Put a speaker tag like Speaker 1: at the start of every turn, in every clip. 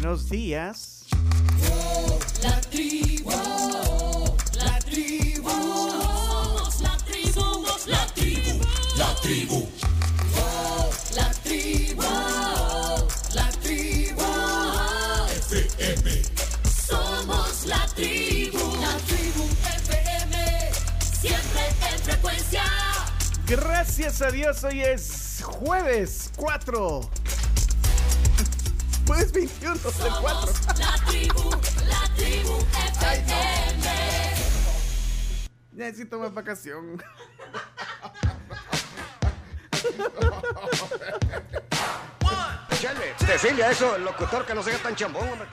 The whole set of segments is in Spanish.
Speaker 1: Buenos días.
Speaker 2: La tribu, la tribu, somos la tribu, somos la tribu, la tribu. La tribu, la tribu, FM. Somos la tribu, la tribu FM, siempre en frecuencia.
Speaker 1: Gracias a Dios, hoy es jueves 4. Jueves 21 del 4.
Speaker 2: Somos la tribu, la tribu FM.
Speaker 1: Necesito más vacación.
Speaker 3: Chale, decirle a eso, el locutor, que no sea tan chambón, hombre.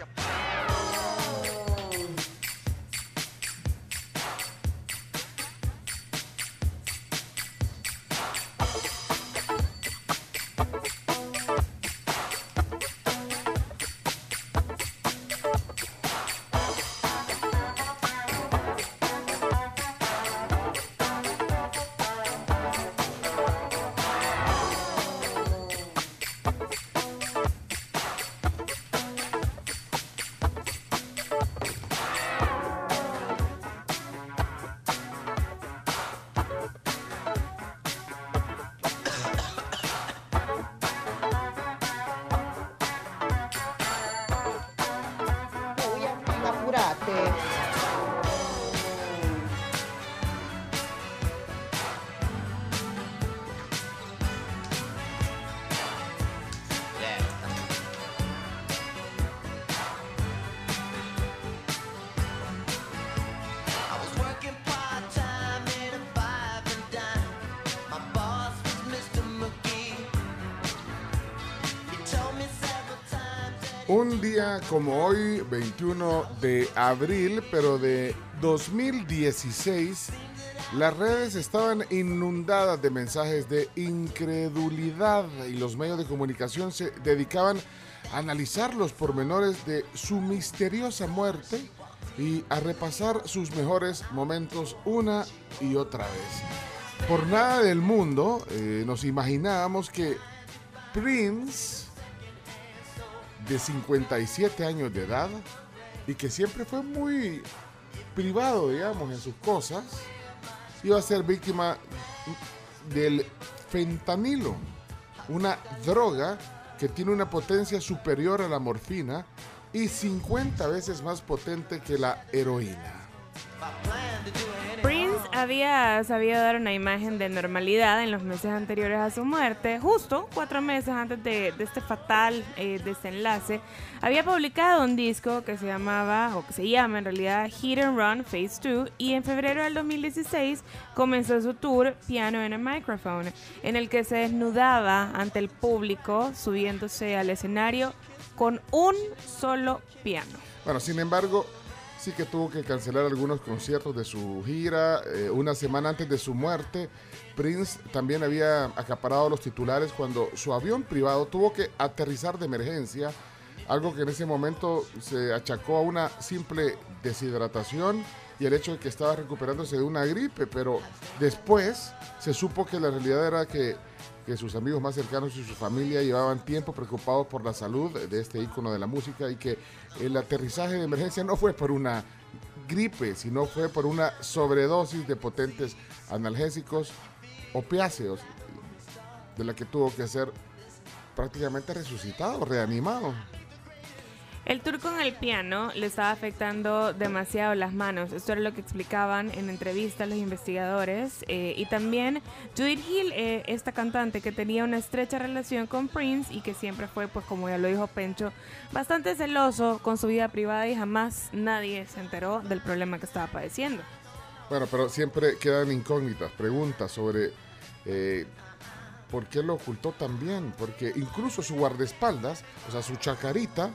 Speaker 4: Como hoy, 21 de abril, pero de 2016, las redes estaban inundadas de mensajes de incredulidad y los medios de comunicación se dedicaban a analizar los pormenores de su misteriosa muerte y a repasar sus mejores momentos una y otra vez. Por nada del mundo eh, nos imaginábamos que Prince de 57 años de edad y que siempre fue muy privado, digamos, en sus cosas, iba a ser víctima del fentanilo, una droga que tiene una potencia superior a la morfina y 50 veces más potente que la heroína.
Speaker 5: Había sabido dar una imagen de normalidad en los meses anteriores a su muerte, justo cuatro meses antes de, de este fatal eh, desenlace. Había publicado un disco que se llamaba, o que se llama en realidad Hit and Run Phase 2, y en febrero del 2016 comenzó su tour Piano and a Microphone, en el que se desnudaba ante el público, subiéndose al escenario con un solo piano.
Speaker 4: Bueno, sin embargo, sí que tuvo que cancelar algunos conciertos de su gira. eh, una semana antes de su muerte, Prince también había acaparado los titulares cuando su avión privado tuvo que aterrizar de emergencia, algo que en ese momento se achacó a una simple deshidratación y el hecho de que estaba recuperándose de una gripe, pero después se supo que la realidad era que que sus amigos más cercanos y su familia llevaban tiempo preocupados por la salud de este ícono de la música y que el aterrizaje de emergencia no fue por una gripe, sino fue por una sobredosis de potentes analgésicos opiáceos, de la que tuvo que ser prácticamente resucitado, reanimado.
Speaker 5: El tour con el piano le estaba afectando demasiado las manos. Esto era lo que explicaban en entrevistas los investigadores. eh, y también Judith Hill, eh, esta cantante que tenía una estrecha relación con Prince y que siempre fue, pues como ya lo dijo Pencho, bastante celoso con su vida privada y jamás nadie se enteró del problema que estaba padeciendo.
Speaker 4: Bueno, pero siempre quedan incógnitas, preguntas sobre eh, por qué lo ocultó tan bien. Porque incluso su guardaespaldas, o sea, su chacarita,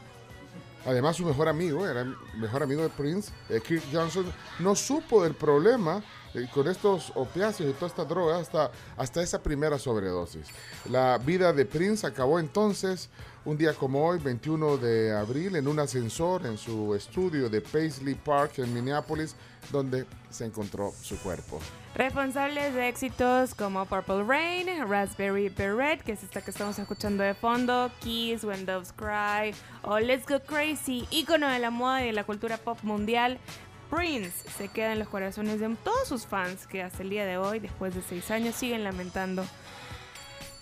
Speaker 4: además su mejor amigo, era el mejor amigo de Prince, eh, Kirk Johnson, no supo del problema eh, con estos opiáceos y todas estas drogas hasta, hasta esa primera sobredosis. La vida de Prince acabó entonces un día como hoy, 21 de abril, en un ascensor en su estudio de Paisley Park en Minneapolis, donde se encontró su cuerpo.
Speaker 5: Responsables de éxitos como Purple Rain, Raspberry Beret, que es esta que estamos escuchando de fondo, Kiss, When Doves Cry o Let's Go Crazy, ícono de la moda y de la cultura pop mundial. Prince se queda en los corazones de todos sus fans que hasta el día de hoy, después de seis años, siguen lamentando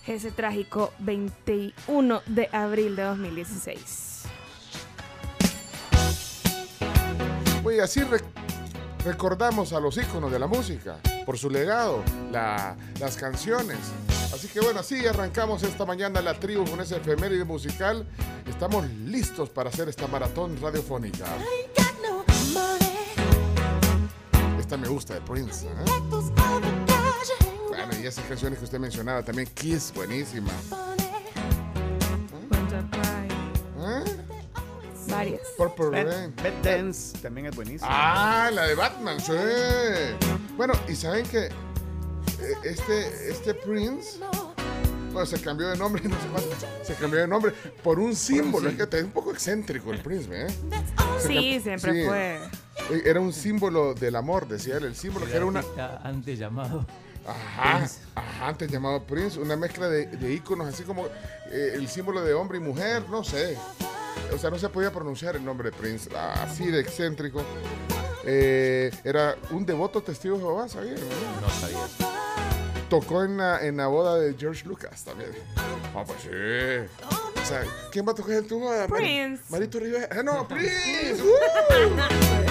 Speaker 5: ese trágico 21 de abril de 2016.
Speaker 4: Oye, así re- recordamos a los íconos de la música por su legado, la- las canciones. Así que bueno, así arrancamos esta mañana la tribu con ese efeméride musical. Estamos listos para hacer esta maratón radiofónica. Esta me gusta de Prince. ¿eh? Bueno, y esas canciones que usted mencionaba también, Kiss, buenísima. ¿Eh?
Speaker 5: Varias.
Speaker 4: Purple Rain.
Speaker 1: Bad Dance también es buenísimo.
Speaker 4: Ah, la de Batman, sí. Bueno, y saben que eh, este, este Prince,
Speaker 2: No,
Speaker 4: bueno, se cambió de nombre, no sé cuánto, se cambió de nombre por un símbolo. Es que es un poco excéntrico el Prince, ¿eh? Se
Speaker 5: Sí, siempre
Speaker 4: sí.
Speaker 5: fue.
Speaker 4: Eh, Era un símbolo del amor, decía él, el símbolo que era una...
Speaker 6: antes llamado.
Speaker 4: Ajá, ajá, antes llamado Prince, una mezcla de, de íconos, así como eh, el símbolo de hombre y mujer, no sé. O sea, no se podía pronunciar el nombre de Prince, así de excéntrico. Eh, era un devoto testigo de Jehová, ¿sabía? no?
Speaker 6: No sabía.
Speaker 4: Tocó en la, en la boda de George Lucas también. Ah, pues sí. O sea, ¿quién va a tocar en tu boda?
Speaker 5: Prince.
Speaker 4: Marito Rivera. Ah, no, Prince. ¡Uh!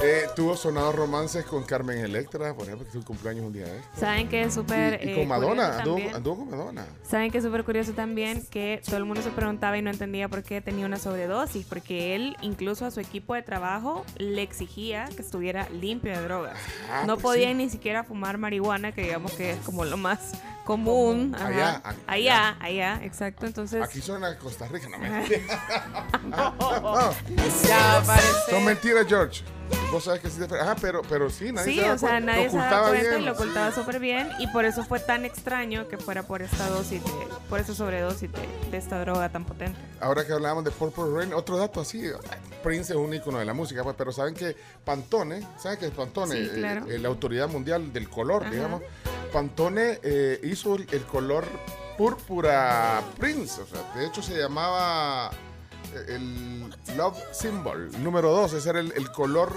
Speaker 4: Eh, tuvo sonados romances con Carmen Electra, por ejemplo, que su cumpleaños un día de.
Speaker 5: Saben que es súper.
Speaker 4: Y, y
Speaker 5: eh,
Speaker 4: con Madonna, anduvo, con Madonna.
Speaker 5: Saben que es súper curioso también que todo el mundo se preguntaba y no entendía por qué tenía una sobredosis, porque él incluso a su equipo de trabajo le exigía que estuviera limpio de drogas.
Speaker 4: Ah,
Speaker 5: no
Speaker 4: pues
Speaker 5: podían
Speaker 4: sí.
Speaker 5: ni siquiera fumar marihuana, que digamos que es como lo más común. ajá.
Speaker 4: Allá, allá.
Speaker 5: allá, allá, exacto. Entonces,
Speaker 4: Aquí suena Costa Rica, no me.
Speaker 5: ya parece.
Speaker 4: Son mentiras, George. Vos sabes que sí. Ajá, pero, pero sí, nadie
Speaker 5: Sí,
Speaker 4: se daba
Speaker 5: o sea, nadie
Speaker 4: Lo
Speaker 5: se daba
Speaker 4: ocultaba
Speaker 5: y
Speaker 4: bien.
Speaker 5: lo ocultaba súper bien y por eso fue tan extraño que fuera por esta dosis, de, por esa sobredosis de, de esta droga tan potente.
Speaker 4: Ahora que hablábamos de Purple Rain, otro dato así. Prince es un ícono de la música, pues, pero saben que Pantone, ¿saben qué es Pantone?
Speaker 5: Sí,
Speaker 4: Eh,
Speaker 5: claro.
Speaker 4: eh, la autoridad mundial del color,
Speaker 5: Ajá.
Speaker 4: digamos. Pantone eh, hizo el, color púrpura Prince. O sea, de hecho se llamaba eh, el Love Symbol. Número 2, ese era el, el color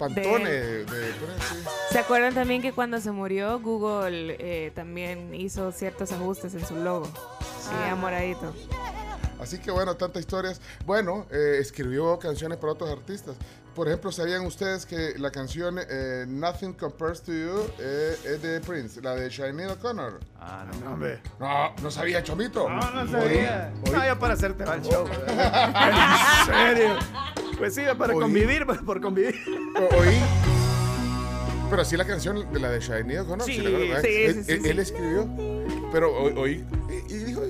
Speaker 4: Pantone de, sí.
Speaker 5: ¿Se acuerdan también que cuando se murió Google eh, también hizo ciertos ajustes en su logo? Sí, moradito.
Speaker 4: Así que bueno, tantas historias. Bueno, eh, escribió canciones para otros artistas. Por ejemplo, ¿sabían ustedes que la canción eh, Nothing Compares to You eh, es de Prince, la de Sinead O'Connor?
Speaker 6: Ah, no.
Speaker 1: No, hombre.
Speaker 4: No, no sabía, Chomito.
Speaker 1: No, no sabía.
Speaker 4: oí.
Speaker 1: No, ya para hacerte al show. en serio. Pues sí, para
Speaker 4: Oí.
Speaker 1: convivir, por, por convivir.
Speaker 4: Oí. Pero sí la canción de la de Sinead O'Connor.
Speaker 1: Sí,
Speaker 5: sí,
Speaker 4: ¿verdad?
Speaker 5: sí,
Speaker 4: él,
Speaker 5: sí,
Speaker 4: él-
Speaker 5: sí.
Speaker 4: él escribió, pero oí. Y, y dijo,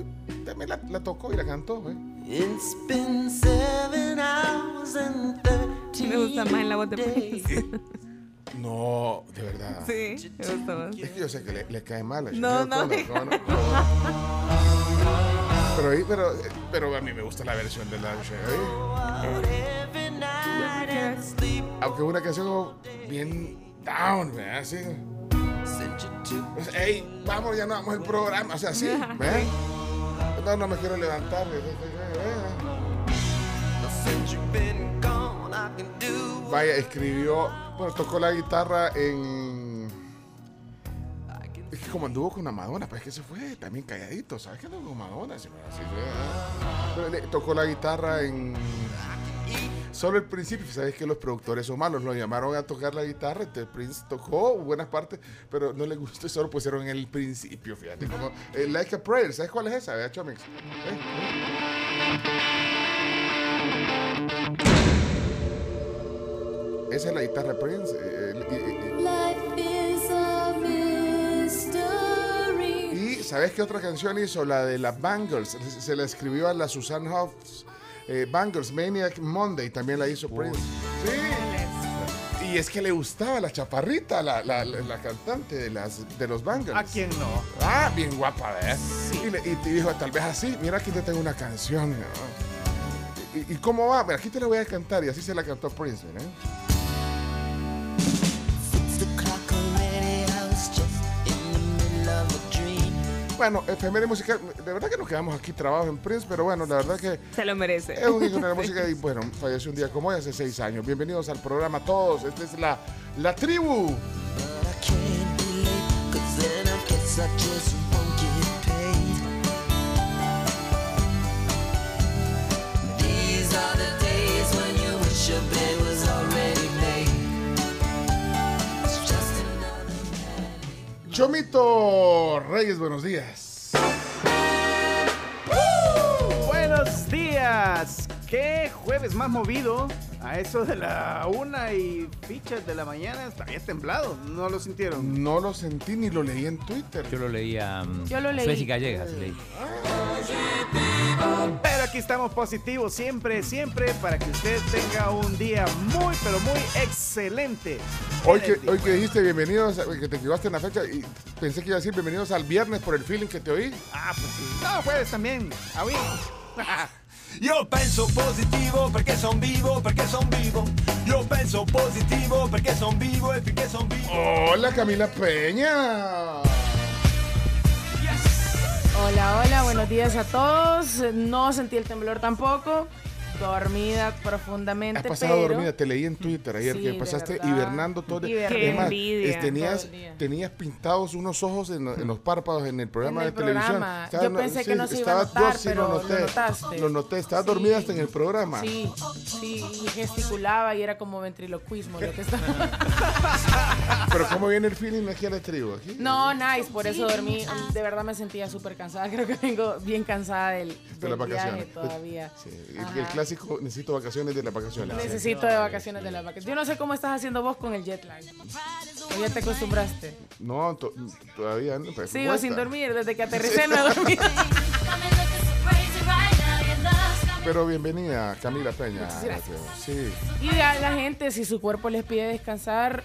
Speaker 4: también la, la tocó y la cantó. ¿eh?
Speaker 7: It's been seven hours and
Speaker 5: Me gusta más en la voz de. Prince.
Speaker 4: No, de verdad.
Speaker 5: Sí, me gusta más.
Speaker 4: Es que yo sé que le, le cae mal a
Speaker 5: No, no.
Speaker 4: O'Connor, ¿cómo no? Pero, ahí- pero, pero a mí me gusta la versión de la
Speaker 7: sleep
Speaker 4: Aunque es una canción bien down, ¿verdad? Así. Pues, Ey, vamos, ya no vamos el programa. O sea, así, ¿verdad? No, no me quiero levantar.
Speaker 7: do
Speaker 4: Vaya, escribió, bueno, tocó la guitarra en... Es que como anduvo con la Madonna, pues es que se fue también calladito, ¿sabes que anduvo con Madonna? Le- tocó la guitarra en... Solo el principio, sabes que los productores son malos, lo llamaron a tocar la guitarra, entonces Prince tocó buenas partes, pero no le gustó y solo pusieron el principio, fíjate, como eh, Like a Prayer, ¿sabes cuál es esa, verdad, Chomix? ¿Eh? Esa es la guitarra de Prince. eh, eh. Y ¿sabes qué otra canción hizo? La de las Bangles. Se- Se la escribió a la Susan Hoffs. Eh, Bangles, Maniac Monday, también la hizo Prince. Sí. Y es que le gustaba la chaparrita, la, la- la- la cantante de, las, de los Bangles.
Speaker 1: ¿A quién no?
Speaker 4: Ah, bien guapa, ¿eh? Y, le- y te dijo, tal vez así, mira aquí te tengo una canción. ¿no? ¿Y, y cómo va? Bueno, aquí te la voy a cantar y así se la cantó Prince, ¿eh? Bueno, efeméride musical, de verdad que nos quedamos aquí trabados en Prince, pero bueno, la verdad que
Speaker 5: Se lo merece.
Speaker 4: es un ícono de la música y bueno, falleció un día como hoy hace seis años. Bienvenidos al programa todos, esta es la, la tribu. Chomito Reyes, buenos días.
Speaker 1: Buenos días. ¿Qué jueves más movido? A eso de la una y fichas de la mañana estaría temblado. ¿No lo sintieron?
Speaker 4: No lo sentí ni lo leí en Twitter.
Speaker 6: Yo lo leía. mm,
Speaker 5: Yo lo leí.
Speaker 6: Gallegas leí.
Speaker 1: Pero aquí estamos positivos siempre, siempre para que usted tenga un día muy, pero muy excelente.
Speaker 4: Hoy que, hoy que dijiste bienvenidos, a- que te equivocaste en la fecha y pensé que iba a decir bienvenidos al viernes por el feeling que te oí.
Speaker 1: Ah, pues sí. No, jueves también. Ah, oui.
Speaker 8: Io penso positivo perché son vivo, perché son vivo. Io penso positivo perché son vivo e perché son vivo.
Speaker 4: Hola Camila Peña.
Speaker 9: Hola, hola, buenos días a todos. No sentí el temblor tampoco. Dormida profundamente.
Speaker 4: Has pasado
Speaker 9: pero
Speaker 4: dormida, te leí en Twitter ayer
Speaker 9: Sí,
Speaker 4: que pasaste hibernando todo. Tenías,
Speaker 9: el día.
Speaker 4: tenías pintados unos ojos en, en los párpados en el programa
Speaker 9: En el
Speaker 4: de televisión. Estaba-
Speaker 9: Yo pensé que no se iba a
Speaker 4: estabas-
Speaker 9: notar,
Speaker 4: yo sí
Speaker 9: pero
Speaker 4: lo
Speaker 9: lo
Speaker 4: noté.
Speaker 9: notaste.
Speaker 4: Lo noté, estabas
Speaker 9: Sí.
Speaker 4: dormida hasta en el programa.
Speaker 9: Sí, sí, y gesticulaba y era como ventriloquismo lo que estaba.
Speaker 4: Pero ¿cómo viene el feeling aquí a la tribu? Aquí?
Speaker 9: No, nice, por eso dormí. De verdad me sentía súper cansada. Creo que vengo bien cansada del,
Speaker 4: de
Speaker 9: del viaje
Speaker 4: vacaciones.
Speaker 9: todavía.
Speaker 4: Sí, el- el necesito vacaciones de las vacaciones.
Speaker 9: Necesito de vacaciones de las vacaciones. Yo no sé cómo estás haciendo vos con el jet lag. ¿O ya te acostumbraste?
Speaker 4: No, to- todavía no.
Speaker 9: Sigo
Speaker 4: cuesta.
Speaker 9: sin dormir. Desde que aterricé no he dormido.
Speaker 4: Pero bienvenida, Camila Peña.
Speaker 9: Gracias.
Speaker 4: Sí.
Speaker 9: Y a la gente, si su cuerpo les pide descansar,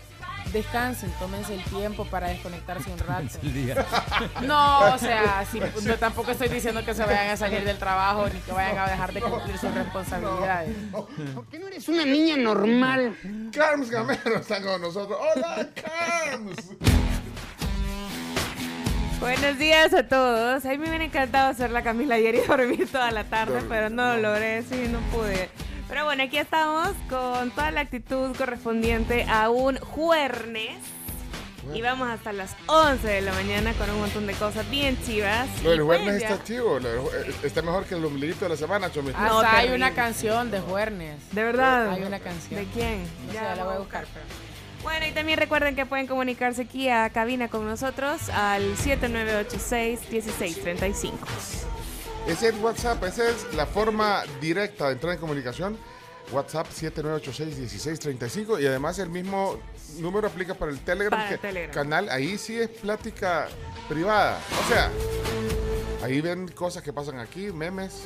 Speaker 9: descansen, tómense el tiempo para desconectarse un rato.
Speaker 6: El día.
Speaker 9: No, o sea, si- no, tampoco estoy diciendo que se vayan a salir del trabajo ni que vayan a dejar de cumplir sus responsabilidades.
Speaker 10: ¿Por qué no eres una niña normal?
Speaker 4: Carms Gamero está con nosotros. ¡Hola, Carms!
Speaker 5: Buenos días a todos. A mí me hubiera encantado hacer la Camila ayer y dormir toda la tarde, pero no lo logré, sí, no pude. Pero bueno, aquí estamos con toda la actitud correspondiente a un jueves. Y vamos hasta las 11 de la mañana con un montón de cosas bien chivas.
Speaker 4: Lo del
Speaker 5: pues
Speaker 4: jueves
Speaker 5: ya.
Speaker 4: está chivo. jue- está mejor que el ombliguito de la semana, Chomito.
Speaker 9: Hasta
Speaker 5: No,
Speaker 9: hay
Speaker 5: terrible.
Speaker 9: una canción de Juernes.
Speaker 5: De verdad.
Speaker 9: Hay una canción.
Speaker 5: ¿De quién?
Speaker 9: No sé, la voy a buscar. pero-
Speaker 5: Bueno, y también recuerden que pueden comunicarse aquí a cabina con nosotros al 7986-1635.
Speaker 4: Ese es WhatsApp, esa es la forma directa de entrar en comunicación. WhatsApp 7986-1635 y además el mismo número aplica para el Telegram,
Speaker 5: Para el Telegram.
Speaker 4: canal, ahí sí es plática privada. O sea, ahí ven cosas que pasan aquí, memes.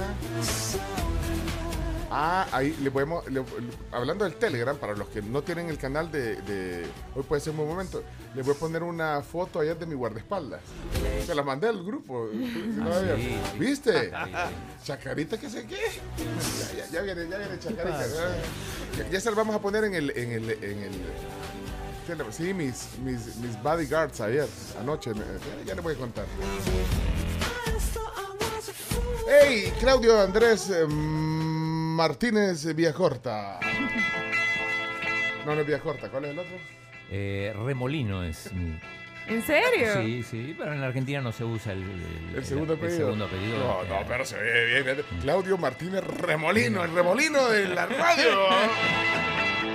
Speaker 4: Ah, ahí le podemos, le- le- hablando del Telegram, para los que no tienen el canal de, de- hoy puede ser un buen momento, les voy a poner una foto ayer de mi guardaespaldas. Se la mandé al grupo. ¿No
Speaker 6: Ah,
Speaker 4: había-
Speaker 6: sí, sí.
Speaker 4: ¿Viste? Chacarita que sé qué. Ya, ya, ya viene, ya viene Chacarita. Ya, ya se la vamos a poner en el, en el, en el. ¿qué le- Sí, mis, mis, mis bodyguards ayer, anoche, ya, les voy a contar. ¡Hey! Claudio Andrés eh, Martínez Villacorta. No, no es Villacorta, ¿cuál es el otro?
Speaker 6: Eh, remolino es mi.
Speaker 5: ¿En serio?
Speaker 6: Sí, sí, pero en la Argentina no se usa el, el-
Speaker 4: El segundo apellido.
Speaker 6: segundo apellido.
Speaker 4: No,
Speaker 6: Eh,
Speaker 4: no, pero se ve bien. bien. Claudio Martínez Remolino, el remolino de la radio.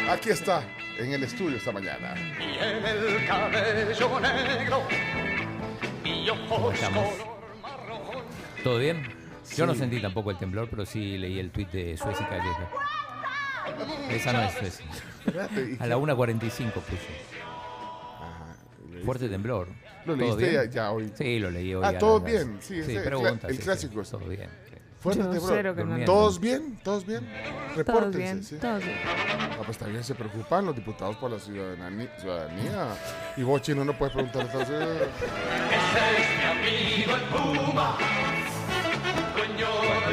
Speaker 4: Aquí está, en el estudio esta mañana.
Speaker 8: Tiene el cabello negro y ojos color marrón.
Speaker 6: ¿Todo bien? Yo no
Speaker 4: Sí.
Speaker 6: sentí tampoco el temblor, pero sí leí el tuit de Sueci Calleja. Esa no es
Speaker 4: ¿y
Speaker 6: A la 1.45 puso. Fuerte temblor.
Speaker 4: ¿Lo
Speaker 6: ¿Todo
Speaker 4: leíste ya, ya hoy?
Speaker 6: Sí, lo leí hoy.
Speaker 4: Ah,
Speaker 6: a
Speaker 4: todo
Speaker 6: las-
Speaker 4: bien, sí, ese, el
Speaker 6: pregunta,
Speaker 4: cla- el
Speaker 6: sí,
Speaker 4: clásico
Speaker 6: sí,
Speaker 4: es.
Speaker 6: todo bien. sí.
Speaker 4: Fuerte
Speaker 5: Yo
Speaker 4: temblor.
Speaker 5: cero que no.
Speaker 6: Durmiendo.
Speaker 4: ¿Todos bien? ¿Todos bien?
Speaker 5: Todos
Speaker 4: Repórtense.
Speaker 5: bien,
Speaker 4: sí.
Speaker 5: todos bien.
Speaker 4: Ah, pues también se preocupan los diputados por la ciudadanía. ciudadanía. Y vos, chino, no puedes preguntar entonces.
Speaker 6: Bueno, el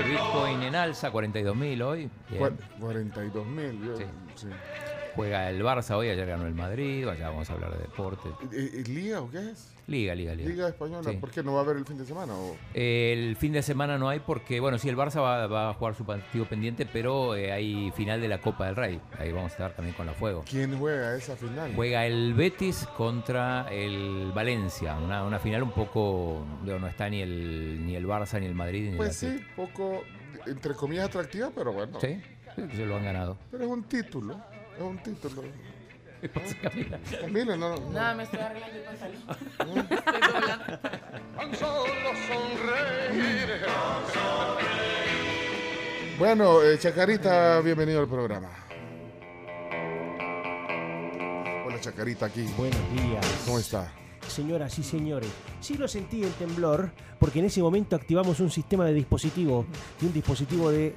Speaker 6: Bitcoin en alza, 42 mil hoy. Bien.
Speaker 4: Cua- 42 mil.
Speaker 6: Sí.
Speaker 4: Sí.
Speaker 6: Juega el Barça hoy, ayer ganó el Madrid, allá vamos a hablar de deporte.
Speaker 4: ¿Y- y ¿Liga o qué es?
Speaker 6: Liga, liga, liga.
Speaker 4: Liga Española.
Speaker 6: Sí.
Speaker 4: ¿Por qué no va a haber el fin de semana? O...
Speaker 6: El fin de semana no hay porque, bueno, sí, el Barça va, va a jugar su partido pendiente, pero eh, hay final de la Copa del Rey. Ahí vamos a estar también con la fuego.
Speaker 4: ¿Quién juega esa final?
Speaker 6: Juega el Betis contra el Valencia, una, una final un poco, digo, no está ni el ni el Barça ni el Madrid ni
Speaker 4: Pues
Speaker 6: el
Speaker 4: sí, poco, entre comillas, atractiva, pero bueno.
Speaker 6: Sí, se lo han ganado.
Speaker 4: Pero es un título. Es un título.
Speaker 6: ¿Qué pasa, Camila?
Speaker 4: Camila, no. no.
Speaker 9: Nada, me estoy arreglando el pantalón. Estoy doblando.
Speaker 4: Bueno, eh, Chacarita, bienvenido al programa. Hola, Chacarita, aquí.
Speaker 11: Buenos días.
Speaker 4: ¿Cómo está?
Speaker 11: Señoras y señores, sí lo sentí el temblor porque en ese momento activamos un sistema de dispositivo y un dispositivo de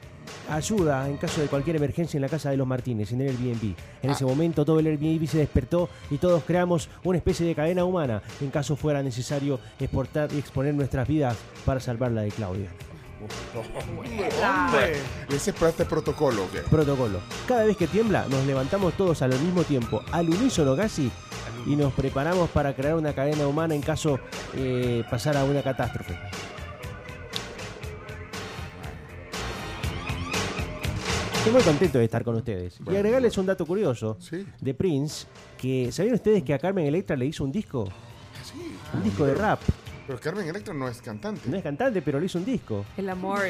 Speaker 11: ayuda en caso de cualquier emergencia en la casa de los Martínez, en el Airbnb. En ese momento todo el Airbnb se despertó y todos creamos una especie de cadena humana en caso fuera necesario exportar y exponer nuestras vidas para salvar la de Claudia.
Speaker 1: ¡Hombre!
Speaker 4: Ese es para este protocolo, ¿o ¿qué?
Speaker 11: Protocolo. Cada vez que tiembla, nos levantamos todos al mismo tiempo, al unísono casi, y nos preparamos para crear una cadena humana en caso eh, pasara una catástrofe. Estoy muy contento de estar con ustedes. Y
Speaker 4: Bueno.
Speaker 11: agregarles un dato curioso
Speaker 4: Sí.
Speaker 11: de Prince, que ¿sabían ustedes que a Carmen Electra le hizo un disco?
Speaker 4: Sí.
Speaker 11: Un disco de rap.
Speaker 4: Pero Carmen Electra no es cantante.
Speaker 11: No es cantante, pero le hizo un disco.
Speaker 5: El amor.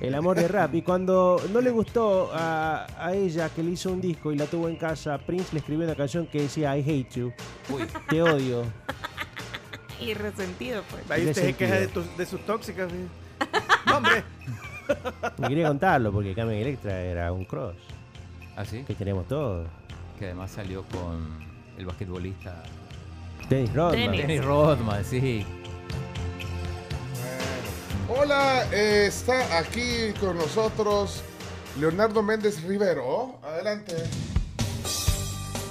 Speaker 11: El amor de rap. Y cuando no le gustó a, a ella que le hizo un disco y la tuvo en casa, Prince le escribió una canción que decía I hate you.
Speaker 6: Uy,
Speaker 11: Te odio.
Speaker 5: Y resentido, pues.
Speaker 1: Ahí usted se queja de, sus tóxicas. ¿sí? No, hombre.
Speaker 11: Me quería contarlo porque Carmen Electra era un cross.
Speaker 6: así,
Speaker 11: Que tenemos todos.
Speaker 6: que además salió con el basquetbolista
Speaker 11: Dennis Rodman.
Speaker 5: Dennis.
Speaker 6: Dennis Rodman, sí.
Speaker 4: Hola, eh, está aquí con nosotros Leonardo Méndez Rivero. Adelante.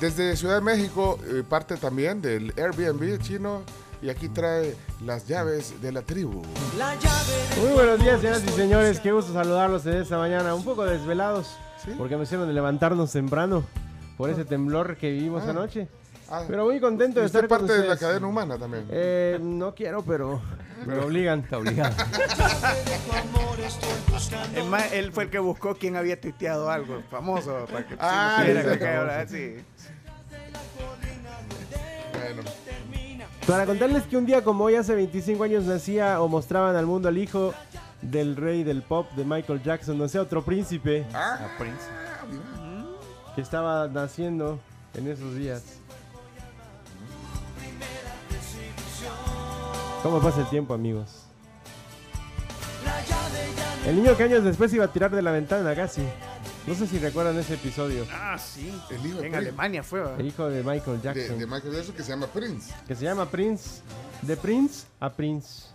Speaker 4: Desde Ciudad de México, eh, parte también del Airbnb chino. Y aquí trae las llaves de la tribu.
Speaker 11: Muy buenos días, señoras y señores. Qué gusto saludarlos en esta mañana. Un poco desvelados
Speaker 4: ¿Sí?
Speaker 11: porque me hicieron de levantarnos temprano por ese temblor que vivimos
Speaker 4: Ah.
Speaker 11: anoche.
Speaker 4: Ah,
Speaker 11: Pero muy contento de estar con
Speaker 4: parte de la
Speaker 11: ustedes.
Speaker 4: cadena humana también.
Speaker 11: Eh, no quiero, pero me obligan.
Speaker 6: Está obligado.
Speaker 1: Es más, él fue el que buscó quién había tuiteado algo famoso para que
Speaker 4: Ah,
Speaker 1: que
Speaker 4: famoso.
Speaker 1: ahora sí.
Speaker 11: Para contarles que un día como hoy, hace 25 años, nacía o mostraban al mundo al hijo del rey del pop de Michael Jackson, no sé, otro príncipe
Speaker 4: ah,
Speaker 6: A Prince.
Speaker 11: que estaba naciendo en esos días. ¿Cómo pasa el tiempo, amigos? El niño que años después iba a tirar de la ventana casi. No sé si recuerdan ese episodio.
Speaker 1: Ah, sí.
Speaker 4: El hijo de
Speaker 1: En
Speaker 4: Prince.
Speaker 1: Alemania fue. ¿verdad?
Speaker 11: El hijo de Michael
Speaker 4: de,
Speaker 11: Jackson.
Speaker 4: de Michael Jackson que se llama Prince.
Speaker 11: Que se llama Prince. De Prince a Prince.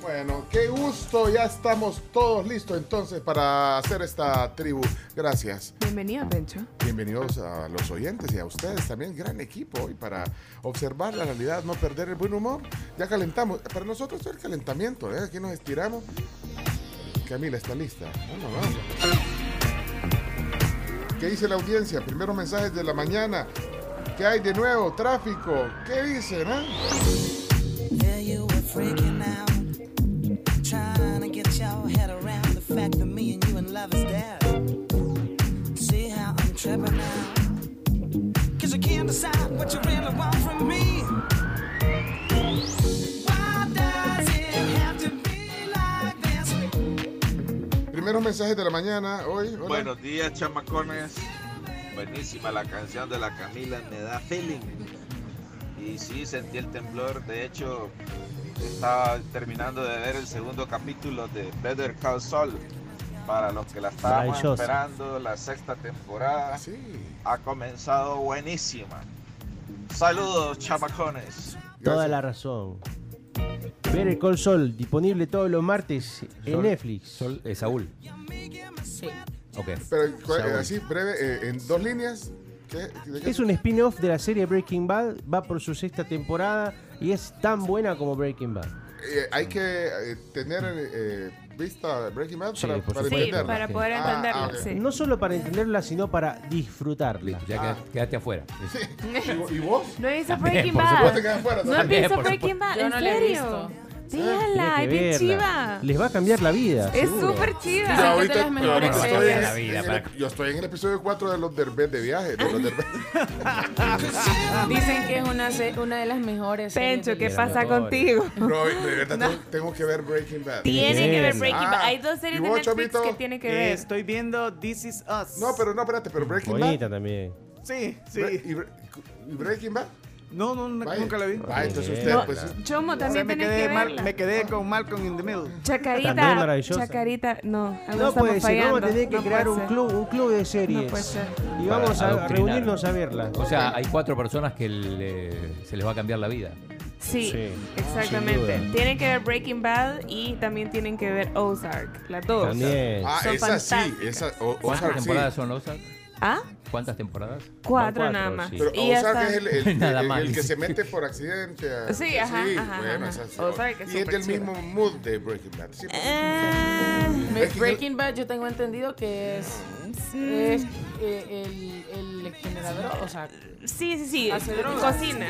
Speaker 4: Bueno, qué gusto. Ya estamos todos listos entonces para hacer esta tribu. Gracias.
Speaker 5: Bienvenido, Pencho.
Speaker 4: Bienvenidos a los oyentes y a ustedes también. Gran equipo hoy para observar la realidad, no perder el buen humor. Ya calentamos. Para nosotros es el calentamiento. ¿eh? Aquí nos estiramos. Camila está lista. Vamos, vamos. ¿Qué dice la audiencia? Primeros mensajes de la mañana. ¿Qué hay de nuevo? Tráfico. ¿Qué dicen? eh? Primeros mensajes de la mañana hoy. Hola.
Speaker 12: Buenos días, chamacones. Buenísima la canción de la Camila, me da feeling. Y sí, sentí el temblor. De hecho, estaba terminando de ver el segundo capítulo de Better Call Saul. Para los que la estábamos esperando, la sexta temporada
Speaker 4: Sí.
Speaker 12: ha comenzado buenísima. Saludos, chamacones.
Speaker 11: Toda la razón. Better Call Sol, disponible todos los martes en
Speaker 6: Sol-
Speaker 11: Netflix.
Speaker 6: Sol, eh, Saúl.
Speaker 9: Sí.
Speaker 6: Ok.
Speaker 4: Pero eh,
Speaker 6: Saúl.
Speaker 4: así, breve, eh, en dos líneas. ¿qué- de qué-
Speaker 11: Es un spin-off de la serie Breaking Bad, va por su sexta temporada y es tan buena como Breaking Bad.
Speaker 4: eh, hay que eh, tener eh, vista Breaking Bad
Speaker 11: Sí,
Speaker 4: para,
Speaker 11: por
Speaker 4: para
Speaker 11: supuesto.
Speaker 5: Sí,
Speaker 4: entenderla.
Speaker 5: para poder
Speaker 4: Ah,
Speaker 5: entenderlo,
Speaker 4: ah, ok.
Speaker 5: sí.
Speaker 11: No solo para entenderla, sino para disfrutarla.
Speaker 6: Listo, ya
Speaker 4: Ah.
Speaker 6: quedaste, quedaste afuera.
Speaker 4: ¿Y, y vos?
Speaker 5: No he visto
Speaker 6: También,
Speaker 5: Breaking
Speaker 6: por
Speaker 5: Bad.
Speaker 4: supuesto que afuera,
Speaker 5: No he
Speaker 6: también,
Speaker 5: visto
Speaker 6: por
Speaker 5: Breaking Bad.
Speaker 9: Yo
Speaker 5: ¿En
Speaker 9: no la he
Speaker 5: serio?
Speaker 9: visto.
Speaker 5: Véanla, es
Speaker 11: Tiene que
Speaker 5: bien
Speaker 11: verla.
Speaker 5: chiva.
Speaker 11: Les va a cambiar la vida.
Speaker 5: Es súper chiva.
Speaker 9: Es de
Speaker 4: ahorita,
Speaker 9: las
Speaker 4: pero
Speaker 9: mejores
Speaker 4: ahorita estoy
Speaker 9: series.
Speaker 4: en,
Speaker 6: La vida,
Speaker 4: en
Speaker 6: para-
Speaker 4: el- yo estoy en el episodio 4 de los derbés de viaje. De los derbez.
Speaker 9: Dicen que es una, de las mejores. series
Speaker 5: Pencho, ¿qué pasa contigo?
Speaker 4: Bro, de verdad tengo, tengo que ver Breaking Bad.
Speaker 5: Tienen que ver. Breaking Bad.
Speaker 4: Ah,
Speaker 5: Hay dos series
Speaker 4: ¿y
Speaker 5: de Netflix
Speaker 4: Chomito?
Speaker 5: que tienen que
Speaker 1: Eh,
Speaker 5: ver.
Speaker 1: estoy viendo This Is Us.
Speaker 4: No, pero no, espérate, pero Breaking
Speaker 11: Bonita
Speaker 4: Bad.
Speaker 11: también.
Speaker 1: Sí, sí.
Speaker 4: Bre- ¿Y, Bre- y Breaking Bad?
Speaker 1: No, no, no, nunca la vi.
Speaker 4: Vaya, entonces usted,
Speaker 11: No,
Speaker 4: pues.
Speaker 5: Chomo,
Speaker 1: O sea,
Speaker 5: también
Speaker 1: me, quedé
Speaker 5: que
Speaker 1: mal-
Speaker 5: verla.
Speaker 1: me quedé con Malcolm in the Middle.
Speaker 5: Chacarita.
Speaker 11: También.
Speaker 5: Chacarita, no.
Speaker 11: No puede ser,
Speaker 5: fallando.
Speaker 11: vamos a tener que
Speaker 5: No
Speaker 11: crear un club, un club de series.
Speaker 5: No puede ser.
Speaker 11: Y vamos a reunirnos a verla.
Speaker 6: O sea, hay cuatro personas que le- se les va a cambiar la vida.
Speaker 5: Sí,
Speaker 11: Sí,
Speaker 5: exactamente. Tienen que ver Breaking Bad y también tienen que ver Ozark. Las dos.
Speaker 11: También.
Speaker 4: Ah,
Speaker 5: Son
Speaker 4: esa sí, esa. o-
Speaker 6: ¿Cuántas
Speaker 4: Ozark sí.
Speaker 6: temporadas son Ozark?
Speaker 5: ¿Ah?
Speaker 6: ¿Cuántas temporadas?
Speaker 5: Cuatro,
Speaker 11: cuatro,
Speaker 5: nada más.
Speaker 11: sí.
Speaker 4: Pero
Speaker 5: Y
Speaker 4: Ozark
Speaker 5: está.
Speaker 4: es el, el-
Speaker 6: Nada
Speaker 4: el-
Speaker 6: más,
Speaker 4: el que se mete por accidente. a-
Speaker 5: Sí, ajá, ajá,
Speaker 4: bueno,
Speaker 5: ajá.
Speaker 4: sí.
Speaker 5: Ozark es
Speaker 4: Y es del
Speaker 5: chido.
Speaker 4: mismo mood de Breaking Bad. Sí.
Speaker 5: Eh,
Speaker 4: Es
Speaker 9: Breaking Bad yo tengo entendido que es, es eh, el, el generador, o sea,
Speaker 5: sí, sí, sí.
Speaker 9: Hace drogas.
Speaker 5: Cocina.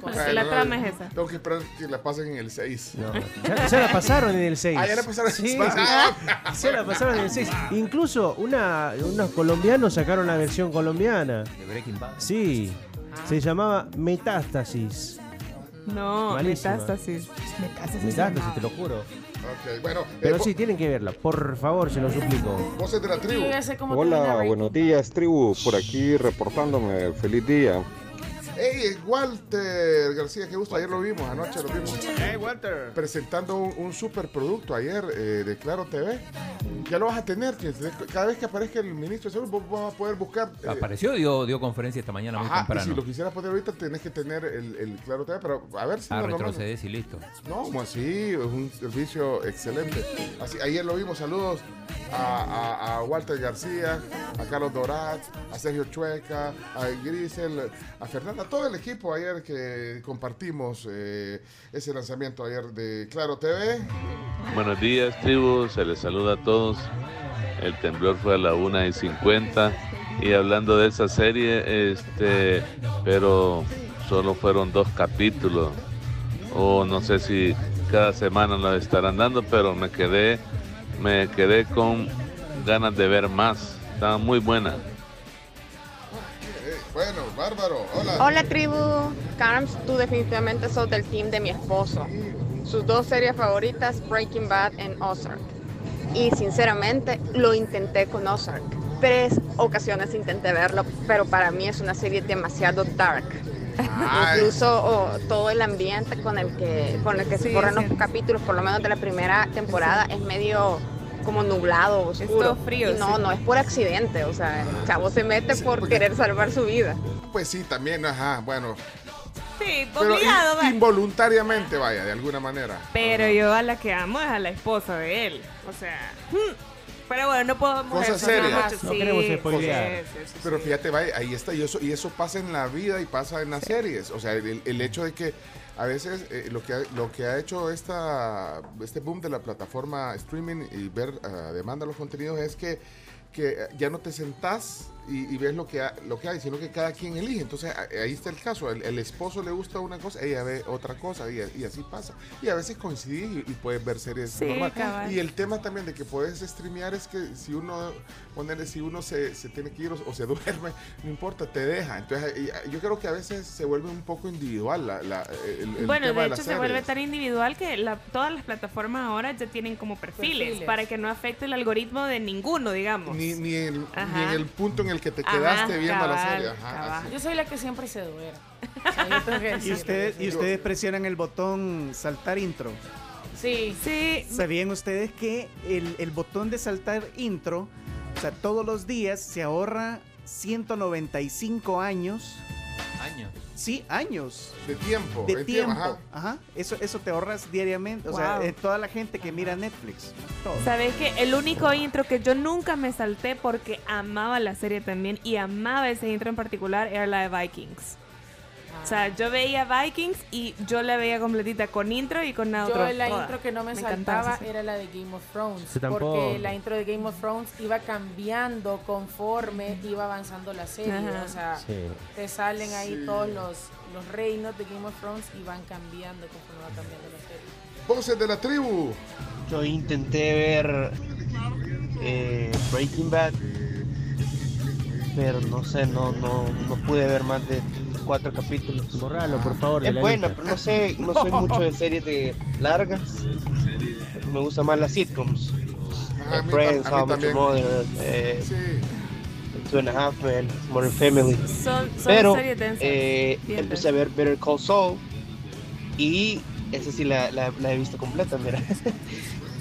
Speaker 4: Bueno,
Speaker 5: La
Speaker 4: no,
Speaker 5: trama es esa.
Speaker 4: Tengo que esperar que la pasen en el 6.
Speaker 11: No, ya, ya la pasaron en el 6.
Speaker 4: Ah, ya la pasaron en el
Speaker 11: Sí,
Speaker 4: 6.
Speaker 11: sí. Ya la pasaron en el 6. Incluso una, unos colombianos sacaron la versión colombiana.
Speaker 6: ¿De Breaking Bad?
Speaker 11: Sí. Se llamaba Metástasis.
Speaker 5: No,
Speaker 11: Malísima.
Speaker 5: metástasis. Metástasis.
Speaker 11: Metástasis, te lo juro.
Speaker 4: Ok, bueno. eh,
Speaker 11: Pero
Speaker 4: vo-
Speaker 11: sí, tienen que verla. Por favor, se lo suplico.
Speaker 4: Voces de la tribu.
Speaker 13: Hola, buenos días, tribu. Por aquí reportándome. Feliz día.
Speaker 4: Hey, Walter García, qué gusto. Ayer lo vimos, anoche lo vimos.
Speaker 1: Hey, Walter.
Speaker 4: Presentando un, un superproducto ayer eh, de Claro TV. Ya lo vas a tener. Cada vez que aparezca el ministro de Salud, vos vas a poder buscar. eh,
Speaker 6: Apareció, dio, dio conferencia esta mañana muy
Speaker 4: Ajá, y
Speaker 6: temprano.
Speaker 4: si lo quisieras poner ahorita, tenés que tener el, el Claro TV, pero a ver si
Speaker 6: Ah,
Speaker 4: no
Speaker 6: retrocedes y listo.
Speaker 4: No, como así, es un servicio excelente. Así, ayer lo vimos, saludos a, a- a Walter García, a Carlos Dorat, a Sergio Chueca, a Grisel, a Fernanda, todo el equipo ayer que compartimos eh, ese lanzamiento ayer de Claro TV.
Speaker 14: Buenos días, tribu. Se les saluda a todos. El temblor fue a la 1 y 50. Y hablando de esa serie, este, pero solo fueron dos capítulos. O no sé si cada semana lo estarán dando, pero me quedé, me quedé con ganas de ver más. Estaba muy buena.
Speaker 4: Bueno, bárbaro, hola.
Speaker 15: Hola tribu, Carms, tú definitivamente sos del team de mi esposo. Sus dos series favoritas, Breaking Bad y Ozark. Y sinceramente lo intenté con Ozark. Tres ocasiones intenté verlo, pero para mí es una serie demasiado dark.
Speaker 4: Ay.
Speaker 15: Incluso oh, todo el ambiente con el que, con el que se
Speaker 5: Sí,
Speaker 15: corren los capítulos, por lo menos de la primera temporada, es medio como nublado, oscuro.
Speaker 5: todo frío,
Speaker 15: Y no,
Speaker 5: sí.
Speaker 15: no es por accidente, o sea, el chavo se mete por querer salvar su vida.
Speaker 4: Pues sí, también, ajá, bueno.
Speaker 5: Sí,
Speaker 4: Pero
Speaker 5: obligado,
Speaker 4: in- involuntariamente, vaya, de alguna manera.
Speaker 5: Pero yo a la que amo es a la esposa de él. O sea. hmm. Pero bueno, no puedo
Speaker 4: Cosas serias.
Speaker 11: No queremos spoilear.
Speaker 4: Pero fíjate, vaya, ahí está, y eso, y eso pasa en la vida y pasa en las series. O sea, el, el hecho de que a veces eh, lo, que ha, lo que ha hecho esta, este boom de la plataforma streaming y ver a demanda los contenidos es que, que ya no te sentás y, y ves lo que, ha- lo que hay, sino que cada quien elige. Entonces a- ahí está el caso, el, el esposo le gusta una cosa, ella ve otra cosa y, y así pasa. Y a veces coincidís y, y puedes ver series
Speaker 5: Sí,
Speaker 4: normales.
Speaker 5: cabal.
Speaker 4: Y el tema también de que puedes streamear es que si uno, ponerle, si uno se, se tiene que ir o, o se duerme, no importa, te deja. Entonces yo creo que a veces se vuelve un poco individual la, la- el, el
Speaker 5: Bueno,
Speaker 4: tema
Speaker 5: de
Speaker 4: las
Speaker 5: hecho se vuelve tan individual que la- todas las plataformas ahora ya tienen como perfiles,
Speaker 9: Perfiles.
Speaker 5: para que no afecte el algoritmo de ninguno, digamos.
Speaker 4: Ni, ni, el- ni en el punto en el que te
Speaker 5: Ajá,
Speaker 4: quedaste viendo la
Speaker 5: cabal,
Speaker 4: serie. Ajá,
Speaker 5: cabal.
Speaker 4: así.
Speaker 9: Yo soy la que siempre se duerme. O sea,
Speaker 1: Y ustedes, y ustedes presionan el botón saltar intro.
Speaker 9: Sí.
Speaker 5: Sí,
Speaker 1: ¿Sabían ustedes que el, el botón de saltar intro, o sea, todos los días se ahorra 195 años?
Speaker 6: Años.
Speaker 1: Sí, años.
Speaker 4: De tiempo.
Speaker 1: De tiempo.
Speaker 4: ajá.
Speaker 1: Ajá. Eso, eso te ahorras diariamente. O sea, eh, toda la gente que mira Netflix. todo.
Speaker 5: ¿Sabes qué? El único intro que yo nunca me salté porque amaba la serie también y amaba ese intro en particular era la de Vikings. O sea, yo veía Vikings y yo la veía completita con intro y con nada
Speaker 9: Yo
Speaker 5: otro.
Speaker 9: la
Speaker 5: toda.
Speaker 9: intro que no me,
Speaker 5: encantaba
Speaker 9: saltaba era la de Game of Thrones. Porque la intro de Game of Thrones iba cambiando conforme iba avanzando la serie.
Speaker 5: Ajá.
Speaker 9: O sea,
Speaker 11: Sí.
Speaker 9: te salen ahí
Speaker 4: Sí.
Speaker 9: todos los, los reinos de Game of Thrones y van cambiando conforme va cambiando la serie.
Speaker 4: Voces de la tribu.
Speaker 16: Yo intenté ver eh, Breaking Bad, pero no sé, no, no, no pude ver más de cuatro capítulos.
Speaker 11: Borralo, por favor.
Speaker 16: Es
Speaker 11: la
Speaker 16: buena,
Speaker 11: lista.
Speaker 16: pero no sé, no soy mucho de series de largas. Me gustan más las sitcoms.
Speaker 4: Ajá, a mí
Speaker 16: Friends, How
Speaker 4: también.
Speaker 16: Mother, eh,
Speaker 4: Sí.
Speaker 16: Two and a Half Men, Modern Family.
Speaker 5: Son, son
Speaker 16: Pero eh, empecé a ver Better Call Saul y esa sí la, la- la he visto completa, mira.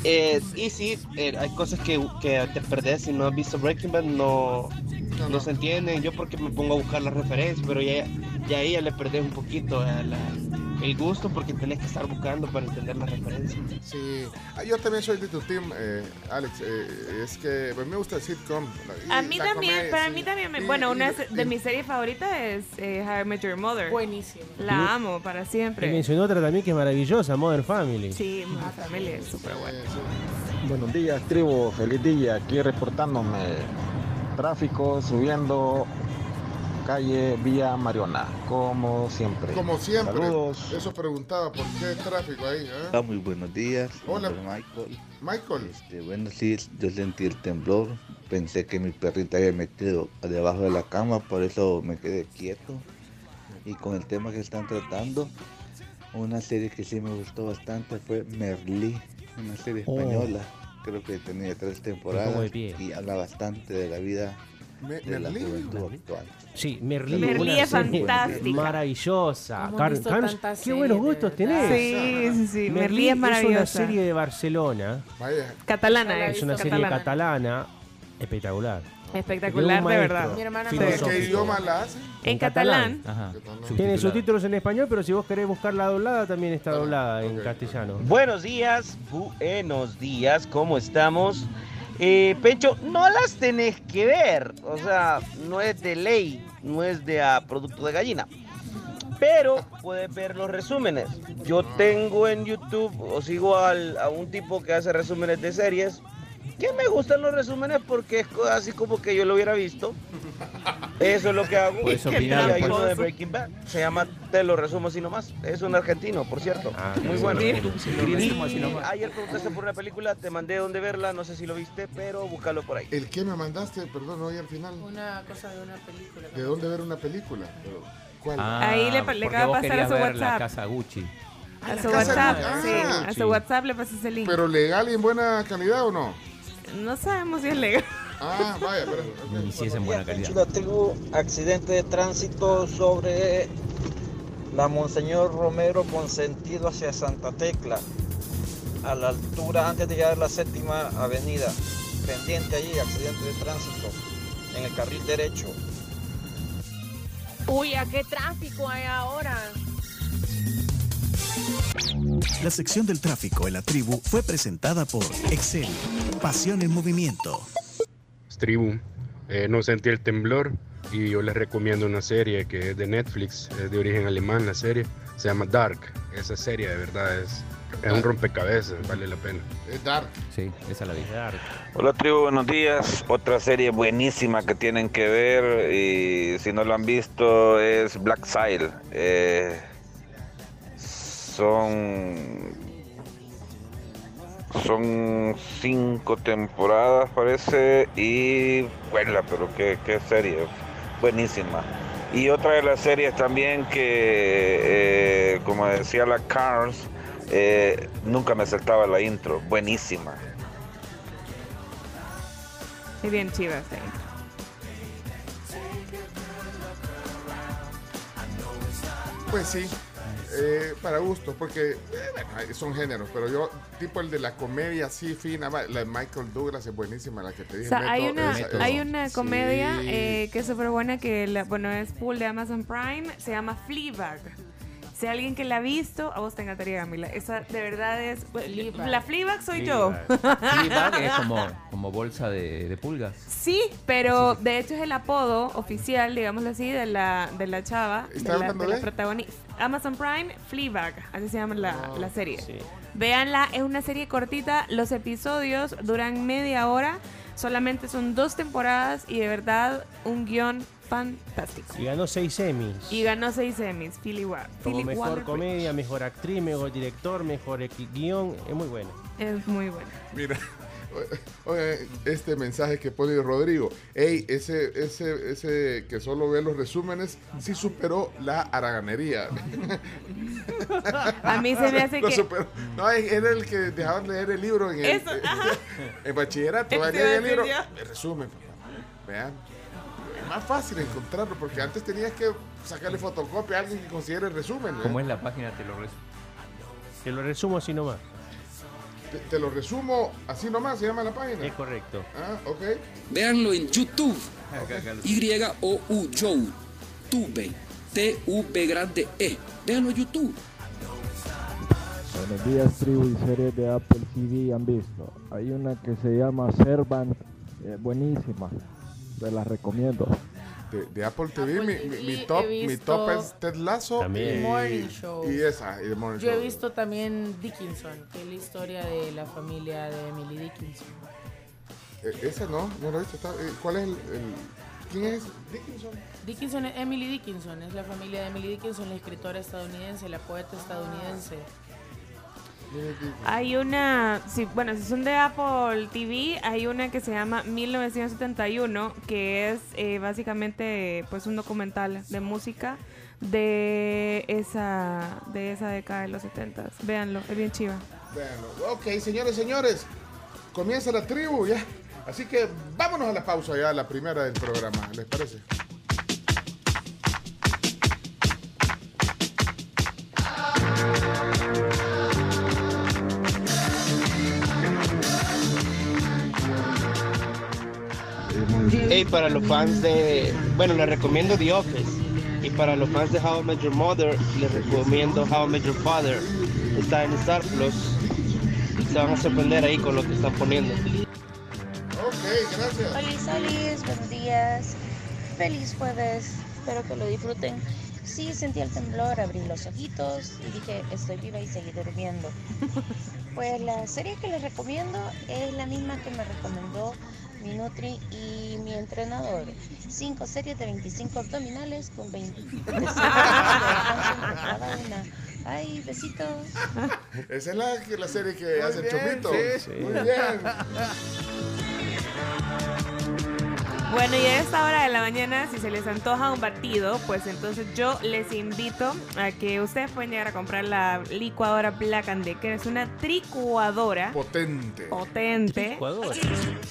Speaker 16: Eh, y sí, eh, hay cosas que, que te perdés si no has visto Breaking Bad, no,
Speaker 4: No,
Speaker 16: no,
Speaker 4: no.
Speaker 16: se entienden. Yo porque me pongo a buscar las referencias, pero ya, ya ahí ya le perdés un poquito a la- el gusto porque tenés que estar buscando para entender las referencias.
Speaker 4: Sí. Ah, yo también soy de tu team, eh, Alex. eh, es que pues, me gusta el sitcom. y
Speaker 5: A mí también,
Speaker 4: comedia,
Speaker 5: para
Speaker 4: sí.
Speaker 5: mí también. me-
Speaker 4: Y-
Speaker 5: bueno,
Speaker 4: y-
Speaker 5: una
Speaker 4: y-
Speaker 5: de mis series favoritas es eh, How I Met Your Mother.
Speaker 9: Buenísimo.
Speaker 5: La amo para
Speaker 11: Y
Speaker 5: siempre.
Speaker 11: mencionó otra también que es maravillosa, Modern Family.
Speaker 5: Sí, Modern Family es súper buena.
Speaker 13: Buenos días, tribu. Feliz día. Aquí reportándome. Tráfico subiendo calle Vía Mariona, como siempre.
Speaker 4: Como siempre.
Speaker 13: Saludos.
Speaker 4: Eso preguntaba, ¿por qué tráfico ahí? eh?
Speaker 17: Ah, muy buenos días.
Speaker 4: Hola.
Speaker 17: Michael.
Speaker 4: Michael.
Speaker 17: Este, bueno, sí, yo sentí el temblor. Pensé que mi perrita había metido debajo de la cama, por eso me quedé quieto. Y con el tema que están tratando, una serie que sí me gustó bastante fue Merlí, una serie
Speaker 11: Oh.
Speaker 17: española. Creo que tenía tres temporadas
Speaker 11: de pie.
Speaker 17: y habla bastante de la vida
Speaker 4: Me-
Speaker 17: de la
Speaker 4: Merlí.
Speaker 17: juventud actual.
Speaker 11: Sí, Merlí.
Speaker 5: Merlí es fantástica.
Speaker 11: Maravillosa. Car- qué buenos gustos tenés.
Speaker 5: Sí, sí, sí. Merlí
Speaker 11: Merlí
Speaker 5: es
Speaker 11: es una
Speaker 5: maravillosa.
Speaker 11: serie de Barcelona.
Speaker 4: Vaya.
Speaker 5: Catalana
Speaker 9: Es
Speaker 11: Es una serie
Speaker 5: catalana.
Speaker 11: catalana espectacular.
Speaker 5: Espectacular, de verdad.
Speaker 9: Mi hermana
Speaker 4: ¿De
Speaker 9: me
Speaker 11: Filosófico.
Speaker 4: qué idioma la hace?
Speaker 5: En,
Speaker 11: En
Speaker 5: catalán.
Speaker 11: Tiene subtítulos en español, pero si vos querés buscarla doblada, también está doblada en castellano.
Speaker 16: Buenos días, buenos días, ¿cómo estamos? Eh, Pencho, no las tenés que ver, o sea, no es de ley, no es de ah, producto de gallina. Pero puedes ver los resúmenes. Yo tengo en YouTube, o sigo al- a un tipo que hace resúmenes de series, que me gustan los resúmenes porque es así como que yo lo hubiera visto. Eso es lo que hago.
Speaker 6: Puedes
Speaker 16: Y
Speaker 6: opinar,
Speaker 16: hay uno
Speaker 6: pues.
Speaker 16: de Breaking Bad, se llama Te lo resumo así nomás. Es un argentino, por cierto.
Speaker 11: Ah,
Speaker 16: Muy bueno.
Speaker 11: bueno.
Speaker 16: Y ayer preguntaste por una película, te mandé dónde verla, no sé si lo viste, pero búscalo por ahí.
Speaker 4: ¿El qué me mandaste? Perdón, no oí al final.
Speaker 9: Una cosa de una película.
Speaker 4: ¿De dónde ver una película? ¿Cuál?
Speaker 6: Ah,
Speaker 5: Ahí le le acaba de pasar a su
Speaker 6: ver la
Speaker 5: WhatsApp.
Speaker 6: casa Gucci.
Speaker 5: A su WhatsApp, sí. A su WhatsApp le pasé ese link.
Speaker 4: ¿Pero legal y en buena calidad o no?
Speaker 5: No sabemos si es legal.
Speaker 4: Ah, vaya, pero.
Speaker 6: Y si es en buena calidad.
Speaker 16: La tribu, accidente de tránsito sobre la Monseñor Romero con sentido hacia Santa Tecla, a la altura antes de llegar a la séptima avenida. Pendiente allí, accidente de tránsito en el carril derecho.
Speaker 18: Uy, ¿a qué tráfico hay ahora?
Speaker 19: La sección del tráfico en la tribu fue presentada por Excel, pasión en movimiento.
Speaker 20: tribu. Eh, no sentí el temblor y yo les recomiendo una serie que es de Netflix, es de origen alemán la serie, se llama Dark. Esa serie de verdad es, es un rompecabezas, vale la pena.
Speaker 4: Es Dark.
Speaker 6: Sí, esa la vi.
Speaker 12: Hola tribu, buenos días. Otra serie buenísima que tienen que ver y si no lo han visto es Black Sail. Eh, son son cinco temporadas parece y buena, pero qué, qué serie, buenísima. Y otra de las series también que, eh, como decía la Cars, eh, nunca me saltaba la intro, buenísima.
Speaker 5: Es bien esta intro.
Speaker 4: Pues sí. Eh, para gustos, porque eh, bueno, son géneros, pero yo, tipo el de la comedia así fina, la de Michael Douglas es buenísima, la que te
Speaker 5: O
Speaker 4: dije.
Speaker 5: sea, hay una,
Speaker 4: esa-
Speaker 5: hay una
Speaker 4: Sí.
Speaker 5: comedia eh, que es súper buena que, la- bueno, es full de Amazon Prime, se llama Fleabag. Si hay alguien que la ha visto, a vos te encantaría, Camila. Esa de verdad es...
Speaker 9: Fleabag.
Speaker 5: La Fleabag soy yo.
Speaker 6: Fleabag es como, como bolsa de, de pulgas.
Speaker 5: Sí, pero de hecho es el apodo oficial, digámoslo así, de la, de la chava, de
Speaker 4: ¿Está
Speaker 5: la, de la protagonista. Amazon Prime, Fleabag, así se llama la,
Speaker 4: Ah,
Speaker 5: la serie. Véanla, es una serie cortita, los episodios duran media hora, solamente son dos temporadas y de verdad un guion fantástico.
Speaker 11: Y ganó seis Emmys.
Speaker 5: Y ganó seis Emmys, Philly Wa-
Speaker 11: Como
Speaker 5: Philip
Speaker 11: mejor comedia, mejor actriz, mejor director, mejor guion. Es muy buena.
Speaker 5: Es muy buena.
Speaker 4: Mira, oye, este mensaje que pone Rodrigo. Ey, ese, ese, ese que solo ve los resúmenes, sí superó la haraganería.
Speaker 5: A mí se me hace
Speaker 4: Lo
Speaker 5: que-
Speaker 4: superó. No, es- era el que dejaban leer el libro en, el,
Speaker 5: Eso,
Speaker 4: en bachillerato.
Speaker 5: A
Speaker 4: el libro. El resumen. Vean. Más fácil encontrarlo porque antes tenías que sacarle fotocopia a alguien que considere el resumen. ¿eh?
Speaker 6: Como es la página, te lo resumo.
Speaker 11: Te lo resumo así nomás.
Speaker 4: Te, te lo resumo así nomás, se llama la página.
Speaker 11: Es correcto.
Speaker 4: Ah, ok.
Speaker 21: Véanlo en YouTube. Y-O-U, Joe. Tube. T-U-B grande E. Véanlo en YouTube.
Speaker 22: Buenos días, tribu y series de Apple TV han visto. Hay una que se llama Servant, eh, buenísima. Se la recomiendo.
Speaker 4: De, de Apple TV,
Speaker 9: Apple
Speaker 4: mi,
Speaker 9: TV,
Speaker 4: mi- mi
Speaker 9: he
Speaker 4: top, mi top es Ted Lasso
Speaker 11: También.
Speaker 4: y,
Speaker 9: Morning Show.
Speaker 4: y esa, y The Morning
Speaker 9: Yo he visto también Dickinson, que es la historia de la familia de Emily Dickinson.
Speaker 4: Eh, esa no, no lo he visto. eh, ¿Cuál es el, el- ¿Quién es Dickinson?
Speaker 9: Dickinson es Emily Dickinson, es la familia de Emily Dickinson, la escritora estadounidense, la poeta estadounidense.
Speaker 5: Hay una, sí, bueno, si son de Apple TV, hay una que se llama 1971, que es eh, básicamente pues un documental de música de esa de esa década de los 70. Véanlo, es bien chiva.
Speaker 4: Véanlo. Ok, señores, señores, comienza la tribu ya. Así que vámonos a la pausa ya, la primera del programa, ¿les parece?
Speaker 23: Hey, para los fans de. Bueno, les recomiendo The Office. Y para los fans de How I Met Your Mother, les recomiendo How I Met Your Father. Está en Star Plus. Se van a sorprender ahí con lo que están poniendo.
Speaker 4: Ok, gracias.
Speaker 24: Hola, Solis, buenos días. Feliz jueves, espero que lo disfruten. Sí, sentí el temblor, abrí los ojitos y dije, estoy viva y seguí durmiendo. Pues la serie que les recomiendo es la misma que me recomendó mi Nutri y mi entrenador. Cinco series de 25 abdominales con 20 de cinco minutos de descanso entre cada una. Ay, besitos.
Speaker 4: Esa es la, la serie que hace el
Speaker 1: bien,
Speaker 4: Chomito.
Speaker 1: sí.
Speaker 4: Muy bien.
Speaker 5: Bueno, y a esta hora de la mañana, si se les antoja un batido, pues entonces yo les invito a que ustedes pueden llegar a comprar la licuadora Black and Decker. Es una tricuadora
Speaker 4: Potente.
Speaker 5: potente
Speaker 11: Licuadora.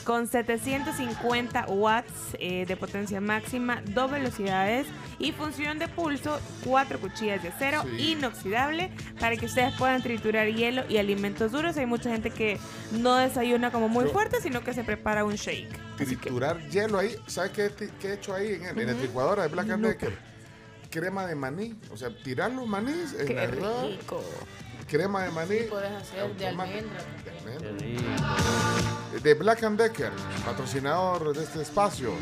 Speaker 5: con 750 watts eh, de potencia máxima, dos velocidades y función de pulso, cuatro cuchillas de acero
Speaker 4: Sí.
Speaker 5: inoxidable para que ustedes puedan triturar hielo y alimentos duros. Hay mucha gente que no desayuna como muy
Speaker 4: Yo-
Speaker 5: fuerte, sino que se prepara un shake.
Speaker 4: Triturar hielo ahí. ¿Sabes qué, qué he hecho ahí en, el- en la licuadora de Black and Decker? Crema de maní. O sea, tirar los manís en
Speaker 5: Qué
Speaker 4: la arroz,
Speaker 5: rico.
Speaker 4: Crema de maní.
Speaker 9: Sí, puedes hacer de almendra.
Speaker 4: De almendra. De Black and Decker, patrocinador de este espacio.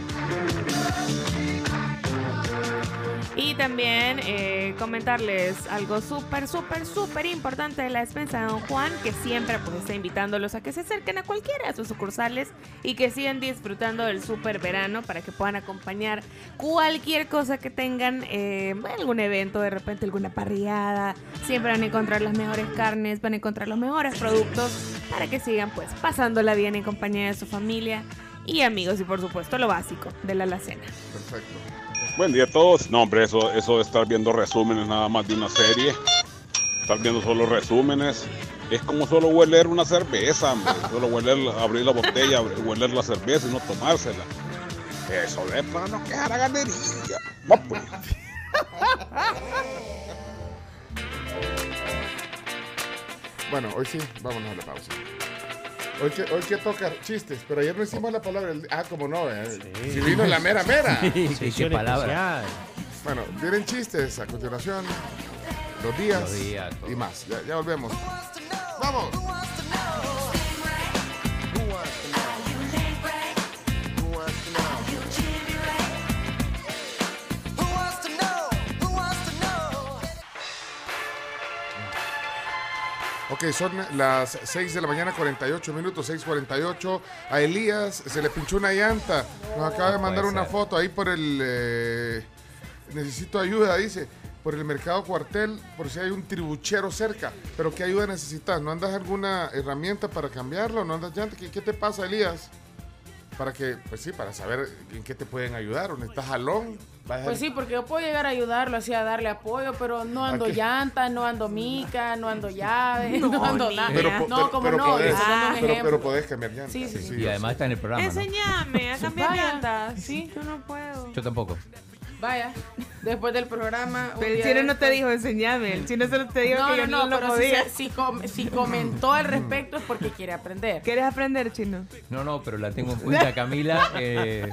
Speaker 5: Y también eh, comentarles algo súper, súper, súper importante de la despensa de Don Juan, que siempre pues está invitándolos a que se acerquen a cualquiera de sus sucursales y que sigan disfrutando del súper verano para que puedan acompañar cualquier cosa que tengan, eh, algún evento, de repente alguna parrillada. Siempre van a encontrar las mejores carnes, van a encontrar los mejores productos para que sigan pues pasándola bien en compañía de su familia y amigos y por supuesto lo básico de la alacena.
Speaker 4: Perfecto.
Speaker 25: Buen día a todos. No, hombre, eso, eso de estar viendo resúmenes nada más de una serie, estar viendo solo resúmenes, es como solo hueler una cerveza, hombre. Solo hueler, abrir la botella, hueler la cerveza y no tomársela. Eso de plano que haraganería. Va, pues.
Speaker 4: Bueno, hoy sí, vámonos a la pausa. Hoy que, hoy que toca chistes, pero ayer no hicimos la palabra. Ah, como no, eh. Si vino la mera mera.
Speaker 6: Sí, qué palabra.
Speaker 4: Bueno, vienen chistes a continuación. Los días,
Speaker 6: Los días,
Speaker 4: y más. Ya, ya volvemos. ¡Vamos! Ok, son las 6 de la mañana, 48 minutos, 6.48. A Elías se le pinchó una llanta. Nos acaba de mandar una foto ahí por el... eh, necesito ayuda, dice. Por el mercado cuartel, por si hay un tribuchero cerca. Pero ¿qué ayuda necesitas? ¿No andas alguna herramienta para cambiarlo? ¿No andas llanta? ¿Qué, qué te pasa, Elías? Para que, pues sí, para saber en qué te pueden ayudar. ¿O necesitas jalón? ¿Vas a-
Speaker 9: Pues sí, porque yo puedo llegar a ayudarlo, así a darle apoyo, pero no ando llanta, no ando mica, no ando llave, no,
Speaker 5: No,
Speaker 9: ando nada.
Speaker 4: Pero,
Speaker 9: no,
Speaker 4: pero-
Speaker 9: como
Speaker 4: pero
Speaker 9: no,
Speaker 4: podés,
Speaker 9: un
Speaker 4: pero, pero podés cambiar llantas.
Speaker 9: Sí, sí, sí.
Speaker 6: Y además está en el programa, ¿no?
Speaker 5: Enseñame a cambiar llantas.
Speaker 9: Sí.
Speaker 5: Yo no puedo.
Speaker 6: Yo tampoco.
Speaker 9: Vaya, después del programa.
Speaker 5: Pero el chino no te dijo enseñame. El chino solo te dijo
Speaker 9: No,
Speaker 5: que yo
Speaker 9: no,
Speaker 5: no,
Speaker 9: no,
Speaker 5: lo
Speaker 9: si,
Speaker 5: podía.
Speaker 9: se- si, com- si comentó al respecto es porque quiere aprender.
Speaker 5: ¿Quieres aprender, chino?
Speaker 6: No, no, pero la tengo en cuenta, Camila. eh,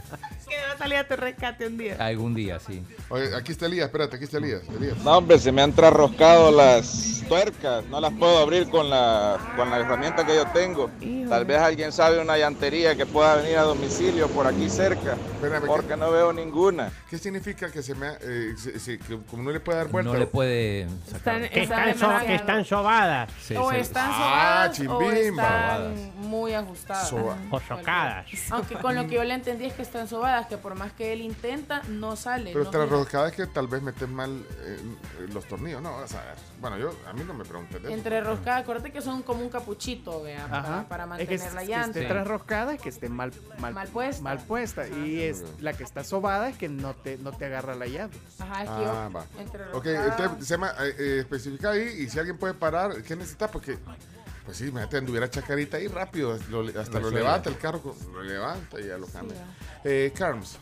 Speaker 5: Que va a salir a tu rescate un día.
Speaker 6: algún día, sí.
Speaker 4: Oye, aquí está Elías, espérate, aquí está Elías. Elías.
Speaker 12: No, hombre, se me han trasroscado las tuercas. No las puedo abrir con la, con la herramienta que yo tengo. Tal vez alguien sabe una llantería que pueda venir a domicilio por aquí cerca.
Speaker 4: Espérame,
Speaker 12: Porque no veo ninguna.
Speaker 4: ¿Qué significa que se me ha- eh, se- se- que como no le puede dar vuelta?
Speaker 6: No le puede
Speaker 9: Están,
Speaker 11: Que
Speaker 9: están
Speaker 11: están, so-
Speaker 9: demasiado-
Speaker 11: que están sobadas.
Speaker 6: Sí,
Speaker 9: o
Speaker 6: sí.
Speaker 9: están
Speaker 4: Ah,
Speaker 9: sobadas o
Speaker 4: chimbimba.
Speaker 9: están muy ajustadas.
Speaker 4: Soba-
Speaker 11: O socadas.
Speaker 9: Aunque con lo que yo le entendí es que están sobadas, que por más que él intenta, no sale.
Speaker 4: Pero
Speaker 9: no
Speaker 4: tras
Speaker 9: gira.
Speaker 4: roscada es que tal vez metes mal eh, los tornillos. No, vas a ver. Bueno, yo, a mí no me preguntes de eso.
Speaker 9: Entre roscadas, acuérdate que son como un capuchito, vea, para, para
Speaker 1: Es
Speaker 9: mantener
Speaker 1: que, es-
Speaker 9: la
Speaker 1: que
Speaker 9: llanta.
Speaker 1: esté trasroscada, que esté mal, mal,
Speaker 9: Mal puesta.
Speaker 1: mal puesta. Y es la que está sobada es que no te, no te agarra la llave.
Speaker 9: Ajá, que
Speaker 4: Ah, va. Ok, entonces se llama, eh, eh, especifica ahí y si alguien puede parar, ¿qué necesitas? Porque, pues sí, imagínate, anduviera chacarita ahí rápido, lo- hasta lo, levanta el carro, lo levanta y ya lo cambia. Eh, Carms,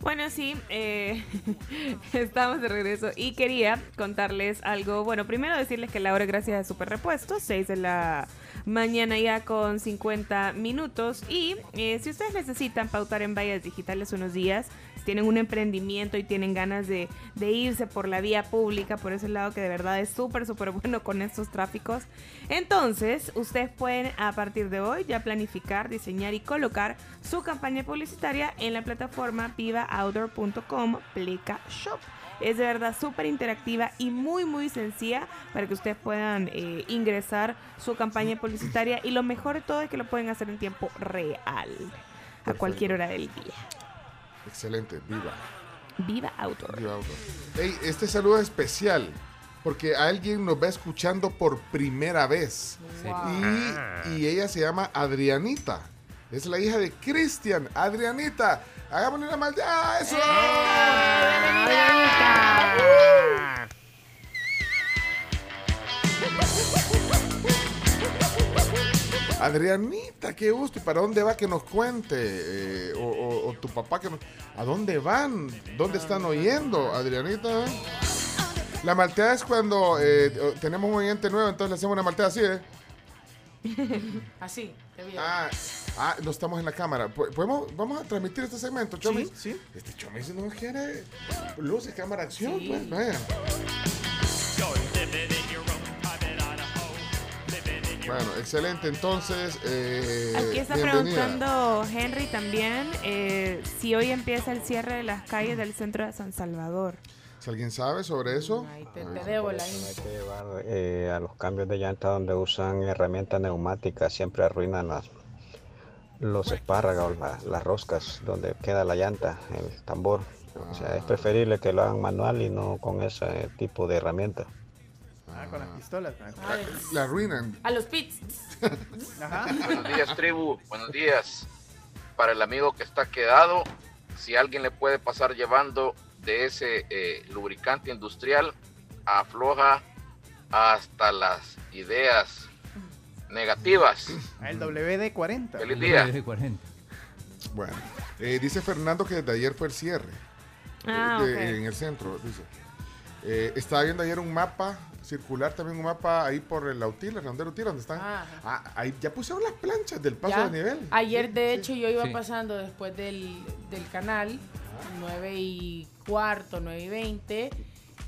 Speaker 5: Bueno, sí, eh, estamos de regreso y quería contarles algo. Bueno, primero decirles que la hora gracias a Super Repuesto, 6 de la mañana ya con 50 minutos. Y eh, si ustedes necesitan pautar en vallas digitales unos días, si tienen un emprendimiento y tienen ganas de, de irse por la vía pública, por ese lado que de verdad es súper, súper bueno con estos tráficos, entonces ustedes pueden a partir de hoy ya planificar, diseñar y colocar su campaña publicitaria en la plataforma vivaoutdoor.com Pleca Shop. Es de verdad súper interactiva y muy muy sencilla para que ustedes puedan eh, ingresar su campaña publicitaria y lo mejor de todo es que lo pueden hacer en tiempo real, a cualquier hora del día.
Speaker 4: Excelente, viva.
Speaker 5: Viva Outdoor.
Speaker 4: Viva Outdoor. Ey, este saludo es especial porque alguien nos va escuchando por primera vez. Y, y ella se llama Adrianita. Es la hija de Cristian. Adrianita, hagámosle una maldad. ¡Ah, eso! Adrianita, qué gusto. ¿Y para dónde va que nos cuente? Eh, o, o- o tu papá que nos... ¿A dónde van? ¿Dónde están oyendo, Adrianita? La malteada es cuando eh, tenemos un oyente nuevo, entonces le hacemos una malteada así, ¿eh?
Speaker 9: Así, te vi.
Speaker 4: Ah, ah, no estamos en la cámara. Po- ¿Podemos, vamos a transmitir este segmento, Chomis.
Speaker 1: Sí, sí.
Speaker 4: Este Chomis no quiere luces, cámara, acción,
Speaker 9: Sí.
Speaker 4: pues, vaya. Bueno, excelente. Entonces, eh,
Speaker 5: Aquí está
Speaker 4: bienvenida.
Speaker 5: preguntando Henry también eh, si hoy empieza el cierre de las calles del centro de San Salvador.
Speaker 4: Si alguien sabe sobre eso,
Speaker 9: Te, te debo la info.
Speaker 26: Hay que llevar eh, a los cambios de llanta donde usan herramientas neumáticas, siempre arruinan las, los espárragos, la- las roscas, donde queda la llanta, el tambor. O sea, es preferible que lo hagan manual y no con ese tipo de herramienta.
Speaker 1: Ah, con las pistolas.
Speaker 4: la arruinan.
Speaker 9: A los pits.
Speaker 1: Ajá.
Speaker 27: Buenos días, tribu. Buenos días. Para el amigo que está quedado, si alguien le puede pasar llevando de ese eh, lubricante industrial, afloja hasta las ideas negativas.
Speaker 1: Ah, El WD-40.
Speaker 27: Feliz día.
Speaker 4: Bueno, eh, dice Fernando que desde ayer fue el cierre.
Speaker 5: Ah,
Speaker 4: Eh, de-
Speaker 5: ok.
Speaker 4: En el centro, dice. Eh, estaba viendo ayer un mapa circular, también un mapa ahí por el Autil, el Rondero Autil, donde están.
Speaker 9: Ah.
Speaker 4: Ah, ahí ya pusieron las planchas del paso
Speaker 9: Ya.
Speaker 4: de nivel.
Speaker 9: Ayer, de hecho, yo iba
Speaker 4: Sí.
Speaker 9: pasando después del, del canal, 9 y cuarto, 9 y 20,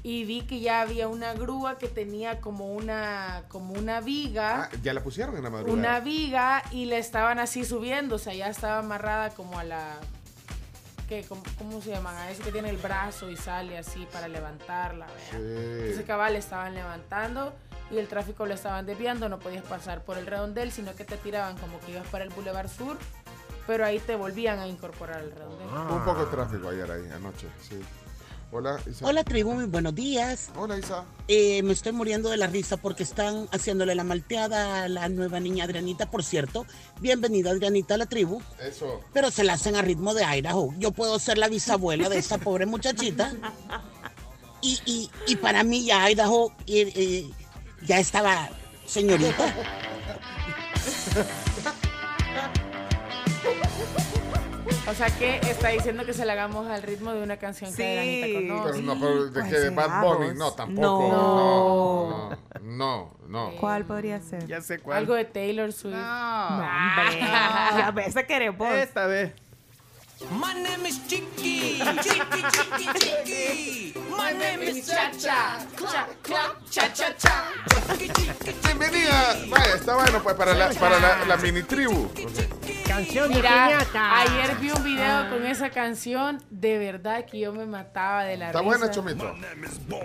Speaker 9: y vi que ya había una grúa que tenía como una, como una viga.
Speaker 4: Ah, ya la pusieron en la madrugada.
Speaker 9: una viga y le estaban así subiendo, o sea, ya estaba amarrada como a la... ¿Cómo, cómo se llaman? A ese que tiene el brazo y sale así para levantarla.
Speaker 4: Sí.
Speaker 9: Entonces cabal le estaban levantando y el tráfico lo estaban desviando, no podías pasar por el redondel, sino que te tiraban como que ibas para el Boulevard Sur, pero ahí te volvían a incorporar al redondel.
Speaker 4: Un poco de tráfico ayer ahí, anoche, sí. Hola, Isa.
Speaker 28: Hola tribu, muy buenos días.
Speaker 4: Hola Isa.
Speaker 28: Eh, me estoy muriendo de la risa porque están haciéndole la malteada a la nueva niña Adrianita, por cierto. Bienvenida Adrianita a la tribu.
Speaker 4: Eso.
Speaker 28: Pero se la hacen a ritmo de Idaho. Yo puedo ser la bisabuela de esa pobre muchachita. Y, y, y para mí ya Idaho eh, eh, ya estaba señorita.
Speaker 9: O sea que está diciendo que se la hagamos al ritmo de una canción que Adrianita conoce.
Speaker 4: Pero no, pero de que de Bad Bunny, no, tampoco. No,
Speaker 5: No.
Speaker 4: no, no. no.
Speaker 5: ¿Cuál podría ser?
Speaker 1: Ya sé cuál.
Speaker 9: Algo de Taylor Swift.
Speaker 5: No, ves, esa queremos.
Speaker 1: Esta vez.
Speaker 29: My name is Chiqui. Chiqui, chiqui, chiqui. My name is Cha-Cha. Cha, cha, cha, cha, cha.
Speaker 4: Bienvenida. Vaya, está bueno pues, para la, para la, la mini tribu.
Speaker 11: Canción de
Speaker 9: Mira,
Speaker 11: piñata.
Speaker 9: ayer vi un video con esa canción, de verdad que yo me mataba de la
Speaker 4: Está
Speaker 9: risa.
Speaker 4: buena, Chomito.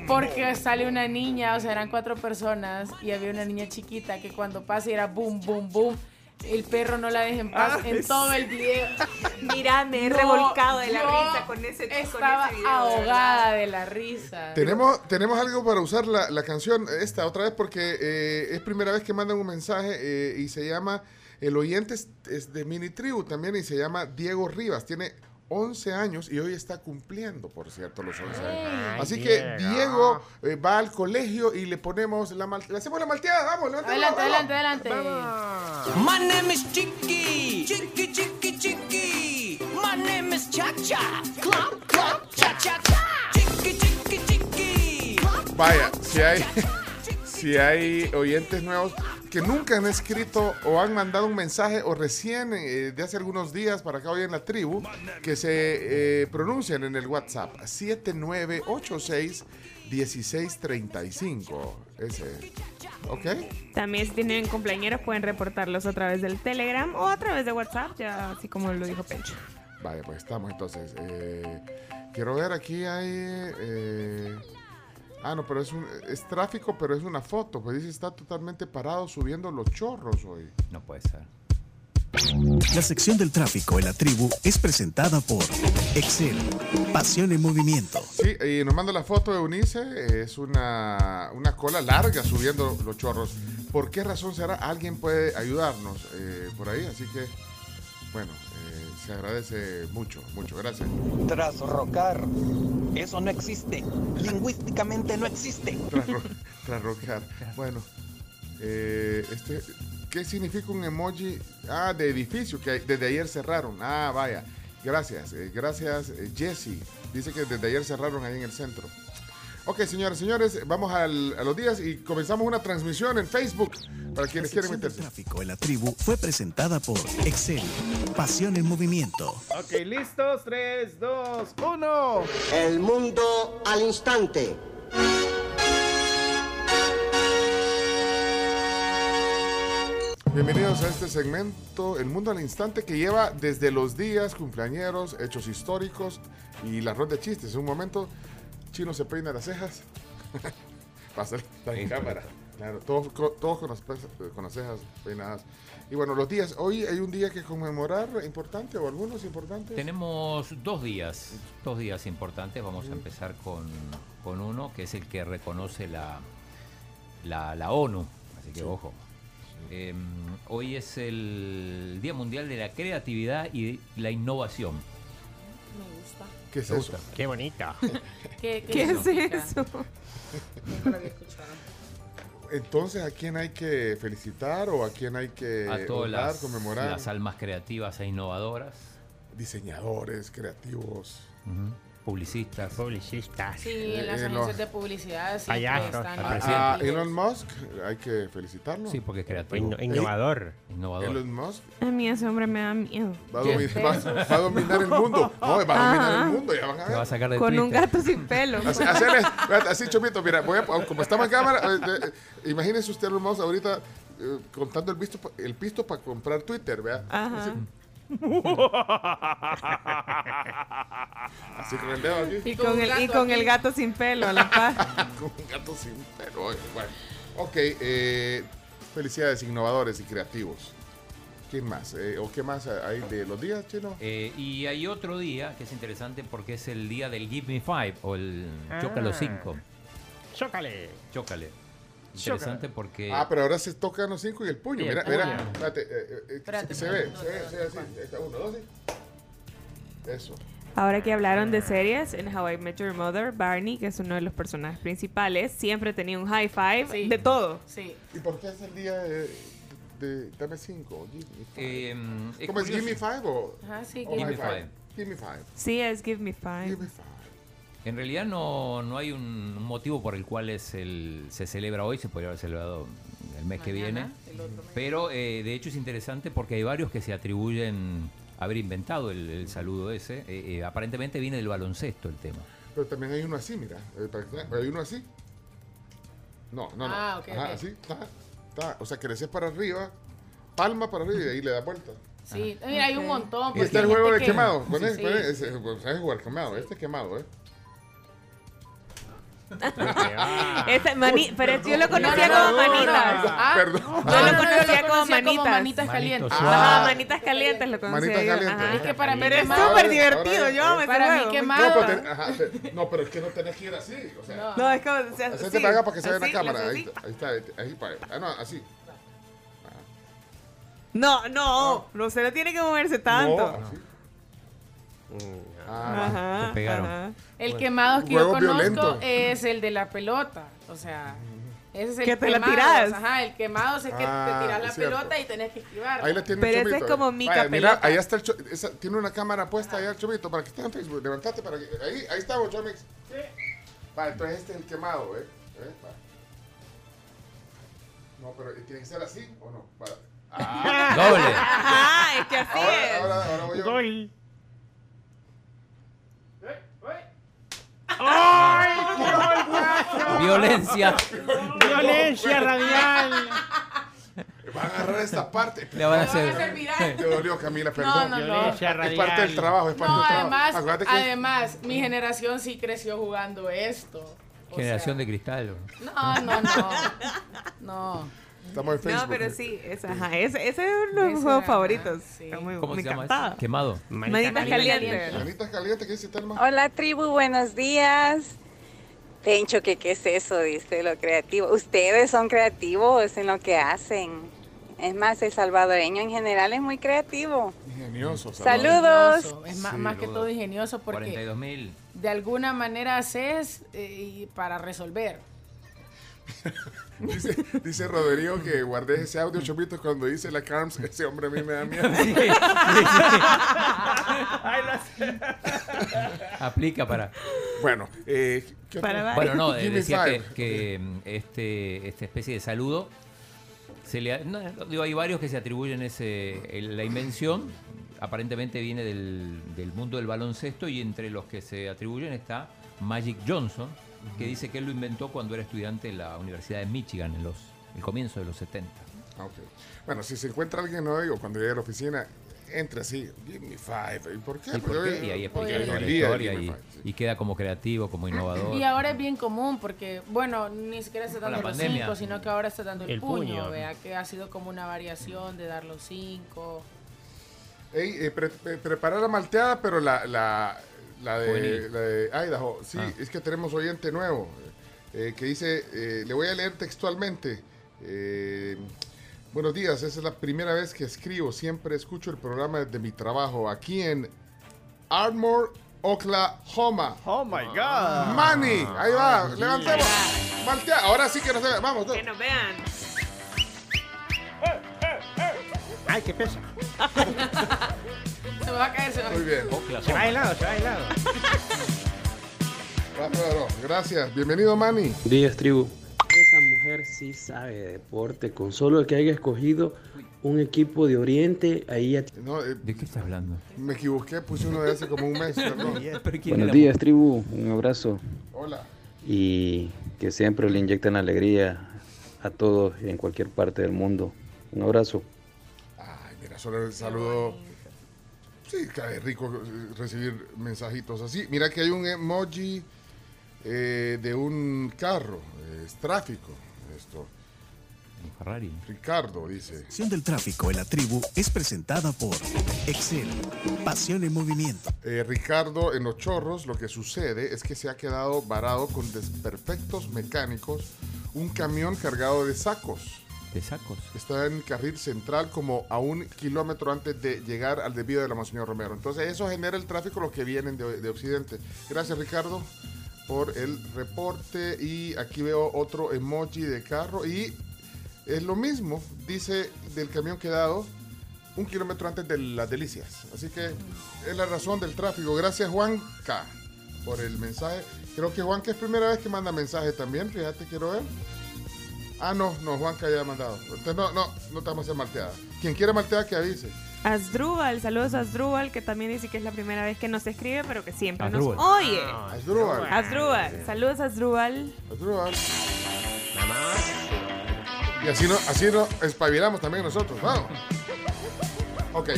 Speaker 9: Porque sale una niña, o sea, eran cuatro personas y había una niña chiquita que cuando pasa era boom, boom, boom. El perro no la deja en paz
Speaker 5: Ah,
Speaker 9: en todo el video.
Speaker 5: Mira, me he
Speaker 9: No,
Speaker 5: revolcado de la risa con ese con
Speaker 9: Estaba
Speaker 5: ese video,
Speaker 9: ahogada de la risa.
Speaker 4: Tenemos, tenemos algo para usar la, la canción esta otra vez porque eh, es primera vez que mandan un mensaje eh, y se llama, el oyente es, es de Mini Tribu también y se llama Diego Rivas, tiene 11 años y hoy está cumpliendo, por cierto, los 11 años. Así que
Speaker 29: Diego.
Speaker 4: Eh, va al colegio y le ponemos la mal- le hacemos la malteada, vamos,
Speaker 9: Adelante,
Speaker 4: vamos.
Speaker 9: adelante, adelante.
Speaker 29: My name is Chiqui. Chiqui, chiqui, chiqui. My name is Cha-Cha. Clap, clap, cha-cha-cha. Chiqui, chiqui, chiqui.
Speaker 4: Vaya, si hay, si hay oyentes nuevos que nunca han escrito o han mandado un mensaje o recién eh, de hace algunos días para acá hoy en la tribu, que se eh, pronuncien en el WhatsApp 7986 1635. Ese. ¿Ok?
Speaker 5: También si tienen compañeros pueden reportarlos a través del Telegram o a través de WhatsApp, ya así como lo dijo Pencho.
Speaker 4: Vaya, pues estamos entonces. eh, quiero ver, aquí hay... ah, no, pero es, un, es tráfico, pero es una foto. Pues dice, está totalmente parado subiendo los chorros hoy.
Speaker 6: No puede ser.
Speaker 19: La sección del tráfico en la tribu es presentada por Excel, pasión en movimiento.
Speaker 4: Sí, y nos manda la foto de Eunice. Es una, una cola larga subiendo los chorros. ¿Por qué razón será? Alguien puede ayudarnos eh, por ahí. Así que, bueno, se agradece mucho, mucho. Gracias.
Speaker 30: Tras rocar, eso no existe. Lingüísticamente no existe.
Speaker 4: Tras, ro- tras rocar. Bueno, eh, este, ¿qué significa un emoji? Ah, de edificio, que desde ayer cerraron. Ah, vaya. Gracias, eh, gracias eh, Jesse. Dice que desde ayer cerraron ahí en el centro. Ok, señores, señores, vamos al- a los días y comenzamos una transmisión en Facebook para quienes quieren meterse.
Speaker 19: tráfico en la tribu fue presentada por Excel, pasión en movimiento.
Speaker 1: Ok, listos. 3, 2, 1.
Speaker 31: El mundo al instante.
Speaker 4: Bienvenidos a este segmento, El Mundo al Instante, que lleva desde los días, cumpleañeros, hechos históricos y la ronda de chistes. Un momento, Chino se peina las cejas. Pasa en cámara. Claro, todos, todos con, las, con las cejas peinadas. Y bueno, los días, hoy hay un día que conmemorar importante o algunos importantes.
Speaker 6: Tenemos dos días, dos días importantes. Vamos a empezar con, con uno, que es el que reconoce la, la, la ONU. Así que
Speaker 4: Sí.
Speaker 6: ojo. Eh, hoy es el Día Mundial de la Creatividad y la Innovación.
Speaker 4: ¿Qué es eso?
Speaker 11: Qué bonita.
Speaker 9: ¿Qué,
Speaker 5: ¿Qué es eso?
Speaker 9: Nunca lo había escuchado.
Speaker 4: Entonces, ¿a quién hay que felicitar o a quién hay que
Speaker 6: a todas
Speaker 4: honrar,
Speaker 6: las,
Speaker 4: conmemorar?
Speaker 6: las almas creativas e innovadoras.
Speaker 4: Diseñadores, creativos.
Speaker 6: Publicistas.
Speaker 11: Publicistas.
Speaker 9: Sí, en las
Speaker 4: Eh,
Speaker 9: agencias
Speaker 4: los-
Speaker 9: de publicidad sí
Speaker 6: Payasos,
Speaker 9: están
Speaker 4: A, Elon Musk hay que felicitarlo.
Speaker 6: Sí, porque es creativo.
Speaker 11: Inno- innovador.
Speaker 6: Innovador.
Speaker 4: Elon Musk
Speaker 5: A mí ese hombre me da miedo.
Speaker 4: va a, domi- va- va a dominar el mundo. No, va a dominar
Speaker 5: Ajá.
Speaker 4: el mundo. Ya van a
Speaker 6: Te va a
Speaker 4: ver.
Speaker 6: sacar de
Speaker 5: Con un gato sin pelo.
Speaker 4: Así, hacerle- así, Chomito, mira, voy a, como estamos en cámara, eh, eh, eh, imagínese usted, Elon Musk, ahorita eh, contando el pisto, el pisto para comprar Twitter, ¿vea?
Speaker 5: Ajá.
Speaker 4: Así, así con el dedo aquí.
Speaker 5: Y con, el, y con el gato sin pelo a la par.
Speaker 4: con un gato sin pelo. Bueno, ok, eh, felicidades innovadores y creativos. ¿Quién más? Eh, ¿O qué más hay de los días, chino?
Speaker 6: Eh, y hay otro día que es interesante porque es el día del Give Me Five o el Chócalo
Speaker 11: Ah.
Speaker 6: 5.
Speaker 11: Chócale.
Speaker 6: Chócale. Interesante porque.
Speaker 4: Ah, pero ahora se tocan los cinco y el puño. Mira,
Speaker 6: puño.
Speaker 4: mira, espérate, eh, eh, eh,
Speaker 9: Espérate,
Speaker 4: se, se ve, se ve, se ve así. Está, uno, dos, sí. Eso.
Speaker 5: Ahora que hablaron de series, en How I Met Your Mother, Barney, que es uno de los personajes principales, siempre tenía un high five
Speaker 9: Sí.
Speaker 5: de todo.
Speaker 9: Sí.
Speaker 4: ¿Y por qué es el día de, de dame cinco? Give me five?
Speaker 6: eh, es
Speaker 4: ¿Cómo es. Give me five o,
Speaker 9: Ajá, sí,
Speaker 4: o
Speaker 9: Give
Speaker 6: me five.
Speaker 4: Give me five.
Speaker 5: Sí, es Give Me Five.
Speaker 4: Give me five.
Speaker 6: En realidad no, no hay un motivo por el cual es el, se celebra hoy, se podría haber celebrado el mes que viene.
Speaker 9: Mañana, el otro mes.
Speaker 6: Pero eh, de hecho es interesante porque hay varios que se atribuyen haber inventado el, el saludo ese. Eh, eh, aparentemente viene del baloncesto el tema.
Speaker 4: Pero también hay uno así, mira. Hay uno así. No, no, no.
Speaker 9: Ah, ok,
Speaker 4: Ajá,
Speaker 9: ok.
Speaker 4: así, está, está. O sea, haces para arriba, palma para arriba y de ahí le da vuelta.
Speaker 9: Sí, mira, hay un montón.
Speaker 4: Y está el juego de
Speaker 9: que-
Speaker 4: quemado.
Speaker 9: Sí,
Speaker 4: Poné,
Speaker 9: sí.
Speaker 4: ¿Sabes jugar quemado? Este es quemado, ¿eh?
Speaker 5: Ese mani- pero yo lo conocía
Speaker 9: No, no,
Speaker 5: como
Speaker 9: no, no,
Speaker 5: manitas.
Speaker 9: no. Ah,
Speaker 4: Perdón.
Speaker 5: Yo lo
Speaker 9: no, no,
Speaker 5: conocía como manitas.
Speaker 9: manitas calientes.
Speaker 11: Suave.
Speaker 5: manitas calientes lo conocía
Speaker 4: Manitas
Speaker 5: yo.
Speaker 4: calientes.
Speaker 5: ajá.
Speaker 9: Es que para mí
Speaker 5: Pero es súper divertido, yo ese
Speaker 9: Para mí
Speaker 5: me
Speaker 9: quemado-
Speaker 4: No, pero, ten- ajá, te- no, pero es que no tenés que ir así. O sea,
Speaker 9: No.
Speaker 5: Es como... o sea,
Speaker 4: hacete
Speaker 5: sí,
Speaker 4: para acá para que se vea la
Speaker 5: así,
Speaker 4: cámara.
Speaker 5: le
Speaker 4: Ahí,
Speaker 5: así.
Speaker 4: está, ahí está. Ahí, para. Ah, no, así.
Speaker 5: No, no, no se lo tiene que moverse tanto.
Speaker 4: No, así. Ah,
Speaker 5: Ajá,
Speaker 6: Te pegaron.
Speaker 5: ajá.
Speaker 9: El quemado que yo conozco
Speaker 4: violento.
Speaker 9: es el de la pelota. O sea, ese es el
Speaker 5: Que te la tirás.
Speaker 9: Ajá, el quemado es que
Speaker 4: Ah,
Speaker 9: te tiras la
Speaker 4: cierto.
Speaker 9: pelota y tenés que esquivar.
Speaker 4: Ahí la tiene
Speaker 5: Pero ese es como mica
Speaker 4: Vaya, Mira,
Speaker 5: pelota.
Speaker 4: ahí está el esa- tiene una cámara puesta allá el chomito para que esté en Facebook. Levantate para que. Ahí, ahí estamos, Chomix. Vale, entonces este es el quemado, ¿eh? ¿Eh? No, pero ¿tiene que ser así o no? Ah,
Speaker 6: Doble.
Speaker 5: Ajá, es que así
Speaker 4: ahora,
Speaker 5: es.
Speaker 4: ahora, ahora voy yo.
Speaker 11: Gol.
Speaker 6: Violencia.
Speaker 11: Violencia radial.
Speaker 4: Va a agarrar esta parte.
Speaker 6: Le van a hacer.
Speaker 4: Te dolió, Camila, perdón.
Speaker 9: no, no.
Speaker 11: Violencia
Speaker 4: Es parte del trabajo, es parte
Speaker 9: No,
Speaker 4: del trabajo.
Speaker 9: además,
Speaker 4: Acuérdate que
Speaker 9: además, mi generación sí creció jugando esto. O
Speaker 6: Generación
Speaker 9: sea,
Speaker 6: de cristal.
Speaker 9: No, no, no. No.
Speaker 4: Estamos en Facebook.
Speaker 5: No, pero sí, es, ajá, ese, ese es uno de mis juegos favoritos.
Speaker 9: sí.
Speaker 5: Está muy-
Speaker 6: ¿Cómo
Speaker 5: me
Speaker 6: se llama ese? Quemado.
Speaker 5: Manitas calientes.
Speaker 4: Manitas calientes, ¿qué dice Telma?
Speaker 32: Hola tribu, buenos días. Pencho, que qué es eso? Dice lo creativo. Ustedes son creativos en lo que hacen. Es más, el salvadoreño en general es muy creativo.
Speaker 4: Ingenioso.
Speaker 32: Saludos.
Speaker 9: Ingenioso. Es
Speaker 6: Sí,
Speaker 9: más que todo ingenioso porque
Speaker 6: 42 mil.
Speaker 9: de alguna manera haces eh, y para resolver.
Speaker 4: Dice, dice Rodrigo que guardé ese audio, Chomito, cuando dice la Carms, ese hombre a mí me da miedo.
Speaker 6: Sí, sí, sí. Aplica para.
Speaker 4: Bueno, eh.
Speaker 6: Bueno, no, eh, decía que, mm, este, esta especie de saludo, se le, no, digo, hay varios que se atribuyen ese, el- la invención, aparentemente viene del, del mundo del baloncesto y entre los que se atribuyen está Magic Johnson, que dice que él lo inventó cuando era estudiante en la Universidad de Michigan, en los, el comienzo de los 70.
Speaker 4: Ah, ok. Bueno, si se encuentra alguien hoy o cuando llegue a la oficina, entre así, give me five. ¿Y por qué?
Speaker 6: ¿Y por qué? Y ahí explica toda la historia y,
Speaker 4: five, sí.
Speaker 6: y queda como creativo, como innovador.
Speaker 9: Y ahora es bien común porque, bueno, ni siquiera está dando
Speaker 6: la
Speaker 9: los
Speaker 6: pandemia.
Speaker 9: cinco, sino que ahora está dando el,
Speaker 11: El
Speaker 9: puño,
Speaker 11: puño.
Speaker 9: vea, que ha sido como una variación de dar los cinco.
Speaker 4: Ey, eh, pre- pre- prepara la malteada, pero la, la, la, de, la de Idaho. Sí,
Speaker 6: Ah.
Speaker 4: es que tenemos oyente nuevo eh, que dice, eh, le voy a leer textualmente. eh, Buenos días, esa es la primera vez que escribo. Siempre escucho el programa desde mi trabajo aquí en Ardmore, Oklahoma.
Speaker 1: Oh my God.
Speaker 4: Manny, ahí va, levantemos. Malteada, ahora sí que nos ve. Vamos,
Speaker 5: Que nos vean.
Speaker 11: Ay, qué pesa.
Speaker 9: Se me va a caer, se me va a
Speaker 4: muy
Speaker 9: caer.
Speaker 4: bien.
Speaker 11: Se va de lado, se va
Speaker 4: gracias. Bienvenido, Manny.
Speaker 33: Días, tribu. Esa mujer sí sabe de deporte. Con solo que haya escogido un equipo de Oriente, ahí ya.
Speaker 4: No, eh,
Speaker 6: ¿De qué estás hablando?
Speaker 4: me equivoqué, puse uno de hace como un mes. perdón.
Speaker 33: Buenos días, tribu. Un abrazo.
Speaker 4: Hola.
Speaker 33: Y que siempre le inyecten alegría a todos en cualquier parte del mundo. Un abrazo.
Speaker 4: Ay, mira, solo el saludo. Sí, cae rico eh, recibir mensajitos así. Mira que hay un emoji eh, de un carro. eh, Es tráfico. Esto.
Speaker 6: Ferrari.
Speaker 4: Ricardo dice.
Speaker 19: Sección del tráfico en la tribu es presentada por Excel, pasión en movimiento.
Speaker 4: Eh, Ricardo, en los chorros, lo que sucede es que se ha quedado varado con desperfectos mecánicos un camión cargado de sacos.
Speaker 6: ¿De sacos?
Speaker 4: Está en carril central como a un kilómetro antes de llegar al desvío de la Monseñor Romero. Entonces eso genera el tráfico los que vienen de, de Occidente. Gracias Ricardo por el reporte y aquí veo otro emoji de carro y es lo mismo, dice del camión quedado un kilómetro antes de las delicias. Así que es la razón del tráfico. Gracias Juanca por el mensaje. Creo que Juanca es primera vez que manda mensaje también, fíjate, quiero ver. Ah, no, no, Juanca ya ha mandado. Entonces no, no, no te vamos a hacer malteada. Quien quiera malteada que avise.
Speaker 5: Asdrúbal, saludos a Asdrúbal, que también dice que es la primera vez que nos escribe, pero que siempre nos oye.
Speaker 4: Asdrúbal.
Speaker 5: Asdrúbal, saludos a Asdrúbal.
Speaker 4: Asdrúbal. Y así no, así no espabilamos también nosotros. Vamos. Ok,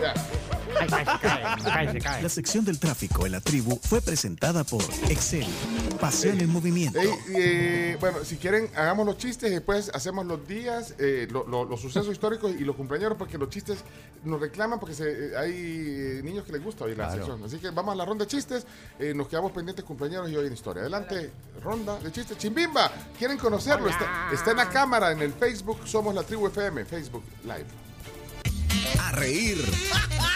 Speaker 4: ya.
Speaker 19: La sección del tráfico en la tribu fue presentada por Excel, pasión en movimiento.
Speaker 4: Ey, eh, bueno, si quieren, hagamos los chistes y después hacemos los días, eh, lo- lo- los sucesos históricos y los cumpleaños, porque los chistes nos reclaman porque se- eh, hay niños que les gusta oír la
Speaker 6: Claro.
Speaker 4: sección. Así que vamos a la ronda de chistes, eh, nos quedamos pendientes cumpleaños y hoy en historia. Adelante, ronda de chistes. Chimbimba, ¿quieren conocerlo? Está, está en la cámara, en el Facebook, somos la tribu FM, Facebook Live.
Speaker 34: A reír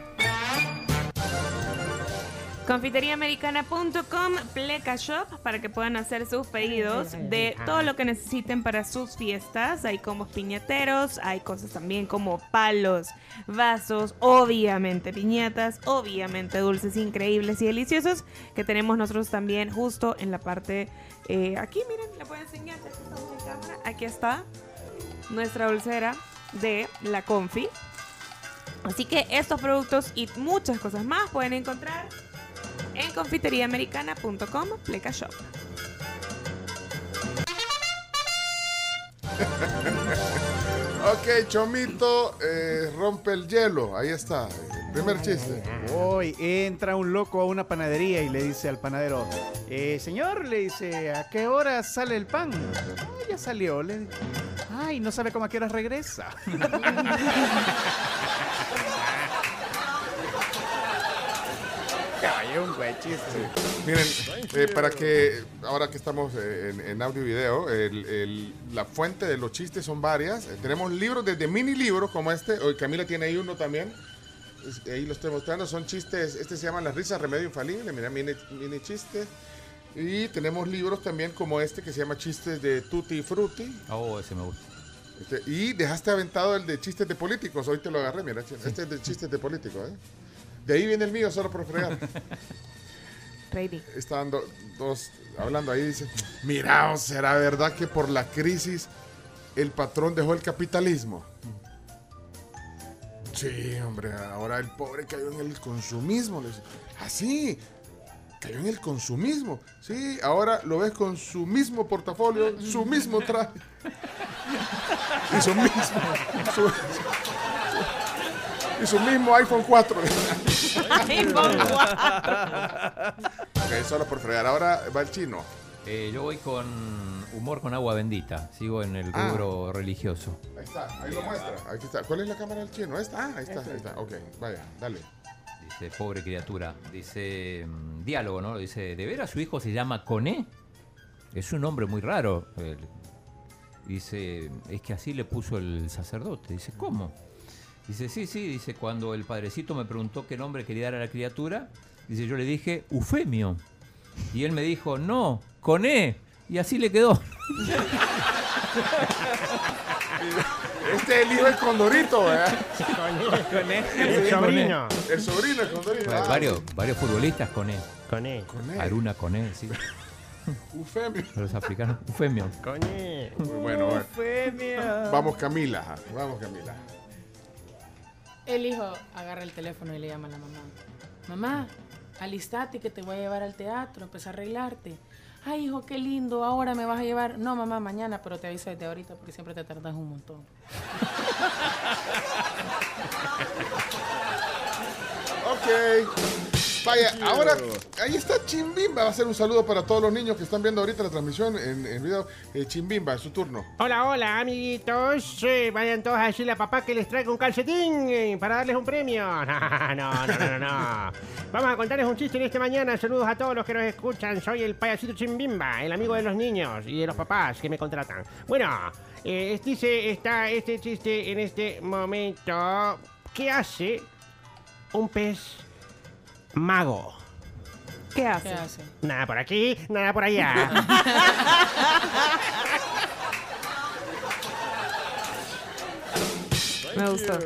Speaker 5: Confiteriaamericana.com, Pleca Shop, para que puedan hacer sus pedidos de todo lo que necesiten para sus fiestas. Hay combos piñateros, hay cosas también como palos, vasos, obviamente piñatas, obviamente dulces increíbles y deliciosos que tenemos nosotros también justo en la parte eh, aquí, miren, le puedo enseñar, ya que estamos en cámara. Aquí está nuestra dulcera de la Confi. Así que estos productos y muchas cosas más pueden encontrar en confiteriaamericana.com Pleca Shop.
Speaker 4: Ok, Chomito eh, rompe el hielo. Ahí está, el primer chiste.
Speaker 1: Hoy entra un loco a una panadería y le dice al panadero, "Eh, señor, le dice, ¿a qué hora sale el pan? "Ah, ya salió. Le... Ay, no sabe cómo a qué hora regresa. Caballo, un buen chiste.
Speaker 4: Miren, eh, para que ahora que estamos eh, en, en audio y video, el- el- la fuente de los chistes son varias. Eh, tenemos libros desde mini libros como este. Hoy Camila tiene ahí uno también. Es- ahí lo estoy mostrando. Son chistes. Este se llama Las risas remedio infalible. Mira, mini, mini chiste. Y tenemos libros también como este que se llama Chistes de Tutti Frutti.
Speaker 6: Oh, ese me gusta.
Speaker 4: Este, y dejaste aventado el de chistes de políticos. Hoy te lo agarré, mira. Este es de chistes de políticos, ¿eh? De ahí viene el mío, solo por fregar.
Speaker 5: Ready.
Speaker 4: Estaban do- dos hablando ahí. Dice: Mira, ¿será verdad que por la crisis el patrón dejó el capitalismo? Sí, hombre, ahora el pobre cayó en el consumismo. Le dice, Así, cayó en el consumismo. Sí, ahora lo ves con su mismo portafolio, su mismo traje. Y su mismo. su- y su mismo iPhone 4.
Speaker 5: iPhone 4.
Speaker 4: ok, solo por fregar. Ahora va el chino.
Speaker 6: Eh, yo voy con humor con agua bendita. Sigo en el
Speaker 4: Ah.
Speaker 6: rubro religioso.
Speaker 4: Ahí está, ahí lo muestra. Ahí está. ¿Cuál es la cámara del chino? ¿Esta? Ah, ahí está, ahí está. Ok, vaya, dale.
Speaker 6: Dice, pobre criatura. Dice, mm, diálogo, ¿no? Dice, ¿de veras su hijo se llama Coné? Es un nombre muy raro. Dice, es que así le puso el sacerdote. Dice, ¿cómo? Dice, sí, sí, dice, cuando el padrecito me preguntó qué nombre quería dar a la criatura, dice, yo le dije, Eufemio. Y él me dijo, no, con E. Y así le quedó.
Speaker 4: Este es el hijo del Condorito, ¿verdad?
Speaker 29: Con E.
Speaker 4: El
Speaker 29: sobrino.
Speaker 4: El sobrino del Condorito.
Speaker 6: Bueno,
Speaker 4: Ah,
Speaker 6: varios, varios futbolistas con E.
Speaker 29: Con E.
Speaker 6: Aruna con E, sí.
Speaker 4: Eufemio.
Speaker 6: Los africanos, Eufemio.
Speaker 29: Con E.
Speaker 4: Muy bueno, bueno.
Speaker 1: Eufemia.
Speaker 4: Vamos Camila, vamos Camila.
Speaker 9: El hijo agarra el teléfono y le llama a la mamá. Mamá, alistate que te voy a llevar al teatro, empecé a arreglarte. Ay, hijo, qué lindo, ahora me vas a llevar. No, mamá, mañana, pero te aviso desde ahorita porque siempre te tardas un montón.
Speaker 4: Ok. Vaya, ahora ahí está Chimbimba. Va a ser un saludo para todos los niños que están viendo ahorita la transmisión en, en video. Eh, Chimbimba, es su turno.
Speaker 29: Hola, hola, amiguitos. Vayan todos a decirle a papá que les traiga un calcetín eh, para darles un premio. No, no, no, no, no. Vamos a contarles un chiste en esta mañana. Saludos a todos los que nos escuchan. Soy el payasito Chimbimba, el amigo de los niños y de los papás que me contratan. Bueno, es- dice, está este chiste en este momento. ¿Qué hace un pez mago?
Speaker 5: ¿Qué hace?
Speaker 9: ¿Qué hace?
Speaker 29: Nada por aquí, nada por allá.
Speaker 5: Me gustó.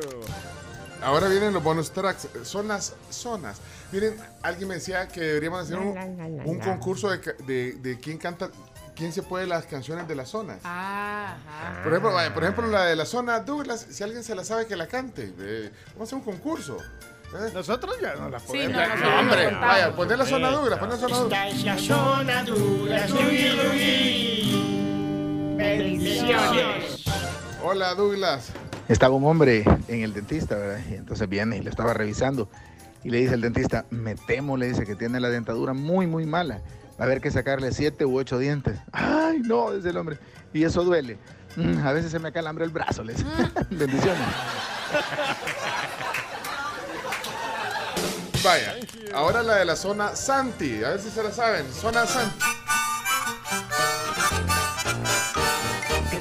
Speaker 4: Ahora vienen los bonus tracks. Son las zonas. Miren, alguien me decía que deberíamos hacer un, un concurso de, de, de quién canta, quién se puede las canciones de las zonas.
Speaker 9: Ah, ajá.
Speaker 4: Por ejemplo, por ejemplo, la de la zona Douglas, si alguien se la sabe que la cante. eh, vamos a hacer un concurso. ¿Eh?
Speaker 1: Nosotros ya no la
Speaker 9: Sí,
Speaker 1: podemos.
Speaker 9: no, nosotros
Speaker 4: no, hombre,
Speaker 9: no contamos.
Speaker 4: vaya, poner la zona Douglas, poner la zona
Speaker 29: Esta
Speaker 4: Douglas.
Speaker 29: es la zona dura. Bendiciones.
Speaker 4: Hola, Douglas.
Speaker 35: Estaba un hombre en el dentista, ¿verdad? Y entonces viene y lo estaba revisando. Y le dice el dentista, me temo, le dice que tiene la dentadura muy, muy mala. Va a haber que sacarle siete u ocho dientes. Ay, no, dice el hombre. Y eso duele. "Mm, a veces se me acalambra el brazo, le dice. Bendiciones.
Speaker 4: Vaya, ahora la de la zona Santi. A ver si se la saben. Zona Santi.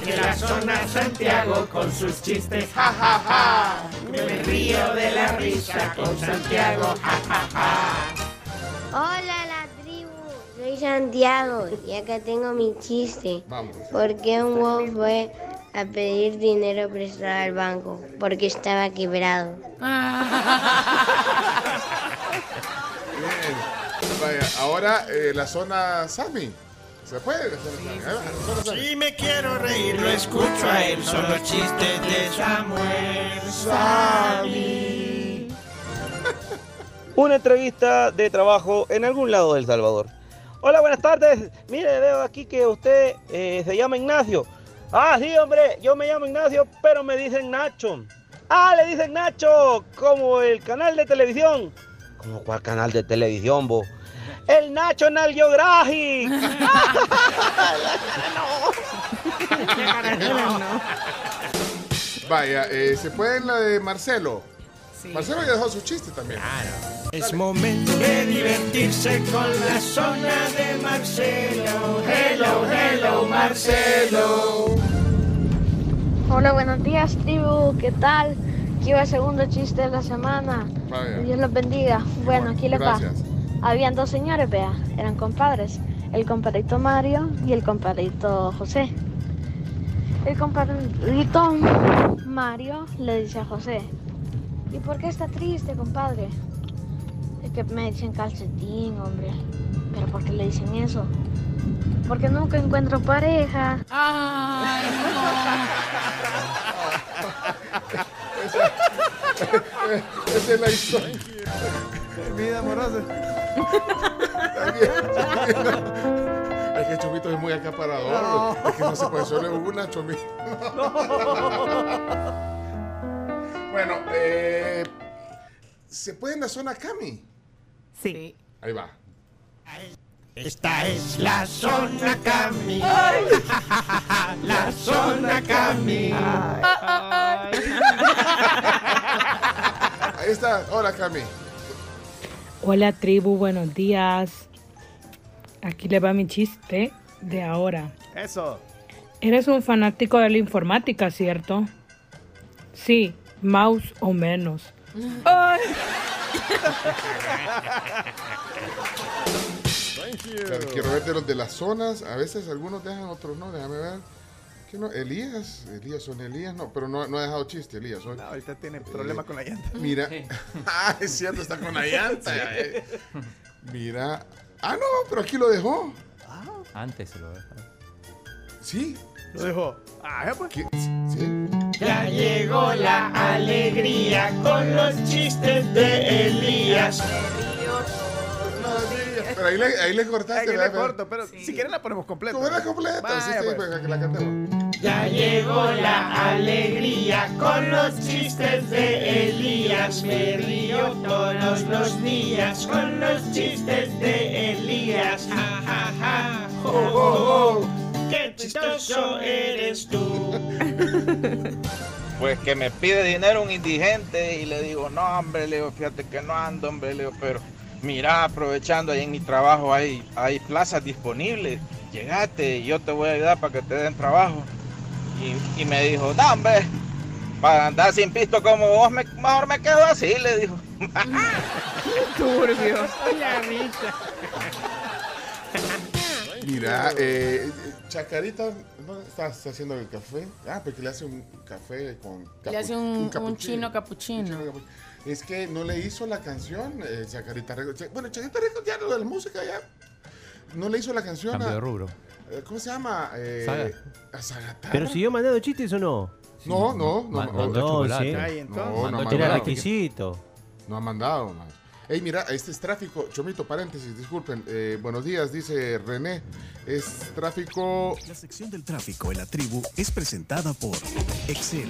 Speaker 29: De la zona Santiago con sus chistes, ja, ja, ja. Me río de la risa con Santiago, ja, ja, ja.
Speaker 36: Hola la tribu, soy Santiago y acá tengo mi chiste.
Speaker 4: Vamos.
Speaker 36: ¿Por qué un huevo fue a pedir dinero prestado al banco? Porque estaba quebrado.
Speaker 4: Bien. Vaya, ahora eh, la zona Sami. ¿Se puede?
Speaker 29: Si me quiero reír, lo escucho a él. Son los chistes de Samuel Sami.
Speaker 37: Una entrevista de trabajo en algún lado del Salvador. Hola, buenas tardes. Mire, veo aquí que usted eh, se llama Ignacio. Ah, sí, hombre, yo me llamo Ignacio, pero me dicen Nacho. Ah, le dicen Nacho, como el canal de televisión. ¿Cómo cuál canal de televisión, vos? El National Geographic.
Speaker 4: Vaya, eh, ¿se puede en la de Marcelo?
Speaker 9: Sí.
Speaker 4: Marcelo ya dejó su chiste también.
Speaker 29: Es momento de divertirse con la zona de Marcelo. Hello, hello, Marcelo.
Speaker 36: Hola, buenos días tribu, ¿qué tal? Aquí va el segundo chiste de la semana.
Speaker 4: Vaya.
Speaker 36: Dios los bendiga. Bueno, aquí va.
Speaker 4: Gracias.
Speaker 36: Habían dos señores, vea, eran compadres. El compadrito Mario y el compadrito José. El compadrito Mario le dice a José, ¿y por qué está triste, compadre? Es que me dicen calcetín, hombre. ¿Pero por qué le dicen eso? Porque nunca encuentro pareja.
Speaker 9: Ay,
Speaker 4: Esa es la historia.
Speaker 1: Vida amorosa.
Speaker 4: Es que Chomito es muy acaparador.
Speaker 1: No.
Speaker 4: Es que no se puede solo una, Chomito. Bueno, eh, ¿se puede en la zona Cami?
Speaker 5: Sí.
Speaker 4: Ahí va.
Speaker 29: Esta es la zona Cami. La zona Cami.
Speaker 4: Ahí está. Hola, Cami.
Speaker 38: Hola tribu, buenos días. Aquí le va mi chiste de ahora.
Speaker 1: Eso.
Speaker 38: Eres un fanático de la informática, ¿cierto? Sí. Más o menos.
Speaker 4: Pero quiero ver de los de las zonas. A veces algunos dejan, otros no. Déjame ver. ¿Qué no? Elías. Elías, son Elías. No, pero no, no ha dejado chiste, Elías. hoy.
Speaker 1: No, ahorita tiene problema con la llanta.
Speaker 4: Mira. ah, es cierto, está con la llanta. eh. Mira. Ah, no, pero aquí lo dejó.
Speaker 6: Antes se lo dejó.
Speaker 4: Sí.
Speaker 1: Lo dejó. Ah, ya pues.
Speaker 4: Sí.
Speaker 29: Ya llegó la alegría con los chistes de Elías.
Speaker 4: Pero ahí le, ahí le cortaste.
Speaker 1: Aquí le corto, pero si quieren la ponemos completa.
Speaker 4: ¿Cómo la completa?
Speaker 1: Vaya,
Speaker 4: sí, sí,
Speaker 1: pues.
Speaker 4: que la cantemos.
Speaker 29: Ya llegó la alegría con los chistes de Elías. Me río todos los días con los chistes de Elías. Ja, ja, ja. Jo, jo, jo. Qué chistoso eres tú.
Speaker 39: Pues que me pide dinero un indigente y le digo, no, hombre, le digo, fíjate que no ando, hombre, le digo, pero mira, aprovechando ahí en mi trabajo hay, hay plazas disponibles, llegate y yo te voy a ayudar para que te den trabajo. Y, y me dijo, no, hombre, para andar sin pisto como vos, me- mejor me quedo así, le dijo.
Speaker 5: Turbio. La risa.
Speaker 4: Mira, eh, Chacarita ¿no? está, está haciendo el café. Ah, porque le hace un café con.
Speaker 9: Le hace un, un
Speaker 4: capuchino.
Speaker 9: chino capuchino.
Speaker 4: Es que no le hizo la canción, eh, Chacarita Records. Cha- Bueno, Chacarita Records ya lo de la música ya. No le hizo la canción
Speaker 6: Cambio
Speaker 4: a.
Speaker 6: de rubro.
Speaker 4: eh, ¿Cómo se llama? Eh,
Speaker 11: Saga.
Speaker 4: A Zagatar.
Speaker 11: ¿Pero siguió mandando chistes o no?
Speaker 4: No, no, no. No, no, no, no, no. No ha mandado. man. Ey, mira, este es tráfico. Chomito, paréntesis, disculpen. Eh, buenos días, dice René. Es tráfico.
Speaker 19: La sección del tráfico en la tribu es presentada por Excel,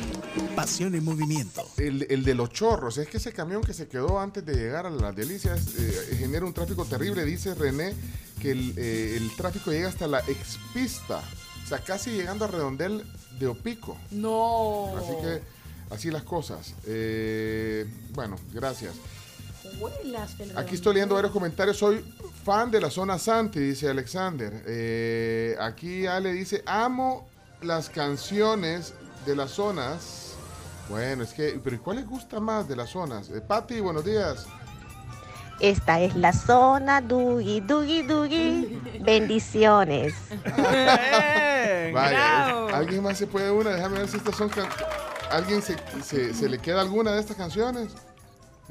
Speaker 19: pasión en movimiento.
Speaker 4: El, el de los chorros, es que ese camión que se quedó antes de llegar a las delicias eh, genera un tráfico terrible. Dice René que el, eh, el tráfico llega hasta la expista, o sea, casi llegando a Redondel de Opico.
Speaker 9: No.
Speaker 4: Así que así las cosas. Eh, bueno, gracias. Aquí estoy leyendo varios comentarios. Soy fan de la zona Santi, dice Alexander. Eh, aquí Ale dice, amo las canciones de las zonas. Bueno, es que, pero ¿y ¿cuál les gusta más de las zonas? Eh, Patti, buenos días.
Speaker 40: Esta es la zona Dugi, Dugi, Dugi. Bendiciones.
Speaker 4: Vaya, ¿alguien más se puede una? Déjame ver si estas son... ¿Alguien se, se- se le queda alguna de estas canciones?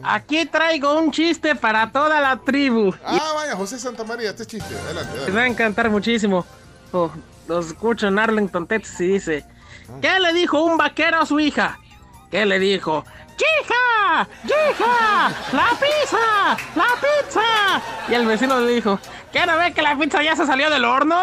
Speaker 41: Aquí traigo un chiste para toda la tribu.
Speaker 4: Ah, vaya, José Santa María, este chiste. Adelante,
Speaker 41: Les va a
Speaker 4: adelante.
Speaker 41: encantar muchísimo. Oh, los escucho en Arlington, Texas y dice: ¿Qué le dijo un vaquero a su hija? ¿Qué le dijo? ¡Chija! ¡Chija! ¡La pizza! ¡La pizza! Y el vecino le dijo: ¿Qué no ve que la pizza ya se salió del horno?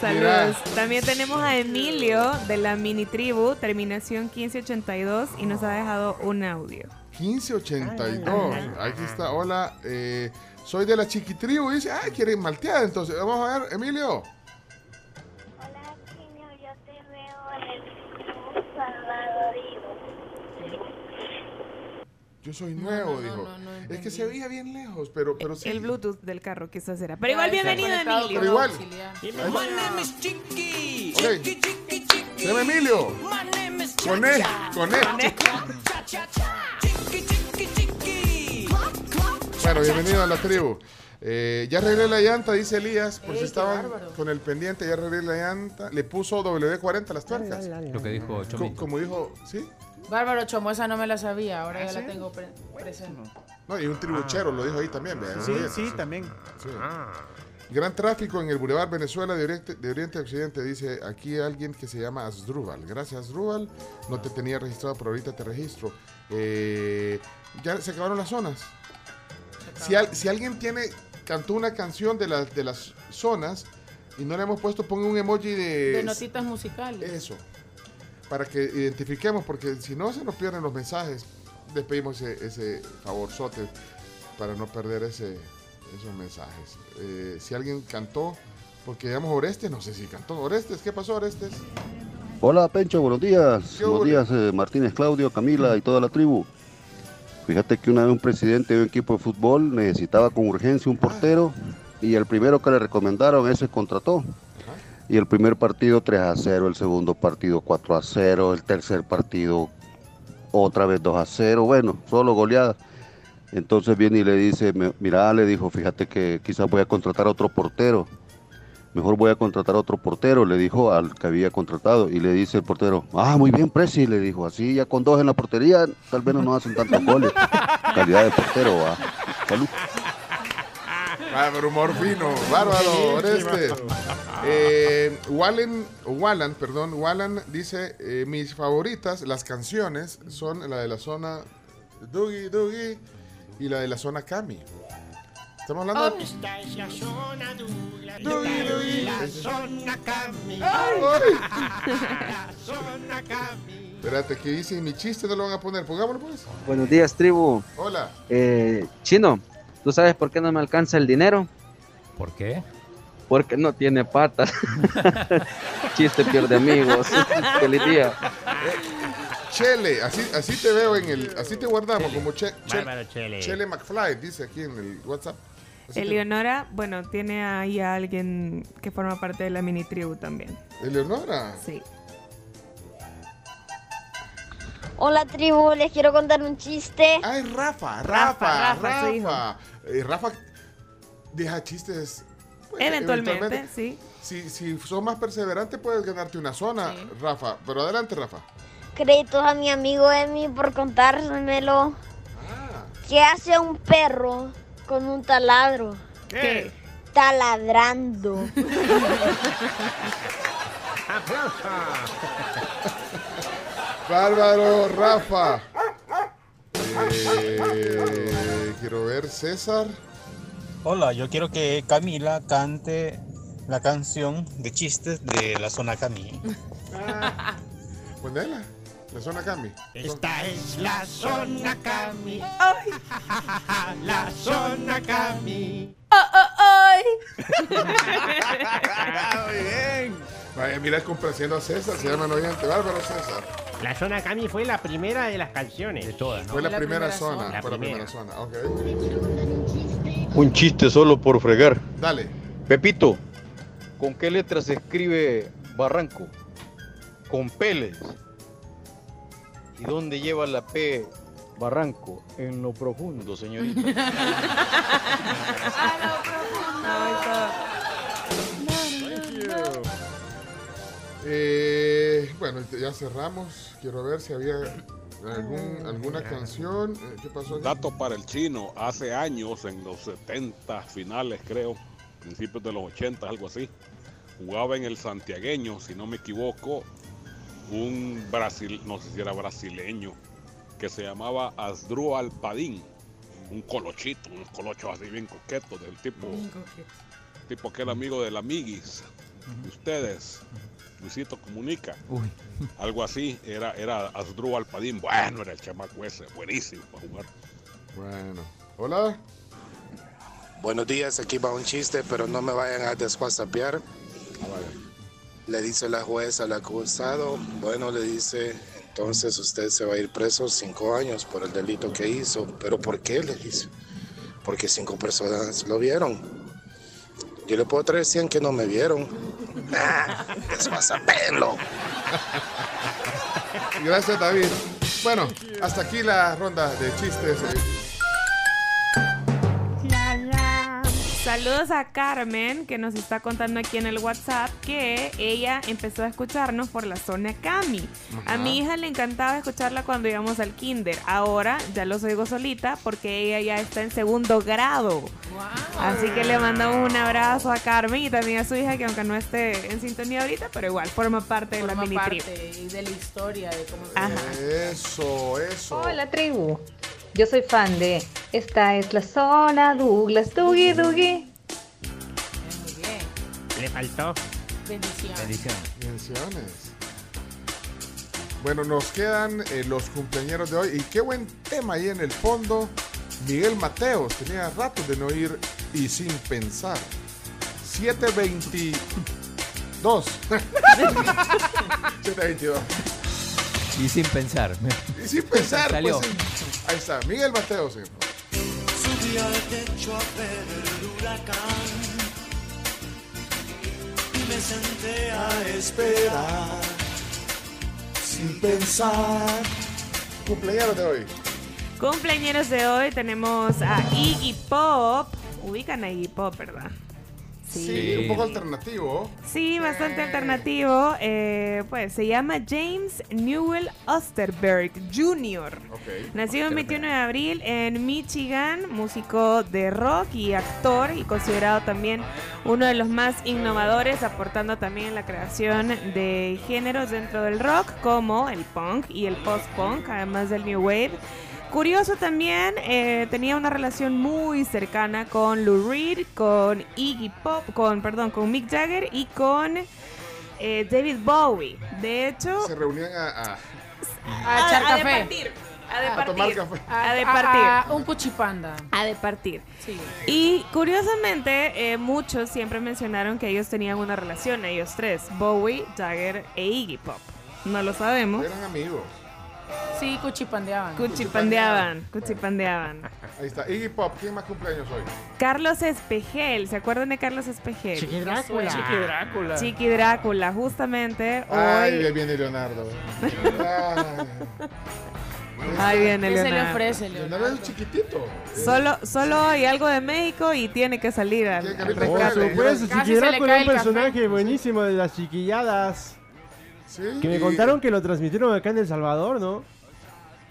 Speaker 5: Saludos. También tenemos a Emilio de la mini tribu, terminación 1582, y nos ha dejado un audio.
Speaker 4: 1582. Aquí está. Hola, eh, soy de la chiquitribu. Dice, ah, quiere malteada. Entonces, vamos a ver, Emilio. Yo soy nuevo, dijo. es que se veía bien lejos, pero, pero sí.
Speaker 5: El Bluetooth del carro quizás era. Pero igual, bienvenido, Emilio.
Speaker 4: Pero igual.
Speaker 29: My name is Chiqui. Chiqui, chiqui, chiqui.
Speaker 4: Emilio.
Speaker 29: My name is
Speaker 4: Con
Speaker 29: Cha-Cha.
Speaker 4: con
Speaker 29: clap,
Speaker 4: Bueno, bienvenido a la tribu. Eh, ya arreglé la llanta, dice Elías, por si estaban con el pendiente, ya arreglé la llanta. Le puso W40 a las tuercas.
Speaker 6: Lo que dijo
Speaker 4: Co-
Speaker 6: Chomito.
Speaker 4: como dijo, ¿sí?
Speaker 9: Bárbaro Chomo, esa no me la sabía, ahora
Speaker 4: ¿Ah,
Speaker 9: ya la tengo pre- presente.
Speaker 4: No, y un tribuchero lo dijo ahí también. vea,
Speaker 1: Sí, sí, también.
Speaker 4: Sí. Gran tráfico en el Boulevard Venezuela de Oriente, de Oriente a Occidente, dice aquí alguien que se llama Asdrúbal. Gracias, Asdrúbal. No te tenía registrado, pero ahorita te registro. Eh, ya se acabaron las zonas. Si, al- si alguien tiene, cantó una canción de, las de las zonas y no le hemos puesto, ponga un emoji de...
Speaker 9: De notitas musicales.
Speaker 4: Eso. Para que identifiquemos, porque si no se nos pierden los mensajes. Les pedimos ese, ese favorzote para no perder ese, esos mensajes. Eh, si alguien cantó, porque llamamos Orestes, no sé si cantó Orestes. ¿Qué pasó, Orestes?
Speaker 42: Hola Pencho, buenos días.
Speaker 4: ¿Qué
Speaker 42: Buenos días eh, Martínez, Claudio, Camila y toda la tribu. Fíjate que una vez un presidente de un equipo de fútbol necesitaba con urgencia un portero y el primero que le recomendaron ese contrató. Y el primer partido 3 a 0, el segundo partido 4 a 0, el tercer partido otra vez 2 a 0, bueno, solo goleadas. Entonces viene y le dice, "Me- mira, le dijo, fíjate que quizás voy a contratar a otro portero. Mejor voy a contratar a otro portero, le dijo al que había contratado. Y le dice el portero, ah, muy bien, Presi, le dijo, así ya con dos en la portería, tal vez no nos hacen tantos goles. Calidad de portero, va. Salud.
Speaker 4: Ah, pero humor fino, bárbaro, Oreste. Eh, Wallen, Wallan, perdón, Wallan dice, eh, mis favoritas, las canciones, son la de la zona Doogie Doogie y la de la zona Cami. Estamos hablando de...
Speaker 29: Esta es la zona Douglas,
Speaker 4: Doogie, doogie.
Speaker 29: la zona Cami.
Speaker 4: Ay.
Speaker 29: La zona Cami.
Speaker 4: Espérate, ¿qué dice? Mi chiste no lo van a poner, pongámoslo pues.
Speaker 43: Buenos días, tribu.
Speaker 4: Hola.
Speaker 43: Eh, Chino, ¿tú sabes por qué no me alcanza el dinero?
Speaker 6: ¿Por qué?
Speaker 43: Porque no tiene patas. Chiste pierde amigos. Feliz día.
Speaker 4: Chele, así, así te veo en el, así te guardamos como che, che-
Speaker 1: Bárbaro, Chele.
Speaker 4: Chele McFly, dice aquí en el WhatsApp. Así te-
Speaker 5: Eleonora, bueno, tiene ahí a alguien que forma parte de la mini tribu también.
Speaker 4: Eleonora.
Speaker 5: Sí.
Speaker 44: Hola tribu, les quiero contar un chiste.
Speaker 4: Ay, Rafa,
Speaker 5: Rafa,
Speaker 4: Rafa.
Speaker 5: Rafa.
Speaker 4: Eh, Rafa deja chistes. pues,
Speaker 5: Eventualmente, sí.
Speaker 4: Si, si sos más perseverante, puedes ganarte una zona, Rafa. Pero adelante, Rafa.
Speaker 44: Créditos a mi amigo Emi por contármelo. ¿Qué hace un perro con un taladro?
Speaker 1: ¿Qué?
Speaker 44: Taladrando.
Speaker 4: Bárbaro, Rafa. Eh, quiero ver, César.
Speaker 45: Hola, yo quiero que Camila cante la canción de chistes de la zona Cami.
Speaker 4: Ponela, la zona Cami.
Speaker 29: Esta es la zona Cami. La zona Cami.
Speaker 4: Muy bien. Vaya, mira, complaciendo a César, se llama el oyente. Bárbaro, César.
Speaker 1: La zona Cami fue la primera de las canciones. De todas,
Speaker 4: Fue la, primera, zona. Fue la primera zona, ok.
Speaker 46: Un chiste solo por fregar.
Speaker 4: Dale.
Speaker 46: Pepito, ¿con qué letra se escribe barranco? Con peles. ¿Y dónde lleva la P barranco? En lo profundo, señorita.
Speaker 4: Eh, bueno, ya cerramos. Quiero ver si había algún, alguna canción. Eh, ¿Qué pasó? aquí?
Speaker 47: Dato para el chino, hace años, en los 70 finales creo, principios de los 80, algo así, jugaba en el santiagueño, si no me equivoco, un brasil, no sé si era brasileño, que se llamaba Asdrúbal Padín, un colochito, un colocho así bien coqueto, del tipo, tipo que era amigo del amiguis, de ustedes, Luisito Comunica. Algo así, era, era Asdrúbal Padín. Bueno, era el chamaco ese, buenísimo para jugar.
Speaker 4: Bueno, hola.
Speaker 48: Buenos días, aquí va un chiste, pero no me vayan a deswhatsappear. Le dice la jueza al acusado, bueno, le dice, entonces usted se va a ir preso cinco años por el delito que hizo. ¿Pero por qué? Le dice. Porque cinco personas lo vieron. Yo le puedo traer 100 que no me vieron. Nah, deswhatsappenlo.
Speaker 4: Gracias, David. Bueno, hasta aquí la ronda de chistes.
Speaker 5: Saludos a Carmen, que nos está contando aquí en el WhatsApp que ella empezó a escucharnos por la zona Cami. A
Speaker 49: Ajá.
Speaker 5: mi hija le encantaba escucharla cuando íbamos al kinder. Ahora ya los oigo solita porque ella ya está en segundo grado. Así que le mandamos un abrazo a Carmen y también a su hija, que aunque no esté en sintonía ahorita, pero igual forma parte de la
Speaker 9: Forma
Speaker 5: mini tribu.
Speaker 9: parte y de la historia de cómo
Speaker 4: Eso, eso.
Speaker 50: Hola tribu, yo soy fan de Esta es la zona Douglas, Dougie Dougie.
Speaker 1: Le faltó.
Speaker 9: Bendiciones.
Speaker 4: Bendiciones. Bueno, nos quedan eh, los cumpleaños de hoy. Y qué buen tema ahí en el fondo. Miguel Mateos. Tenía rato de no ir y sin pensar. 722. 722.
Speaker 6: Y sin pensar.
Speaker 4: Y sin pensar.
Speaker 6: Salió.
Speaker 4: pues, sí. ahí está. Miguel Mateos. señor.
Speaker 29: Subí al techo a ver el huracán me
Speaker 4: senté a esperar sin pensar. Cumpleaños de hoy.
Speaker 5: Cumpleañeros de hoy tenemos a Iggy Pop. Ubican a Iggy Pop, ¿verdad?
Speaker 4: Sí, un poco alternativo.
Speaker 5: Sí, bastante alternativo. Eh, pues se llama James Newell Osterberg Jr. Nacido el 21 de abril en Michigan, músico de rock y actor y considerado también uno de los más innovadores, aportando también la creación de géneros dentro del rock como el punk y el post-punk, además del new wave. Curioso también, eh, tenía una relación muy cercana con Lou Reed, con Iggy Pop, con, perdón, con Mick Jagger y con eh, David Bowie. De hecho,
Speaker 4: Se reunían a. a-
Speaker 9: A echar café.
Speaker 5: departir. A
Speaker 4: a
Speaker 5: departir.
Speaker 4: tomar café.
Speaker 5: A departir.
Speaker 9: A- a un cuchipanda.
Speaker 5: A departir.
Speaker 9: Sí.
Speaker 5: Y curiosamente, eh, muchos siempre mencionaron que ellos tenían una relación, ellos tres, Bowie, Jagger e Iggy Pop. No lo sabemos.
Speaker 4: Eran amigos.
Speaker 9: Sí, cuchipandeaban.
Speaker 5: Cuchipandeaban, cuchipandeaban.
Speaker 4: Ahí está. Iggy Pop, ¿quién más cumpleaños hoy?
Speaker 5: Carlos Espejel, ¿se acuerdan de Carlos Espejel?
Speaker 4: Chiqui Drácula.
Speaker 1: Chiqui Drácula.
Speaker 5: Chiqui Drácula, justamente
Speaker 4: Ay,
Speaker 5: hoy.
Speaker 4: ahí viene Leonardo. Ay.
Speaker 5: Ahí viene
Speaker 9: ¿Qué se le
Speaker 5: Leonardo.
Speaker 9: ofrece,
Speaker 4: Leonardo es chiquitito.
Speaker 5: Solo, solo hay algo de México y tiene que salir al, al
Speaker 11: Por
Speaker 5: rescate.
Speaker 11: supuesto,
Speaker 9: Casi
Speaker 11: Chiqui
Speaker 9: se le
Speaker 11: Drácula
Speaker 9: cae
Speaker 11: es un
Speaker 9: el café.
Speaker 11: personaje buenísimo de las chiquilladas.
Speaker 4: Sí.
Speaker 11: Que me
Speaker 4: y-
Speaker 11: contaron que lo transmitieron acá en El Salvador, ¿no?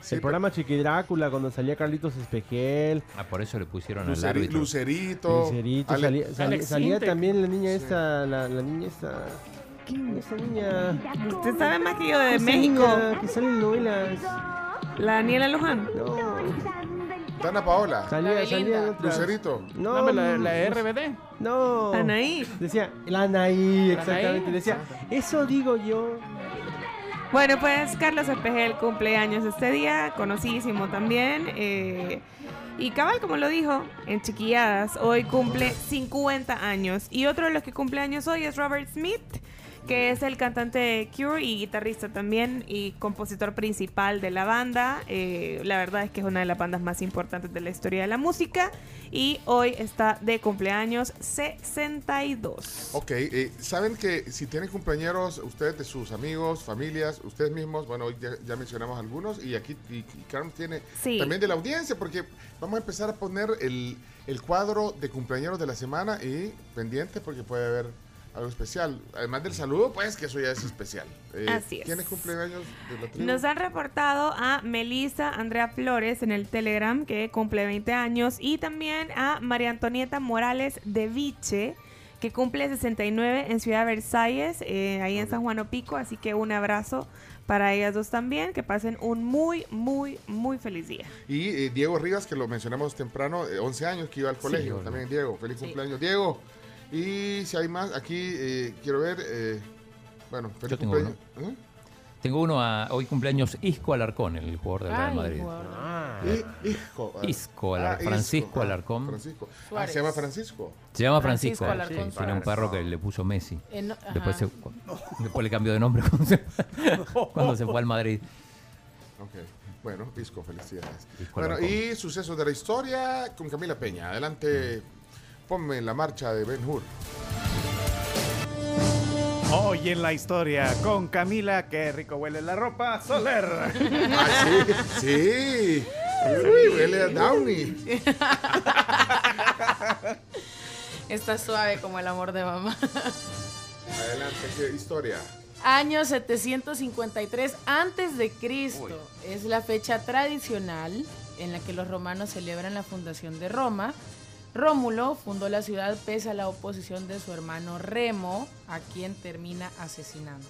Speaker 4: Sí,
Speaker 11: el programa Chiqui Drácula, cuando salía Carlitos Espejel.
Speaker 6: Ah, por eso le pusieron al
Speaker 4: Luceri-
Speaker 6: árbitro.
Speaker 4: Lucerito.
Speaker 11: Lucerito,
Speaker 4: Ale-
Speaker 11: salía, también la niña esta, la, la niña esta. ¿Quién es esa niña?
Speaker 5: Usted sabe más que yo de México.
Speaker 11: niña que sale en novelas.
Speaker 5: La Daniela Luján.
Speaker 11: No.
Speaker 4: Dana Paola.
Speaker 11: Salía, salía.
Speaker 4: Lucerito.
Speaker 11: No,
Speaker 1: Dame la, la RBD.
Speaker 11: No.
Speaker 5: Anaí.
Speaker 11: Decía, la Anaí,
Speaker 1: ¿La
Speaker 11: exactamente.
Speaker 1: Anaí?
Speaker 11: Decía, eso digo yo.
Speaker 5: Bueno, pues Carlos Espejel cumple años este día, conocidísimo también. eh, y cabal, como lo dijo, en Chiquilladas, hoy cumple 50 años. Y otro de los que cumple años hoy es Robert Smith, que es el cantante de Cure y guitarrista también y compositor principal de la banda. Eh, la verdad es que es una de las bandas más importantes de la historia de la música. Y hoy está de cumpleaños 62.
Speaker 4: Ok, eh, saben que si tienen compañeros, ustedes de sus amigos, familias, ustedes mismos, bueno, hoy ya, ya mencionamos algunos y aquí y, y Carmen tiene
Speaker 5: Sí.
Speaker 4: también de la audiencia porque vamos a empezar a poner el, el cuadro de cumpleaños de la semana y pendiente porque puede haber algo especial. Además del saludo, pues que eso ya es especial. Eh,
Speaker 5: Así es.
Speaker 4: ¿Quiénes cumpleaños de la tribu?
Speaker 5: Nos han reportado a Melissa Andrea Flores en el Telegram, que cumple 20 años, y también a María Antonieta Morales de Viche, que cumple 69 en Ciudad Versalles, eh, ahí en San Juan Opico. Así que un abrazo para ellas dos también. Que pasen un muy, muy, muy feliz día.
Speaker 4: Y eh, Diego Rivas, que lo mencionamos temprano, eh, 11 años que iba al colegio.
Speaker 6: Sí.
Speaker 4: También Diego, feliz
Speaker 5: Sí.
Speaker 4: cumpleaños, Diego. Y si hay más, aquí eh, quiero ver, eh, bueno, feliz
Speaker 6: Yo tengo
Speaker 4: cumpleaños. ¿Eh?
Speaker 6: Tengo uno a, hoy cumpleaños Isco Alarcón, el jugador del Real
Speaker 9: Ay,
Speaker 6: Madrid.
Speaker 4: I- Isco. ah.
Speaker 6: Isco,
Speaker 4: Ah,
Speaker 6: Alar- Francisco
Speaker 4: ah,
Speaker 6: Alarcón.
Speaker 4: Francisco. Ah, se llama Francisco.
Speaker 6: Se llama
Speaker 9: Francisco
Speaker 6: Francisco.
Speaker 9: Alarcón
Speaker 6: sí, tiene un perro que le puso Messi.
Speaker 9: Eh, no-
Speaker 6: Después, se, después le cambió de nombre cuando se, cuando se fue al Madrid.
Speaker 4: Ok. Bueno, Isco, felicidades.
Speaker 6: Isco
Speaker 4: bueno, y sucesos de la historia con Camila Peña. Adelante, ponme la marcha de Ben Hur.
Speaker 1: Hoy en la historia con Camila, qué rico huele la ropa, Soler.
Speaker 4: Ah, sí, sí. Uy, huele a Downey.
Speaker 9: Está suave como el amor de mamá.
Speaker 4: Adelante, ¿qué historia?
Speaker 9: Año 753 antes de Cristo. Es la fecha tradicional en la que los romanos celebran la fundación de Roma. Rómulo fundó la ciudad pese a la oposición de su hermano Remo, a quien termina asesinando.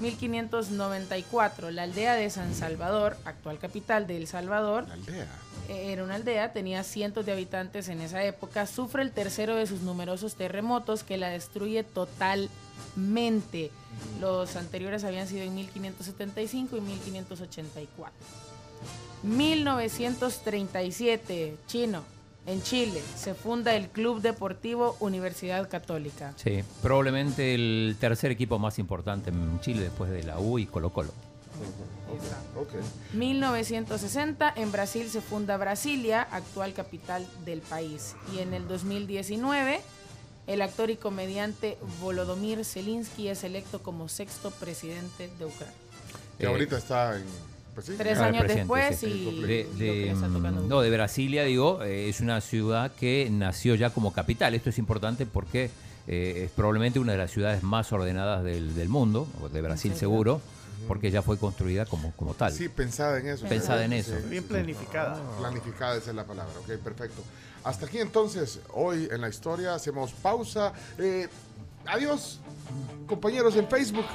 Speaker 9: 1594, la aldea de San Salvador, actual capital de El Salvador,
Speaker 4: aldea.
Speaker 9: eh, era una aldea, tenía cientos de habitantes en esa época, sufre el tercero de sus numerosos terremotos que la destruye totalmente. Los anteriores habían sido en 1575 y 1584. 1937, chino, en Chile, se funda el Club Deportivo Universidad Católica.
Speaker 6: Sí, probablemente el tercer equipo más importante en Chile después de la U y Colo Colo.
Speaker 4: Ok.
Speaker 9: 1960 en Brasil se funda Brasilia, actual capital del país. Y en el 2019 El actor y comediante Volodymyr Zelensky es electo como sexto presidente de Ucrania.
Speaker 4: Que
Speaker 6: Eh,
Speaker 4: ahorita está en. Pues sí.
Speaker 9: Tres
Speaker 6: Ah,
Speaker 9: años después
Speaker 6: sí.
Speaker 9: y
Speaker 6: de, no de Brasilia digo eh, es una ciudad que nació ya como capital esto es importante porque eh, es probablemente una de las ciudades más ordenadas del, del mundo o de Brasil seguro porque ya fue construida como, como tal
Speaker 4: Sí, pensada en eso.
Speaker 6: Pensada en eso.
Speaker 1: Bien planificada.
Speaker 4: Planificada, esa es la palabra. Ok, perfecto. Hasta aquí entonces, hoy en la historia, hacemos pausa. Eh, adiós, compañeros en Facebook.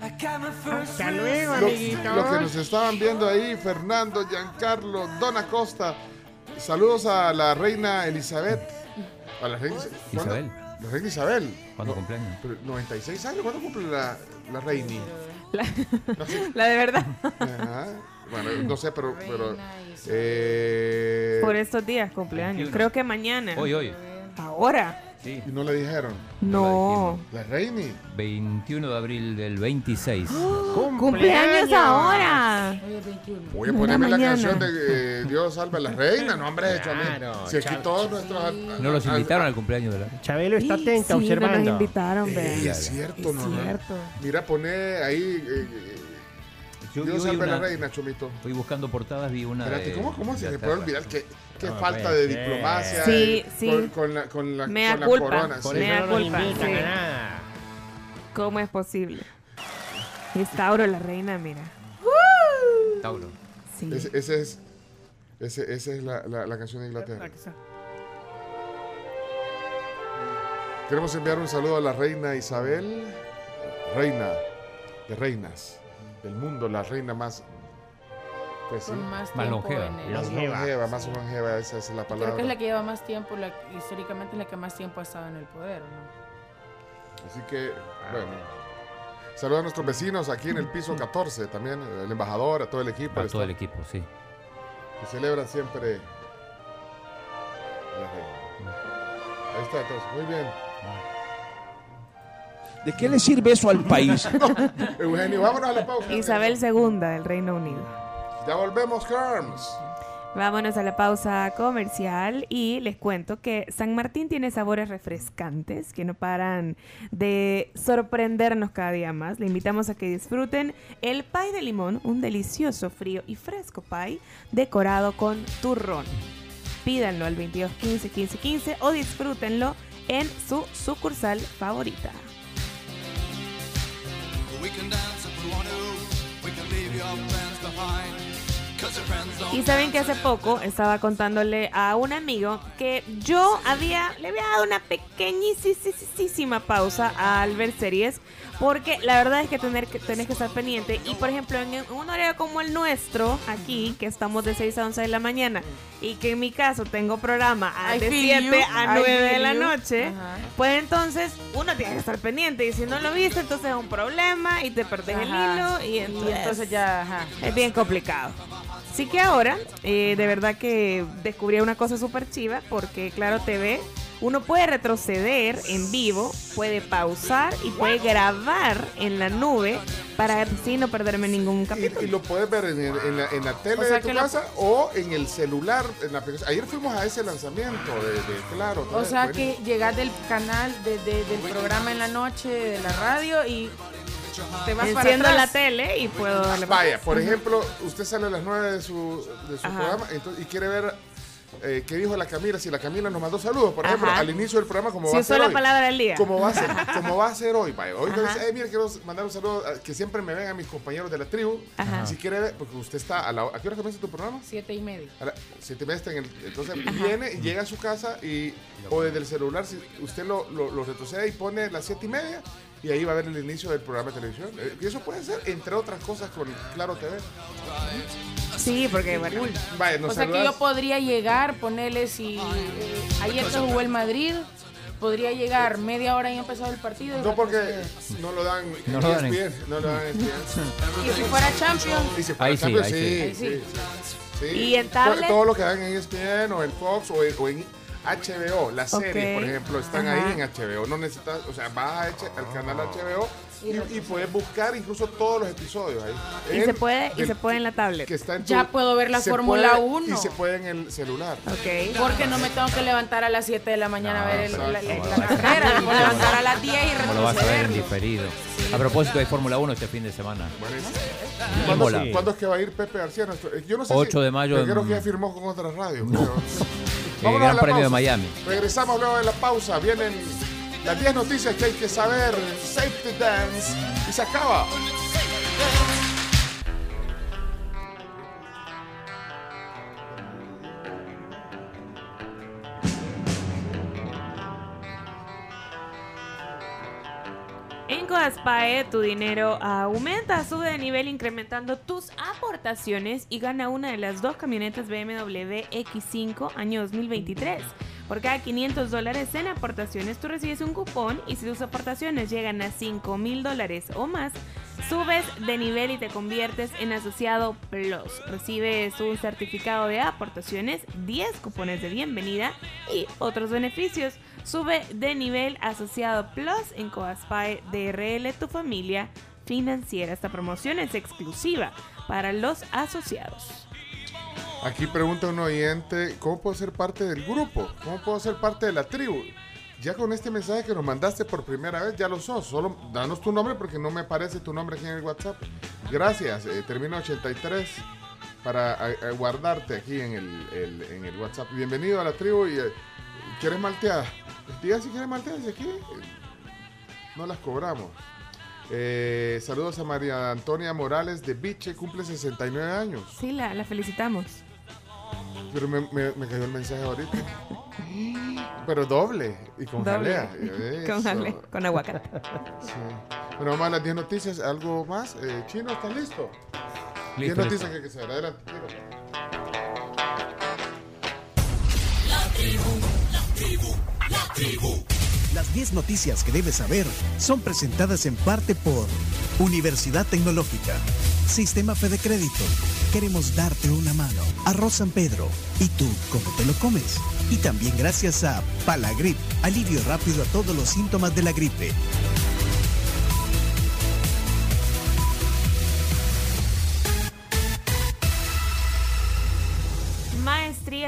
Speaker 51: Hasta luego, amiguitos.
Speaker 4: lo que nos estaban viendo ahí, Fernando, Giancarlo, Dona Costa. Saludos a la reina Elizabeth. A la reina.
Speaker 6: Isabel.
Speaker 4: La reina Isabel.
Speaker 6: ¿Cuándo
Speaker 4: No,
Speaker 6: cumpleaños?
Speaker 4: pero 96 años, ¿cuándo cumple la, la reina?
Speaker 5: La de verdad.
Speaker 4: Ajá. Bueno, no sé, pero... pero eh,
Speaker 5: Por estos días, cumpleaños. Creo que mañana.
Speaker 6: hoy hoy
Speaker 5: Ahora.
Speaker 6: Sí
Speaker 4: ¿Y no le dijeron?
Speaker 5: No.
Speaker 4: La reina.
Speaker 6: 21 de abril del 26
Speaker 5: ¡Cumpleaños ahora!
Speaker 9: Hoy es 21.
Speaker 4: Voy a ponerme la canción de eh, Dios salve a la reina. No, hombre.
Speaker 51: Claro,
Speaker 4: Si aquí
Speaker 51: chao.
Speaker 4: todos nuestros...
Speaker 6: no los invitaron al cumpleaños de la
Speaker 11: Chabelo está
Speaker 5: Sí,
Speaker 11: atenta,
Speaker 5: sí, no
Speaker 11: observando.
Speaker 5: nos invitaron, ve.
Speaker 4: Ey, es cierto,
Speaker 5: Es
Speaker 4: no, no.
Speaker 5: cierto.
Speaker 4: Mira, pone ahí... eh, eh,
Speaker 6: Yo-
Speaker 4: Dios salve a la reina, Chomito.
Speaker 6: Estoy buscando portadas, vi una
Speaker 4: Espérate,
Speaker 6: de
Speaker 4: ¿cómo, cómo se me puede olvidar? Qué, qué
Speaker 51: No
Speaker 4: falta
Speaker 51: puede
Speaker 4: de
Speaker 51: ser.
Speaker 4: diplomacia
Speaker 5: Sí,
Speaker 4: eh,
Speaker 5: sí.
Speaker 4: Con, con la, con la,
Speaker 5: Mea
Speaker 4: con la corona.
Speaker 51: Por
Speaker 4: sí.
Speaker 51: eso
Speaker 5: Mea
Speaker 51: no nos
Speaker 5: culpa,
Speaker 51: invitan
Speaker 5: sí.
Speaker 51: a nada.
Speaker 5: ¿Cómo es posible? Es Tauro la reina, mira.
Speaker 6: Tauro.
Speaker 5: Sí.
Speaker 4: Ese, ese es, ese, esa es la, la, la canción de Inglaterra. Queremos enviar un saludo a la reina Isabel, reina de reinas del mundo, la reina más, pues sí,
Speaker 9: más
Speaker 6: Más
Speaker 9: tiempo
Speaker 6: longeva.
Speaker 9: en el-
Speaker 4: más
Speaker 51: Longeva.
Speaker 4: longeva, más longeva, esa es la palabra.
Speaker 9: Creo que es la que lleva más tiempo, la, históricamente es la que más tiempo ha estado en el poder, ¿no?
Speaker 4: Así que, bueno. Saludos a nuestros vecinos aquí en el piso 14, también el embajador, a todo el equipo.
Speaker 6: A
Speaker 4: el
Speaker 6: todo el equipo, sí.
Speaker 4: Que celebran siempre. a la reina. Ahí está, entonces, muy bien.
Speaker 52: ¿De qué le sirve eso al país?
Speaker 4: Eugenio, vámonos a la pausa.
Speaker 5: Isabel II del Reino Unido.
Speaker 4: Ya volvemos, Herms.
Speaker 5: Vámonos a la pausa comercial y les cuento que San Martín tiene sabores refrescantes que no paran de sorprendernos cada día más. Le invitamos a que disfruten el pie de limón, un delicioso frío y fresco pie decorado con turrón. Pídanlo al 22 15 15 15 o disfrútenlo en su sucursal favorita. Y saben que hace poco estaba contándole a un amigo que yo había, le había dado una pequeñísima pausa al ver series, porque la verdad es que tener que tenés que estar pendiente. Y por ejemplo, en un horario como el nuestro, aquí, que estamos de 6 a 11 de la mañana, y que en mi caso tengo programa de
Speaker 9: feel
Speaker 5: 7
Speaker 9: you,
Speaker 5: a
Speaker 9: I
Speaker 5: 9 de la noche,
Speaker 9: Ajá.
Speaker 5: pues entonces uno tiene que estar pendiente. Y si no lo viste, entonces es un problema y te perdés el hilo. Y entonces,
Speaker 9: entonces ya, ajá.
Speaker 5: es bien complicado. Así que ahora, eh, de verdad que descubrí una cosa súper chiva, porque Claro TV, uno puede retroceder en vivo, puede pausar y puede grabar en la nube para así no perderme ningún capítulo.
Speaker 4: y lo puedes ver en, el- en la, en la tele
Speaker 5: O sea
Speaker 4: de tu
Speaker 5: lo-
Speaker 4: casa o en el celular. En la aplicación. Ayer fuimos a ese lanzamiento de, de Claro.
Speaker 9: O sea que llegas del canal, de- de- del programa en la noche, de la radio y te vas para
Speaker 5: Enciendo la
Speaker 9: atrás.
Speaker 5: tele y puedo darle para
Speaker 4: Vaya, por ejemplo, usted sale a las 9 de su, de su
Speaker 5: Ajá.
Speaker 4: programa entonces, y quiere ver eh, qué dijo la Camila. Si la Camila nos mandó saludos, por ejemplo,
Speaker 5: Ajá.
Speaker 4: al inicio del programa, como
Speaker 5: Si
Speaker 4: va a ser
Speaker 5: la
Speaker 4: hoy.
Speaker 5: palabra del día.
Speaker 4: Como va a ser, como va a ser hoy. Vaya, hoy
Speaker 5: Ajá.
Speaker 4: dice, eh, mire, quiero mandar un saludo a- que siempre me ven a mis compañeros de la tribu.
Speaker 5: Ajá.
Speaker 4: Si quiere ver, porque usted está a la ¿A qué hora comienza tu programa?
Speaker 9: Siete y media.
Speaker 4: A siete y media está en el- entonces viene y llega a su casa y o desde el celular si usted lo, lo, lo retrocede y pone las siete y media y ahí va a ver el inicio del programa de televisión. Eh, Y eso puede ser, entre otras cosas, con Claro TV.
Speaker 5: Sí, porque bueno.
Speaker 4: Vaya, nos
Speaker 9: O sea que yo podría llegar, ponerle si eh, ayer que jugó el Madrid, podría llegar media hora y empezado el partido. y
Speaker 4: No porque no lo dan
Speaker 6: No
Speaker 4: en
Speaker 6: lo dan
Speaker 4: ESPN, no lo dan ESPN.
Speaker 9: Y si fuera Champions,
Speaker 4: Y si fuera
Speaker 6: Ahí sí, ahí
Speaker 4: sí,
Speaker 9: sí.
Speaker 4: sí.
Speaker 5: ¿Y en
Speaker 4: Todo-
Speaker 5: tablet?
Speaker 4: Todo lo que dan en ESPN o en Fox o en, o en- HBO, la serie,
Speaker 5: Ok.
Speaker 4: por ejemplo, están
Speaker 5: Ajá.
Speaker 4: ahí en HBO. No necesitas, o sea, vas a H- al canal HBO y, y puedes buscar incluso todos los episodios ahí.
Speaker 5: Y
Speaker 4: En-
Speaker 5: se puede, y se puede en la tablet.
Speaker 4: que está en
Speaker 9: Ya puedo ver la Fórmula
Speaker 4: puede-
Speaker 9: 1.
Speaker 4: Y se puede en el celular.
Speaker 5: Ok.
Speaker 9: Porque no me tengo que levantar a las 7 de la mañana a ver el- la, la- la carrera. Me puedo levantar a las 10 y
Speaker 6: ¿Cómo lo vas a ver en diferido? A propósito de Fórmula 1 este fin de semana.
Speaker 4: ¿Cuándo, cuándo es que va a ir Pepe García? Nuestro- eh, yo no sé
Speaker 6: 8
Speaker 4: si-
Speaker 6: de mayo
Speaker 4: Creo
Speaker 6: en-
Speaker 4: que ya firmó con otra radio. pero- Vámonos a
Speaker 6: Gran
Speaker 4: la
Speaker 6: Premio de. Miami.
Speaker 4: Regresamos luego de la pausa. Vienen las 10 noticias que hay que saber. Safety Dance. Y se acaba.
Speaker 5: Coaspae, tu dinero aumenta, sube de nivel incrementando tus aportaciones y gana una de las dos camionetas BMW X5 año 2023. Por cada 500 dólares en aportaciones, tú recibes un cupón y si tus aportaciones llegan a 5 mil dólares o más, subes de nivel y te conviertes en asociado Plus. Recibes un certificado de aportaciones, 10 cupones de bienvenida y otros beneficios. Sube de nivel asociado Plus en Coaspae DRL, tu familia financiera. Esta promoción es exclusiva para los asociados.
Speaker 4: Aquí pregunta un oyente, ¿cómo puedo ser parte del grupo? ¿Cómo puedo ser parte de la tribu? Ya con este mensaje que nos mandaste por primera vez, ya lo sos. Solo danos tu nombre porque no me aparece tu nombre aquí en el WhatsApp. Gracias. eh, termino 83 para eh, eh, guardarte aquí en el, en el WhatsApp. Bienvenido a la tribu y eh, ¿quieres malteada? Diga si quieres malteadas aquí. No las cobramos. Eh, saludos a María Antonia Morales de Biche, cumple 69 años.
Speaker 5: Sí, la felicitamos.
Speaker 4: Pero me, me- me cayó el mensaje ahorita. Pero doble y con
Speaker 5: Doble.
Speaker 4: jalea.
Speaker 5: Con
Speaker 4: Eso.
Speaker 5: jale, con aguacate.
Speaker 4: Sí. Bueno, vamos a las 10 noticias. ¿Algo más? Eh, Chino, ¿estás listo? 10
Speaker 6: Listo,
Speaker 4: noticias
Speaker 6: listo.
Speaker 4: que hay que saber. Adelante.
Speaker 53: La tribu, la tribu, la tribu. Las 10 noticias que debes saber son presentadas en parte por Universidad Tecnológica, Sistema Fede Crédito. Queremos darte una mano. Arroz San Pedro. ¿Y tú cómo te lo comes? Y también gracias a Palagrip, alivio rápido a todos los síntomas de la gripe.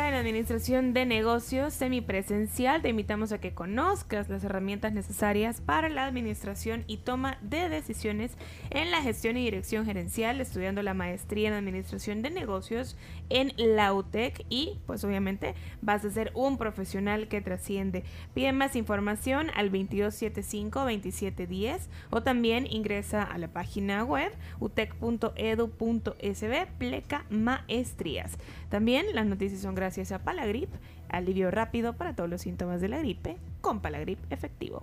Speaker 5: En Administración de Negocios semipresencial. Te invitamos a que conozcas las herramientas necesarias para la administración y toma de decisiones en la gestión y dirección gerencial, estudiando la maestría en Administración de Negocios en la UTEC y pues obviamente vas a ser un profesional que trasciende. Pide más información al 2275-2710 o también ingresa a la página web utec.edu.sb pleca maestrías. También las noticias son gracias a Palagrip, alivio rápido para todos los síntomas de la gripe con Palagrip efectivo.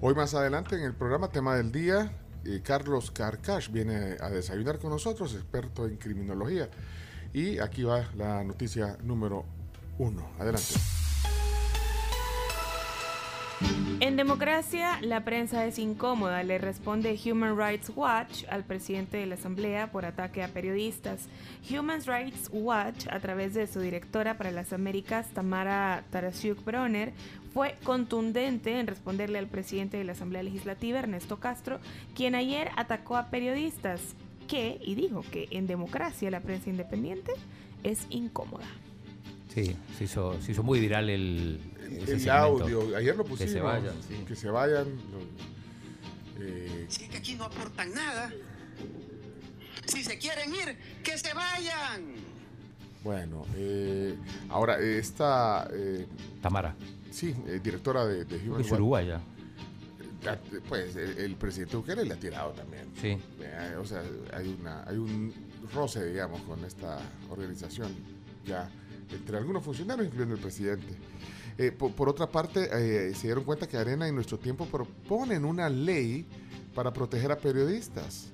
Speaker 4: Hoy más adelante en el programa Tema del Día, eh, Carlos Carcash viene a desayunar con nosotros, experto en criminología. Y aquí va la noticia número uno. Adelante.
Speaker 5: En democracia, la prensa es incómoda, le responde Human Rights Watch al presidente de la Asamblea por ataque a periodistas. Human Rights Watch, a través de su directora para las Américas, Tamara Tarasiuk Bronner, fue contundente en responderle al presidente de la Asamblea Legislativa, Ernesto Castro, quien ayer atacó a periodistas que, y dijo que en democracia la prensa independiente es incómoda.
Speaker 6: Sí, se hizo, se hizo muy viral el, ese
Speaker 4: El audio, ayer lo
Speaker 6: Que
Speaker 4: pusimos.
Speaker 6: se vayan, sí.
Speaker 4: Que se vayan. eh,
Speaker 54: Si es que aquí no aportan nada. Si se quieren ir, que se vayan.
Speaker 4: bueno, eh, ahora esta... eh,
Speaker 6: Tamara.
Speaker 4: Sí, eh, directora de, de Human
Speaker 6: Es uruguaya.
Speaker 4: Pues el, el presidente Bukele le ha tirado también.
Speaker 6: Sí.
Speaker 4: O sea, hay, una, hay un roce, digamos, con esta organización ya entre algunos funcionarios, incluyendo el presidente. Eh, por, por otra parte, eh, se dieron cuenta que Arena en nuestro tiempo proponen una ley para proteger a periodistas.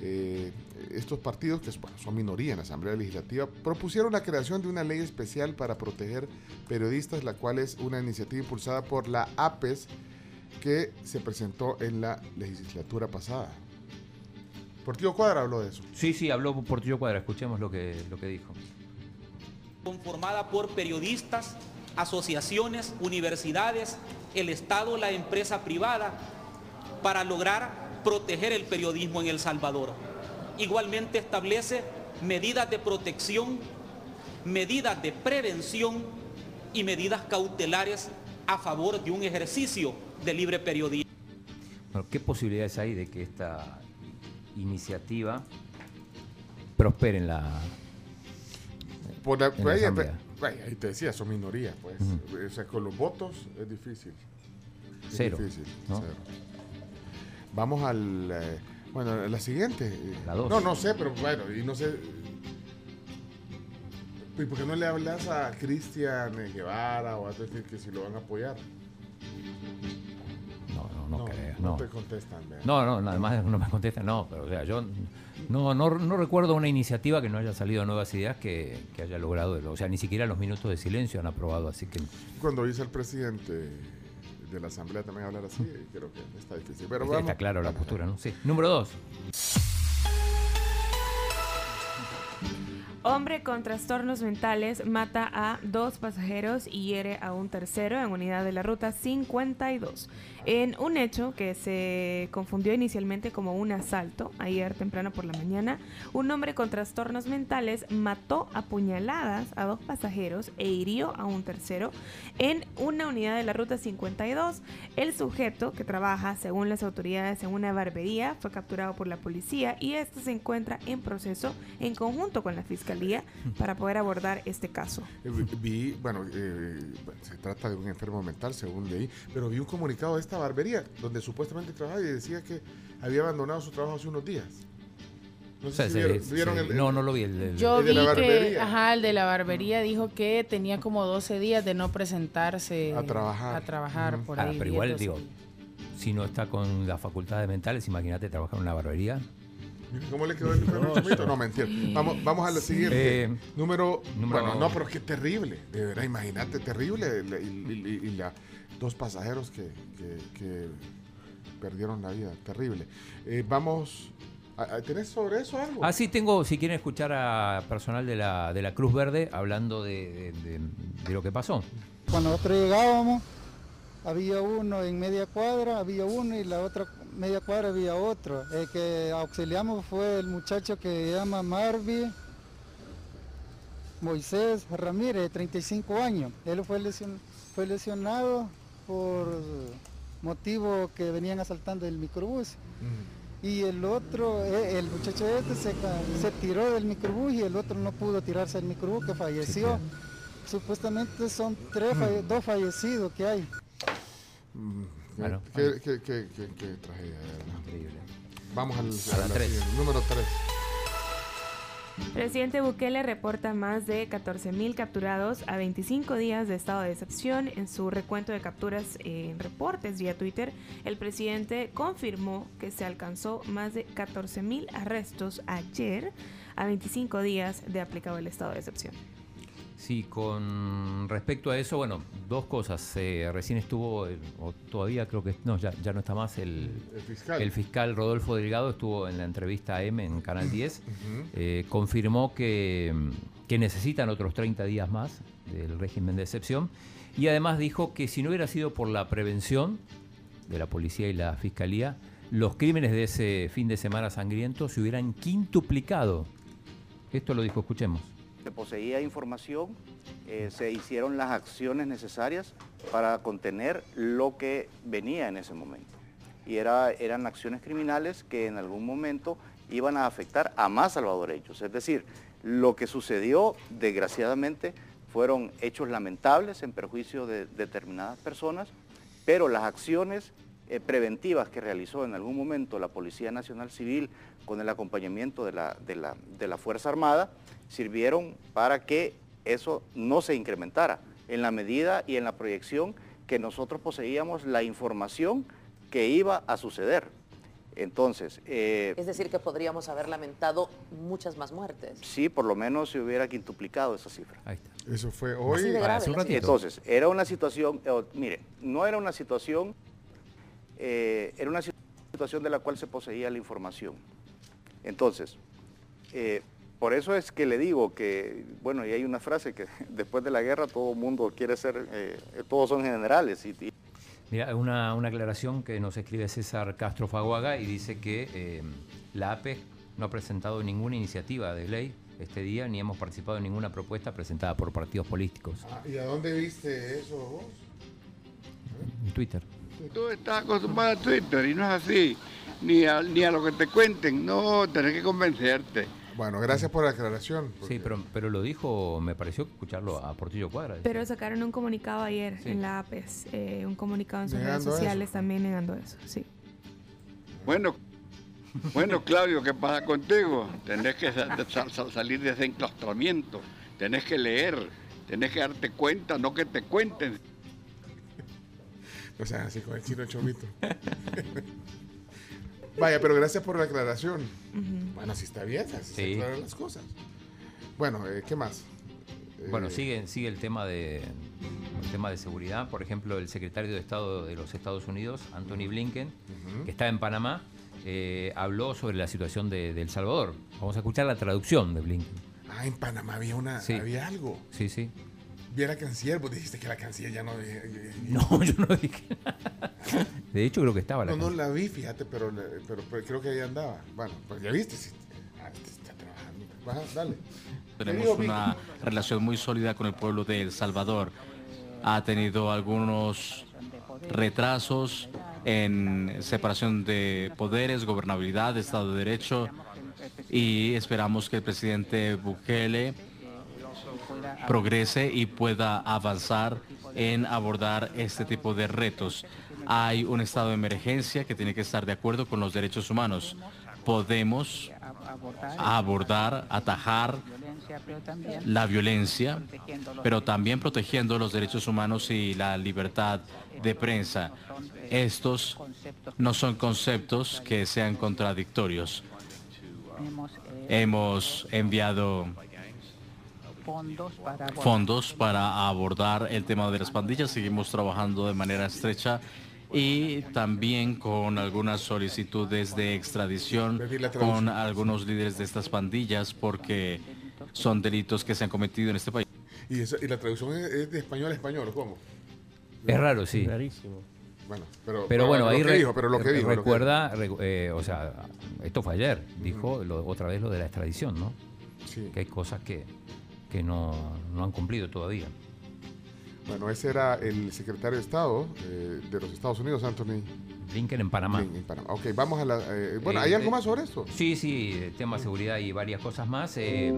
Speaker 4: Eh, estos partidos, que bueno, son minoría en la Asamblea Legislativa, propusieron la creación de una ley especial para proteger periodistas, la cual es una iniciativa impulsada por la APES que se presentó en la legislatura pasada. Portillo Cuadra habló de eso.
Speaker 6: Sí, sí, habló Portillo Cuadra. Escuchemos lo que, lo que dijo.
Speaker 55: conformada por periodistas asociaciones, universidades, el Estado, la empresa privada, para lograr proteger el periodismo en El Salvador. Igualmente establece medidas de protección, medidas de prevención y medidas cautelares a favor de un ejercicio de libre periodismo.
Speaker 6: Bueno, ¿Qué posibilidades hay de que esta iniciativa prospere en la,
Speaker 4: Por la-
Speaker 6: en la
Speaker 4: ahí,
Speaker 6: Asamblea?
Speaker 4: ahí- ahí te decía, son minorías, pues. O sea, con los votos es difícil. Es
Speaker 6: Cero,
Speaker 4: difícil,
Speaker 6: ¿no?
Speaker 4: cero. Vamos al. eh, bueno, la siguiente.
Speaker 6: La dos.
Speaker 4: No, no sé, pero bueno, y no sé. ¿Y por qué no le hablas a Cristian Guevara o a decir que si lo van a apoyar?
Speaker 6: No, no, no, creo.
Speaker 4: No
Speaker 6: No.
Speaker 4: te contestan, vea.
Speaker 6: No, no, nada más no me contesta, no, pero o sea, yo no, no, no recuerdo una iniciativa que no haya salido nuevas ideas que, que haya logrado, o sea, ni siquiera los minutos de silencio han aprobado, así que
Speaker 4: Cuando dice el presidente de la Asamblea también hablar así, creo que está difícil. Pero
Speaker 6: está,
Speaker 4: vamos.
Speaker 6: claro la postura, ¿no? Sí. Número dos.
Speaker 5: Hombre con trastornos mentales mata a dos pasajeros y hiere a un tercero en unidad de la ruta 52. En un hecho que se confundió inicialmente como un asalto, ayer temprano por la mañana, un hombre con trastornos mentales mató a puñaladas a dos pasajeros e hirió a un tercero en una unidad de la ruta 52. El sujeto, que trabaja, según las autoridades, en una barbería, fue capturado por la policía y este se encuentra en proceso en conjunto con la fiscalía para poder abordar este caso.
Speaker 4: Eh, vi- bueno, eh, se trata de un enfermo mental, según leí, pero vi un comunicado de esta barbería donde supuestamente trabajaba y decía que había abandonado su trabajo hace unos días. No
Speaker 6: O
Speaker 4: sé
Speaker 6: sea,
Speaker 4: si
Speaker 6: se-
Speaker 4: vieron,
Speaker 6: se-
Speaker 4: vieron el, el-
Speaker 6: no, no lo vi. El, el-
Speaker 9: Yo
Speaker 4: el de la
Speaker 9: que,
Speaker 4: barbería.
Speaker 9: ajá, el de la barbería dijo que tenía como 12 días de no presentarse
Speaker 4: A trabajar.
Speaker 9: a trabajar por
Speaker 6: Ah,
Speaker 9: ahí.
Speaker 6: pero igual,
Speaker 9: 10, 12
Speaker 6: digo, si no está con las facultades mentales, imagínate trabajar en una barbería.
Speaker 4: ¿Cómo le quedó el enfermo chomito? No, mentira. Vamos, vamos a la siguiente.
Speaker 6: Eh,
Speaker 4: número,
Speaker 6: número-
Speaker 4: Bueno, no, pero qué terrible. De verdad, imagínate, terrible. la- Y, y- y la, dos pasajeros que, que- que perdieron la vida. Terrible. Eh, vamos. ¿Tenés sobre eso algo?
Speaker 6: Ah, sí, tengo, si quieren escuchar a personal de la, de la Cruz Verde hablando de, de- de- de lo que pasó.
Speaker 56: Cuando nosotros llegábamos, había uno en media cuadra, había uno y la otra media cuadra había otro. El que auxiliamos fue el muchacho que se llama Marvi Moisés Ramírez, de 35 años. Él fue, lesion- fue lesionado por motivo que venían asaltando el microbús. Y el otro, eh, el muchacho este se, se tiró del microbús y el otro no pudo tirarse del microbús que falleció. Supuestamente son tres, falle- dos fallecidos que hay.
Speaker 4: Mm, qué,
Speaker 6: Bueno,
Speaker 4: qué- qué- qué- qué- qué tragedia, de verdad.
Speaker 6: Increíble.
Speaker 4: Vamos al,
Speaker 6: A la
Speaker 4: a la
Speaker 6: tres.
Speaker 4: siguiente. Número 3.
Speaker 5: Presidente Bukele reporta más de 14.000 capturados a 25 días de estado de excepción. En su recuento de capturas en reportes vía Twitter, el presidente confirmó que se alcanzó más de 14.000 arrestos ayer a 25 días de aplicado el estado de excepción.
Speaker 6: Sí, con respecto a eso, bueno, dos cosas. Eh, recién estuvo, el- o todavía creo que no, ya, ya no está más, el,
Speaker 4: El fiscal.
Speaker 6: el fiscal Rodolfo Delgado estuvo en la entrevista a M en Canal 10.
Speaker 4: Ujú.
Speaker 6: Eh, confirmó que, que necesitan otros 30 días más del régimen de excepción. Y además dijo que si no hubiera sido por la prevención de la policía y la fiscalía, los crímenes de ese fin de semana sangriento se hubieran quintuplicado. Esto lo dijo, escuchemos.
Speaker 57: Se poseía información, eh, se hicieron las acciones necesarias para contener lo que venía en ese momento. Y era, eran acciones criminales que en algún momento iban a afectar a más salvadoreños. Es decir, lo que sucedió, desgraciadamente, fueron hechos lamentables en perjuicio de determinadas personas, pero las acciones eh, preventivas que realizó en algún momento la Policía Nacional Civil con el acompañamiento de la Fuerza Armada sirvieron para que eso no se incrementara en la medida y en la proyección que nosotros poseíamos la información que iba a suceder. Entonces, eh,
Speaker 58: Es decir, que podríamos haber lamentado muchas más muertes.
Speaker 57: sí, por lo menos se hubiera quintuplicado esa cifra.
Speaker 4: Eso fue hoy.
Speaker 58: Grave un.
Speaker 57: Entonces, era una situación, eh, mire, no era una situación, eh, era una situación de la cual se poseía la información. Entonces, eh, por eso es que le digo que, bueno, y hay una frase que después de la guerra todo el mundo quiere ser, eh, todos son generales. Y, y-
Speaker 6: Mira, una, una aclaración que nos escribe César Castro Faguaga y dice que eh, la APE no ha presentado ninguna iniciativa de ley este día ni hemos participado en ninguna propuesta presentada por partidos políticos.
Speaker 4: Ah, ¿Y a dónde viste eso vos?
Speaker 6: En Twitter.
Speaker 59: Tú estás acostumbrado a Twitter y no es así. Ni a, ni a lo que te cuenten. No, tenés que convencerte.
Speaker 4: Bueno, gracias por la aclaración.
Speaker 6: Sí, pero, pero lo dijo, me pareció escucharlo a Portillo Cuadra.
Speaker 5: Pero sacaron un comunicado ayer
Speaker 6: Sí.
Speaker 5: en la APES, eh, un comunicado en sus redes sociales también negando eso, sí.
Speaker 59: Bueno, bueno, Claudio, ¿qué pasa contigo? Tenés que sa- sa- sa- salir de ese enclaustramiento. Tenés que leer. Tenés que darte cuenta, no que te cuenten.
Speaker 4: O sea, así con el chino chomito. Vaya, pero gracias por la aclaración. Bueno, así está bien, así se
Speaker 6: Sí.
Speaker 4: aclaran las cosas. Bueno, eh, ¿qué más?
Speaker 6: Bueno,
Speaker 4: Eh,
Speaker 6: sigue, sigue el tema de el tema de seguridad. Por ejemplo, el secretario de Estado de los Estados Unidos, Anthony Blinken, que está en Panamá, eh, habló sobre la situación de, de El Salvador. Vamos a escuchar la traducción de Blinken.
Speaker 4: Ah, en Panamá había, una,
Speaker 6: Sí.
Speaker 4: había algo.
Speaker 6: Sí, sí.
Speaker 4: Vi a la canciller, vos dijiste que la canciller ya no...
Speaker 6: No, yo no dije De hecho, creo que estaba la
Speaker 4: No, no la vi, fíjate, pero, pero, pero creo que ahí andaba. Bueno, pues ya viste, sí. Ah, está trabajando. Baja, dale.
Speaker 60: Tenemos una relación muy sólida con el pueblo de El Salvador. Ha tenido algunos retrasos en separación de poderes, gobernabilidad, Estado de Derecho y esperamos que el presidente Bukele progrese y pueda avanzar en abordar este tipo de retos. Hay un estado de emergencia que tiene que estar de acuerdo con los derechos humanos. Podemos abordar, atajar la violencia, pero también protegiendo los derechos humanos y la libertad de prensa. Estos no son conceptos que sean contradictorios. Hemos enviado fondos para abordar el tema de las pandillas. Seguimos trabajando de manera estrecha y también con algunas solicitudes de extradición con algunos líderes de estas pandillas porque son delitos que se han cometido en este país.
Speaker 4: ¿Y, la traducción es, es de español a español, ¿o ¿cómo?
Speaker 6: Es raro, sí.
Speaker 11: Rarísimo.
Speaker 4: Bueno, pero,
Speaker 6: Pero bueno,
Speaker 4: lo
Speaker 6: ahí
Speaker 4: que
Speaker 6: re-
Speaker 4: dijo, pero lo que
Speaker 6: re-
Speaker 4: dijo. lo que-
Speaker 6: recuerda, recu- eh, o sea, esto fue ayer, dijo lo- otra vez lo de la extradición, ¿no? Que hay cosas que, que no, no han cumplido todavía.
Speaker 4: Bueno, ese era el secretario de Estado eh, de los Estados Unidos, Anthony.
Speaker 6: Blinken en Panamá.
Speaker 4: Blinken en Panamá. Ok, vamos a la... eh, bueno,
Speaker 6: Eh,
Speaker 4: ¿hay algo
Speaker 6: eh,
Speaker 4: más sobre esto?
Speaker 6: Sí, sí, tema de seguridad y varias cosas más. Eh,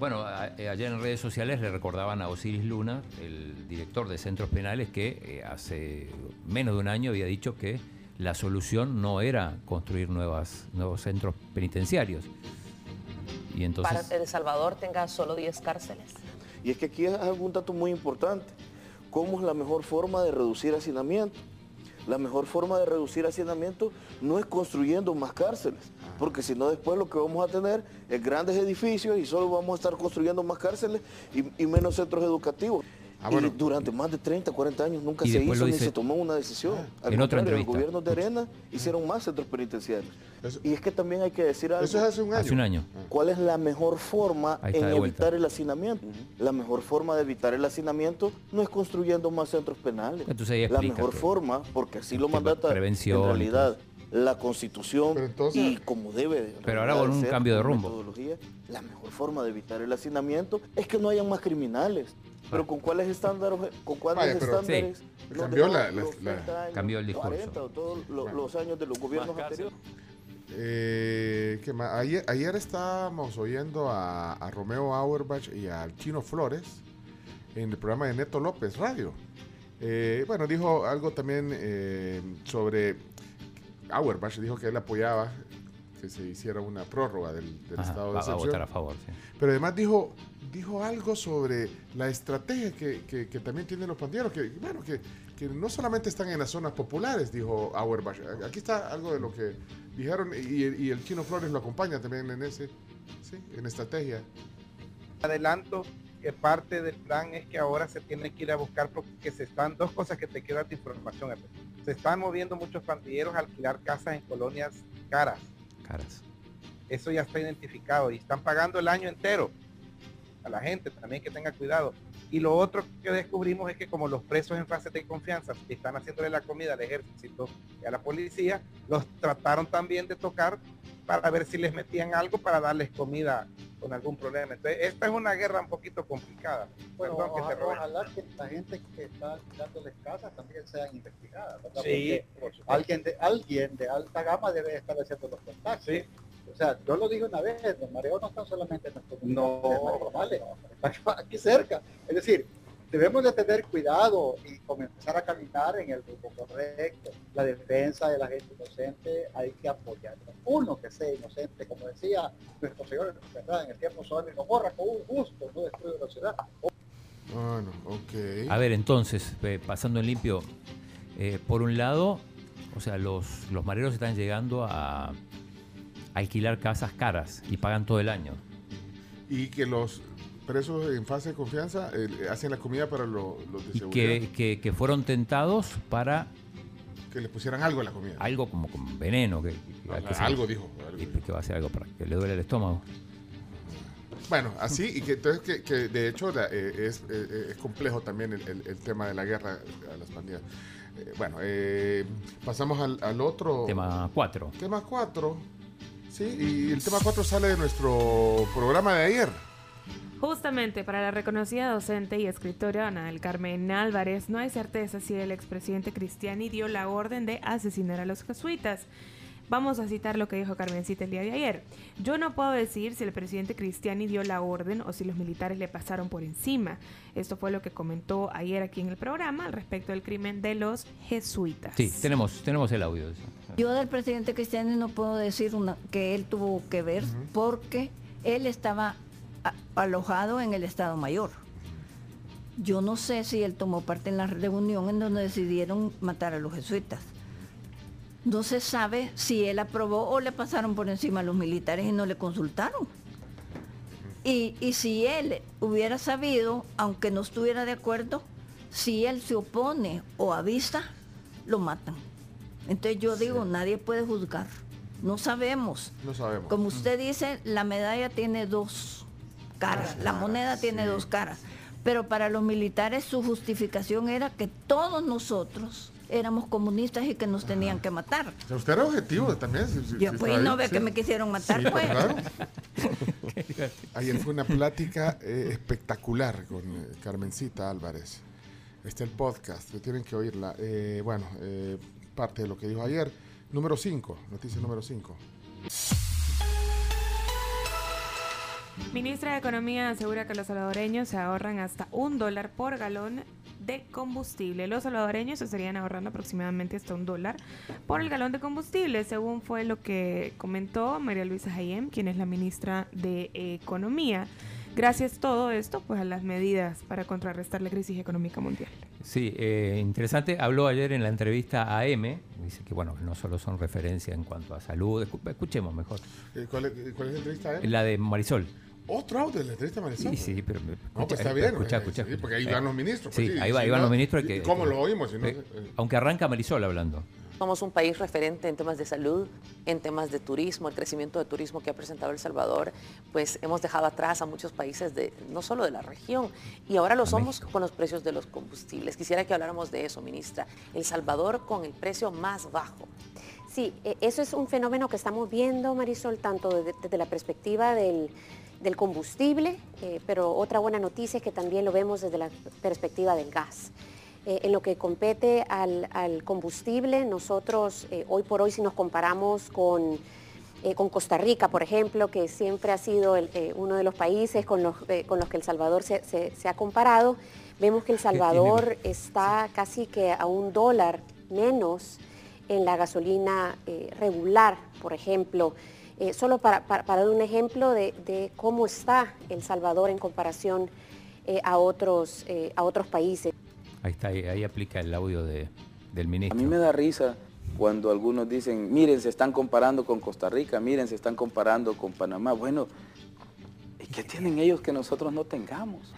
Speaker 6: bueno, a- eh, ayer en redes sociales le recordaban a Osiris Luna, el director de centros penales, que eh, hace menos de un año había dicho que la solución no era construir nuevas, nuevos centros penitenciarios. Y entonces...
Speaker 58: Para El Salvador tenga solo 10 cárceles.
Speaker 61: Y es que aquí hay un dato muy importante. ¿Cómo es la mejor forma de reducir hacinamiento? La mejor forma de reducir hacinamiento no es construyendo más cárceles, porque si no después lo que vamos a tener es grandes edificios y solo vamos a estar construyendo más cárceles y, y menos centros educativos.
Speaker 4: Ah,
Speaker 61: y durante más de 30, 40 años nunca
Speaker 6: Y
Speaker 61: se hizo ni se tomó una decisión. Al
Speaker 6: En otra
Speaker 61: contrario,
Speaker 6: entrevista.
Speaker 61: Los gobiernos de arena hicieron más centros penitenciarios. y es que también hay que decir algo.
Speaker 4: Eso es hace un año.
Speaker 6: Hace un año.
Speaker 61: ¿Cuál es la mejor forma en
Speaker 6: vuelta.
Speaker 61: evitar el hacinamiento? La mejor forma de evitar el hacinamiento no es construyendo más centros penales.
Speaker 6: Entonces ahí
Speaker 61: la mejor forma, porque así lo
Speaker 6: tema
Speaker 61: mandata
Speaker 6: prevención
Speaker 61: en realidad la constitución y como debe de
Speaker 6: Pero ahora con un
Speaker 61: ser,
Speaker 6: cambio de rumbo.
Speaker 61: metodología, la mejor forma de evitar el hacinamiento es que no hayan más criminales. Pero con cuáles estándares, con cuáles
Speaker 4: Vaya, pero-
Speaker 61: estándares
Speaker 4: Sí.
Speaker 61: nos
Speaker 4: Cambió
Speaker 61: dejó
Speaker 4: la- la-
Speaker 61: los
Speaker 4: la-
Speaker 61: 30 años,
Speaker 6: Cambió el discurso.
Speaker 61: 40 o todos lo- los años de los gobiernos anteriores.
Speaker 4: Eh, ¿qué más? Ayer, ayer estábamos oyendo a, a Romeo Auerbach y al Chino Flores en el programa de Neto López Radio. Eh, bueno, dijo algo también eh, sobre Auerbach, dijo que él apoyaba que se hiciera una prórroga del, del
Speaker 6: Ajá,
Speaker 4: estado de
Speaker 6: va- va a
Speaker 4: excepción.
Speaker 6: votar a favor, sí.
Speaker 4: Pero además dijo, dijo algo sobre la estrategia que, que- que también tienen los pandilleros, que bueno, que, que no solamente están en las zonas populares, dijo Auerbach. Aquí está algo de lo que dijeron y, y el Chino Flores lo acompaña también en ese, sí, en estrategia.
Speaker 35: adelanto que parte del plan es que ahora se tiene que ir a buscar porque se están dos cosas que te quiero dar de información. Se están moviendo muchos pandilleros a alquilar casas en colonias caras.
Speaker 6: Caras.
Speaker 35: Eso ya está identificado y están pagando el año entero a la gente también que tenga cuidado. Y lo otro que descubrimos es que como los presos en fase de confianza están haciéndole la comida al ejército y a la policía, los trataron también de tocar para ver si les metían algo para darles comida con algún problema. Entonces, esta es una guerra un poquito complicada.
Speaker 62: Bueno,
Speaker 35: Perdón que
Speaker 62: ojalá,
Speaker 35: robe.
Speaker 62: ojalá que la gente que está alquilándoles casas también sean investigadas.
Speaker 35: Sí, por
Speaker 62: alguien de, alguien de alta gama debe estar haciendo los contactos. O sea, yo lo dije una vez, los mareos no están solamente en nuestro
Speaker 35: No.
Speaker 62: normales, están aquí cerca. Es decir, debemos de tener cuidado y comenzar a caminar en el rumbo correcto. La defensa de la gente inocente hay que apoyarlo. Uno que sea inocente, como decía nuestro Señor ¿verdad? en el tiempo solo, y lo borra con un gusto, no destruye la ciudad.
Speaker 4: Bueno, ok.
Speaker 6: A ver, entonces, eh, pasando en limpio, eh, por un lado, o sea, los, los mareros están llegando a alquilar casas caras y pagan todo el año.
Speaker 4: Y que los presos en fase de confianza eh, hacen la comida para lo- los de
Speaker 6: Y
Speaker 4: seguridad.
Speaker 6: que, que- que fueron tentados para
Speaker 4: Que le pusieran algo a la comida.
Speaker 6: algo como con veneno. Que, que-
Speaker 4: Ajá,
Speaker 6: que se-
Speaker 4: algo dijo, algo
Speaker 6: y que va a hacer algo para que le duele el estómago.
Speaker 4: Bueno, así, y que entonces que, que de hecho la- eh, es, eh, es complejo también el, el- el tema de la guerra a las pandillas. Eh, bueno, pasamos al, al otro...
Speaker 6: Tema 4.
Speaker 4: Tema 4. Sí, y el tema 4 sale de nuestro programa de ayer.
Speaker 5: Justamente para la reconocida docente y escritora Ana del Carmen Álvarez, no hay certeza si el expresidente Cristiani dio la orden de asesinar a los jesuitas. Vamos a citar lo que dijo Carmencita el día de ayer. Yo no puedo decir si el presidente Cristiani dio la orden o si los militares le pasaron por encima. Esto fue lo que comentó ayer aquí en el programa al respecto del crimen de los jesuitas.
Speaker 6: Sí, tenemos, tenemos el audio.
Speaker 63: Yo del presidente Cristiani no puedo decir una- que él tuvo que ver porque él estaba a- alojado en el Estado Mayor. Yo no sé si él tomó parte en la reunión en donde decidieron matar a los jesuitas. No se sabe si él aprobó o le pasaron por encima a los militares y no le consultaron. Y, y si él hubiera sabido, aunque no estuviera de acuerdo, si él se opone o avisa, lo matan. Entonces yo digo, nadie puede juzgar. No sabemos.
Speaker 4: No sabemos.
Speaker 63: Como usted dice, la medalla tiene dos caras, la moneda tiene dos caras. Pero para los militares su justificación era que todos nosotros éramos comunistas y que nos tenían que matar.
Speaker 4: O sea, usted era objetivo también. si- si-
Speaker 63: Yo
Speaker 4: si
Speaker 63: pues no ve
Speaker 4: sí.
Speaker 63: que me quisieron matar,
Speaker 4: Sí,
Speaker 63: pues.
Speaker 4: claro. Ayer fue una plática eh, espectacular con eh, Carmencita Álvarez. Está el podcast, tienen que oírla. Eh, bueno, eh, parte de lo que dijo ayer. Número 5, noticia número 5.
Speaker 5: Ministra de Economía asegura que los salvadoreños se ahorran hasta un dólar por galón de combustible. Los salvadoreños se estarían ahorrando aproximadamente hasta un dólar por el galón de combustible, según fue lo que comentó María Luisa Hayem, quien es la ministra de Economía. Gracias todo esto pues a las medidas para contrarrestar la crisis económica mundial.
Speaker 6: Sí, eh, interesante. Habló ayer en la entrevista a AM. Dice que, bueno, no solo son referencias en cuanto a salud. Escu- Escuchemos mejor.
Speaker 4: Eh, ¿Cuál, es- cuál es la entrevista? a?
Speaker 6: La de Marisol.
Speaker 4: Otro audio de la entrevista a Marisol.
Speaker 6: Sí, sí, pero...
Speaker 4: No, pues está bien.
Speaker 6: Escucha,
Speaker 4: eh,
Speaker 6: escucha.
Speaker 4: sí, porque ahí van los ministros.
Speaker 6: Sí,
Speaker 4: pues sí,
Speaker 6: ahí, va-
Speaker 4: si
Speaker 6: ahí van
Speaker 4: no,
Speaker 6: los ministros. que-
Speaker 4: ¿Cómo
Speaker 6: que-
Speaker 4: lo oímos? Si no,
Speaker 6: eh,
Speaker 4: eh,
Speaker 6: aunque arranca Marisol hablando.
Speaker 58: Somos un país referente en temas de salud, en temas de turismo, el crecimiento de turismo que ha presentado El Salvador, pues hemos dejado atrás a muchos países de no solo de la región y ahora lo somos con los precios de los combustibles. Quisiera que habláramos de eso, ministra. El Salvador con el precio más bajo.
Speaker 64: Sí, eh, eso es un fenómeno que estamos viendo, Marisol, tanto desde, desde la perspectiva del, del combustible, eh, pero otra buena noticia es que también lo vemos desde la perspectiva del gas. Eh, en lo que compete al, al combustible, nosotros eh, hoy por hoy si nos comparamos con, con Costa Rica, por ejemplo, que siempre ha sido el, uno de los países con los, con los que El Salvador se, se- se ha comparado, vemos que El Salvador está casi que a un dólar menos en la gasolina regular, por ejemplo. Eh, solo para, para- para dar un ejemplo de, de cómo está El Salvador en comparación eh, a, otros, eh, a otros países.
Speaker 6: Ahí está, ahí, ahí aplica el audio de, del
Speaker 61: A
Speaker 6: ministro.
Speaker 61: mí me da risa cuando algunos dicen, miren, se están comparando con Costa Rica, miren, se están comparando con Panamá. Bueno, ¿y qué tienen ellos que nosotros no tengamos?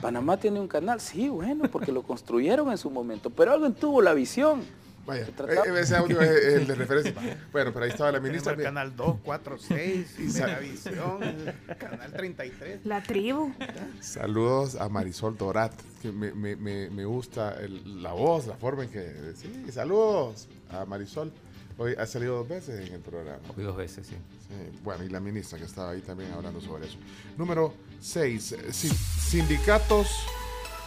Speaker 61: Panamá tiene un canal, sí, bueno, porque lo construyeron en su momento, pero alguien tuvo la visión
Speaker 4: Vaya,
Speaker 61: tratamos.
Speaker 4: eh, ese audio es el de referencia. Bueno, pero ahí estaba la ministra.
Speaker 35: el canal 2, 4, 6,
Speaker 4: Y
Speaker 35: Megavisión, canal 33.
Speaker 5: La tribu.
Speaker 4: Saludos a Marisol Dorat, que me, me- me- me gusta el- la voz, la forma en que... Sí, saludos a Marisol. Hoy ha salido dos veces en el programa.
Speaker 6: Hoy dos veces, sí.
Speaker 4: Sí, bueno, y la ministra que estaba ahí también hablando sobre eso. Número 6. sindicatos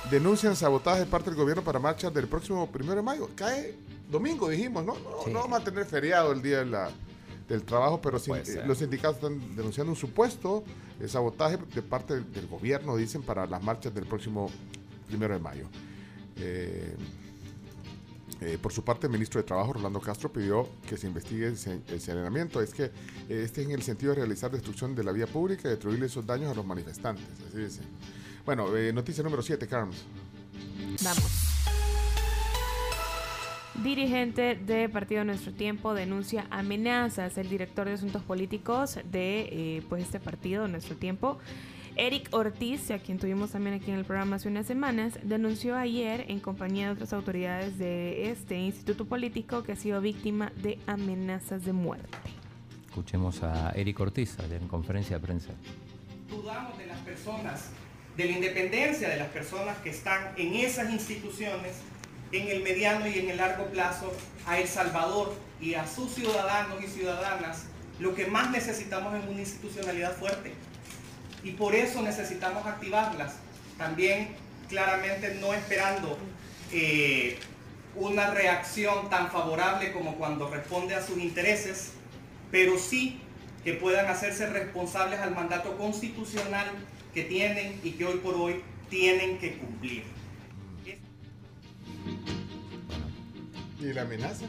Speaker 4: denuncian sabotaje de parte del gobierno para marchas del próximo primero de mayo. Cae domingo, dijimos, ¿no? No,
Speaker 6: Sí.
Speaker 4: no vamos a tener feriado el día de la- del trabajo, pero sin-
Speaker 6: ser.
Speaker 4: los sindicatos están denunciando un supuesto eh, sabotaje de parte del, del gobierno, dicen, para las marchas del próximo primero de mayo. Eh, eh, por su parte, el ministro de Trabajo, Rolando Castro, pidió que se investigue el se- el señalamiento. Es que eh, este es en el sentido de realizar destrucción de la vía pública y atribuirle esos daños a los manifestantes. Así dice. Bueno, eh, noticia número 7, Carms.
Speaker 5: Vamos. Dirigente de Partido Nuestro Tiempo denuncia amenazas. El director de Asuntos Políticos de eh, pues este partido, Nuestro Tiempo, Eric Ortiz, a quien tuvimos también aquí en el programa hace unas semanas, denunció ayer en compañía de otras autoridades de este instituto político que ha sido víctima de amenazas de muerte.
Speaker 6: Escuchemos a Eric Ortiz ayer en conferencia de prensa.
Speaker 65: dudamos de las personas, de la independencia de las personas que están en esas instituciones en el mediano y en el largo plazo a El Salvador y a sus ciudadanos y ciudadanas lo que más necesitamos es una institucionalidad fuerte. Y por eso necesitamos activarlas. También claramente no esperando eh, una reacción tan favorable como cuando responde a sus intereses, pero sí que puedan hacerse responsables al mandato constitucional que tienen y que hoy por hoy tienen que cumplir.
Speaker 4: ¿Y la amenaza?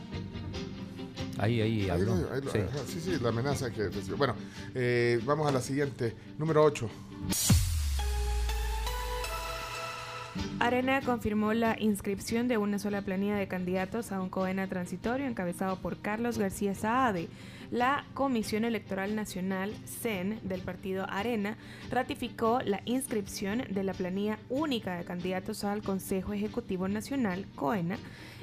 Speaker 6: Ahí, ahí
Speaker 4: Ahí
Speaker 6: habló.
Speaker 4: lo- ahí lo-
Speaker 6: Sí.
Speaker 4: ajá, sí, sí, la amenaza que recibió. Bueno, eh, vamos a la siguiente. Número 8.
Speaker 5: Arena confirmó la inscripción de una sola planilla de candidatos a un COENA transitorio encabezado por Carlos García Saade. La Comisión Electoral Nacional, CEN, del partido Arena, ratificó la inscripción de la planilla única de candidatos al Consejo Ejecutivo Nacional, COENA,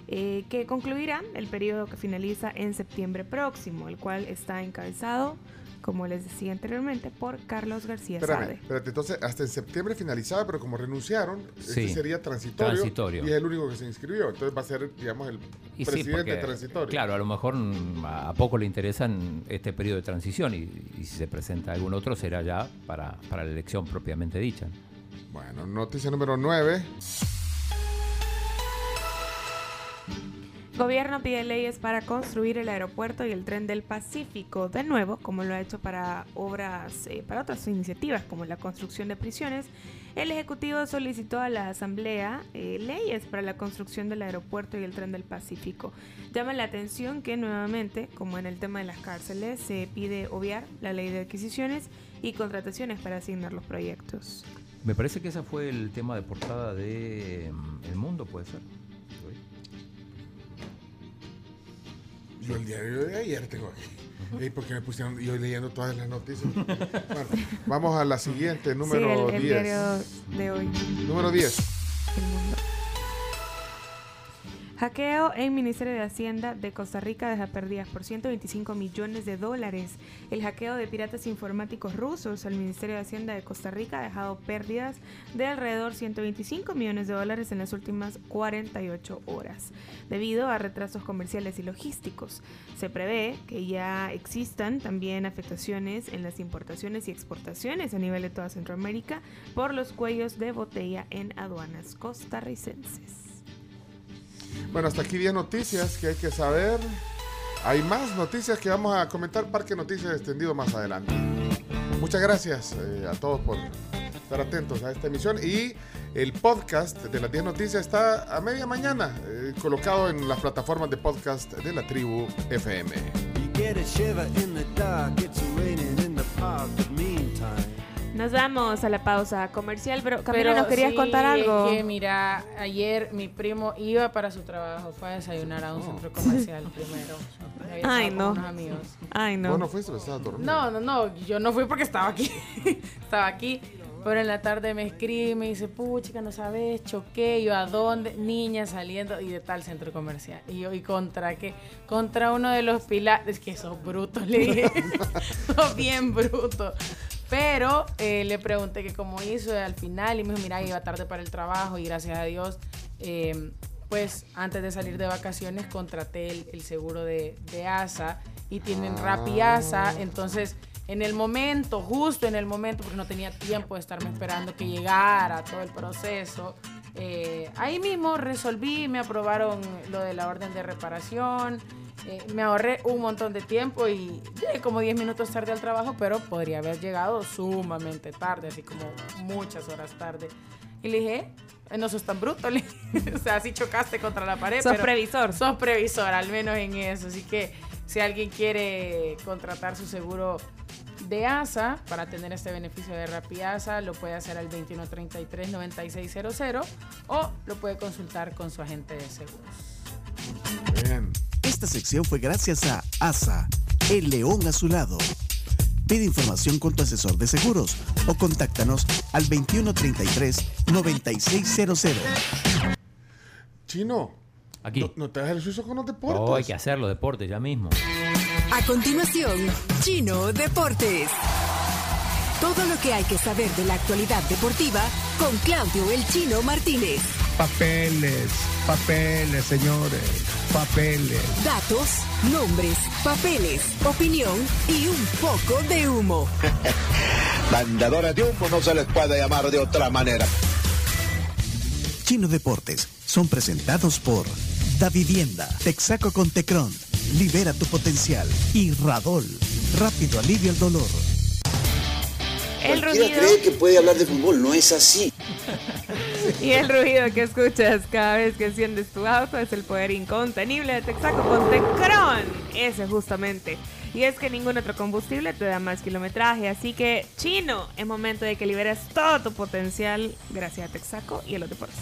Speaker 5: eh, que concluirá el periodo que finaliza en septiembre próximo, el cual está encabezado, como les decía anteriormente, por Carlos García
Speaker 4: Espérame,
Speaker 5: Saade.
Speaker 4: espérate, entonces hasta en septiembre finalizaba, pero como renunciaron, este
Speaker 6: Sí.
Speaker 4: sería transitorio,
Speaker 6: Transitorio.
Speaker 4: y es el único que se inscribió. Entonces va a ser, digamos, el
Speaker 6: Y sí,
Speaker 4: presidente
Speaker 6: porque,
Speaker 4: transitorio.
Speaker 6: Claro, a lo mejor a poco le interesan este periodo de transición y, y si se presenta algún otro será ya para, para la elección propiamente dicha.
Speaker 4: Bueno, noticia número 9.
Speaker 5: Gobierno pide leyes para construir el aeropuerto y el tren del Pacífico, de nuevo, como lo ha hecho para obras, eh, para otras iniciativas como la construcción de prisiones. El Ejecutivo solicitó a la Asamblea eh, leyes para la construcción del aeropuerto y el tren del Pacífico. Llama la atención que nuevamente, como en el tema de las cárceles, se pide obviar la ley de adquisiciones y contrataciones para asignar los proyectos.
Speaker 6: Me parece que ese fue el tema de portada de mm, El Mundo, puede ser.
Speaker 4: Yo el diario de ayer tengo aquí. Ey, porque me pusieron yo leyendo todas las noticias. Bueno, vamos a la siguiente, número
Speaker 5: sí, el, el
Speaker 4: 10.
Speaker 5: diario de hoy.
Speaker 4: Número 10.
Speaker 5: El mundo. Hackeo en Ministerio de Hacienda de Costa Rica deja pérdidas por 125 millones de dólares. El hackeo de piratas informáticos rusos al Ministerio de Hacienda de Costa Rica ha dejado pérdidas de alrededor 125 millones de dólares en las últimas 48 horas, debido a retrasos comerciales y logísticos. Se prevé que ya existan también afectaciones en las importaciones y exportaciones a nivel de toda Centroamérica por los cuellos de botella en aduanas costarricenses.
Speaker 4: Bueno, hasta aquí 10 noticias que hay que saber. Hay más noticias que vamos a comentar, Parque Noticias extendido más adelante. Muchas gracias eh, a todos por estar atentos a esta emisión. Y el podcast de las 10 noticias está a media mañana, eh, colocado en las plataformas de podcast de la tribu FM.
Speaker 5: Nos vamos a la pausa comercial, pero Camila,
Speaker 9: Pero
Speaker 5: ¿nos querías
Speaker 9: sí,
Speaker 5: contar algo?
Speaker 9: es que mira, ayer mi primo iba para su trabajo, fue a desayunar a un centro comercial primero.
Speaker 5: Ay, no.
Speaker 9: unos amigos.
Speaker 5: Ay, no.
Speaker 4: Vos no fuiste, estabas dormido.
Speaker 9: No, no, no, yo no fui porque estaba aquí. estaba aquí. Pero en la tarde me escribe y me dice, puchica, no sabes, choqué, yo a dónde, niña saliendo y de tal centro comercial. Y yo, ¿y contra qué? Contra uno de los pilares, es que sos bruto, le dije, sos bien bruto. Pero eh, le pregunté que cómo hizo al final y me dijo, mira, iba tarde para el trabajo y gracias a Dios, eh, pues antes de salir de vacaciones contraté el, el seguro de, de ASA y tienen Rappi ASA, entonces en el momento, justo en el momento, porque no tenía tiempo de estarme esperando que llegara todo el proceso, eh, ahí mismo resolví, me aprobaron lo de la orden de reparación, eh, me ahorré un montón de tiempo y llegué como 10 minutos tarde al trabajo, pero podría haber llegado sumamente tarde, así como muchas horas tarde. Y le dije, "Eh, no sos tan bruto, le dije. o sea, sí chocaste contra la pared.
Speaker 5: Sos
Speaker 9: pero
Speaker 5: previsor.
Speaker 9: Sos previsor, al menos en eso. Así que si alguien quiere contratar su seguro de ASA para tener este beneficio de Rappi ASA, lo puede hacer al 2133-9600 o lo puede consultar con su agente de seguros.
Speaker 53: Esta sección fue gracias a ASA, el león a su lado. Pide información con tu asesor de seguros o contáctanos al 2133-9600.
Speaker 4: Chino.
Speaker 6: Aquí.
Speaker 4: ¿No, no te das el suizo con los deportes?
Speaker 6: Oh, hay que hacerlo, deporte, ya mismo.
Speaker 66: A continuación, Chino Deportes. Todo lo que hay que saber de la actualidad deportiva con Claudio El Chino Martínez.
Speaker 67: Papeles, papeles, señores, papeles.
Speaker 66: Datos, nombres, papeles, opinión y un poco de humo.
Speaker 68: Mandadores de humo no se les puede llamar de otra manera.
Speaker 53: Chino Deportes son presentados por Da Vivienda, Texaco con Tecron, Libera tu potencial y Radol, rápido alivio al dolor.
Speaker 5: El
Speaker 69: Cualquiera cree que puede hablar de fútbol, no es así.
Speaker 5: y el rugido que escuchas cada vez que enciendes tu auto es el poder incontenible de Texaco con Tecron. Ese justamente. Y es que ningún otro combustible te da más kilometraje. Así que, chino, es momento de que liberes todo tu potencial gracias a Texaco y a los deportes.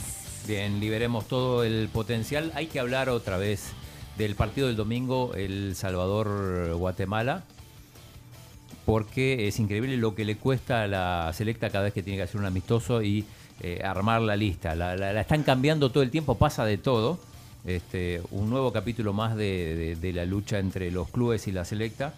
Speaker 6: Bien, liberemos todo el potencial. Hay que hablar otra vez del partido del domingo, El Salvador-Guatemala, porque es increíble lo que le cuesta a la selecta cada vez que tiene que hacer un amistoso y eh, armar la lista. La, la- la están cambiando todo el tiempo, pasa de todo. Este, un nuevo capítulo más de, de- de la lucha entre los clubes y la selecta.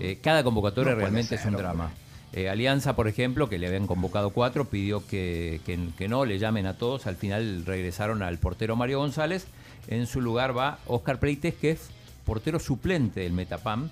Speaker 6: Eh, cada convocatoria
Speaker 70: No
Speaker 6: realmente
Speaker 70: ser,
Speaker 6: es un drama. Eh, Alianza, por ejemplo, que le habían convocado cuatro, pidió que, que- que no le llamen a todos. Al final regresaron al portero Mario González. En su lugar va Oscar Preites, que es portero suplente del Metapam.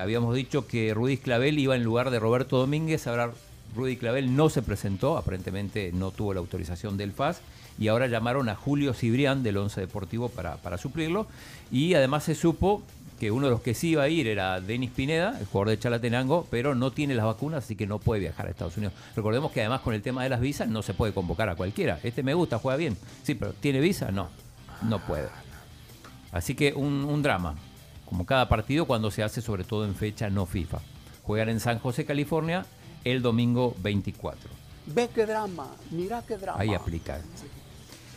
Speaker 6: Habíamos dicho que Rudy Clavel iba en lugar de Roberto Domínguez. Ahora Rudy Clavel no se presentó, aparentemente no tuvo la autorización del FAS. Y ahora llamaron a Julio Cibrián del Once Deportivo para, para suplirlo. Y además se supo que uno de los que sí iba a ir era Denis Pineda, el jugador de Chalatenango, pero no tiene las vacunas, así que no puede viajar a Estados Unidos. Recordemos que además con el tema de las visas no se puede convocar a cualquiera. Este me gusta, juega bien. Sí, pero ¿tiene visa? No, no puede. Así que un, un drama, como cada partido cuando se hace sobre todo en fecha no FIFA. Juegan en San José, California, el domingo 24.
Speaker 71: Ve qué drama, mira qué drama.
Speaker 6: Ahí aplica.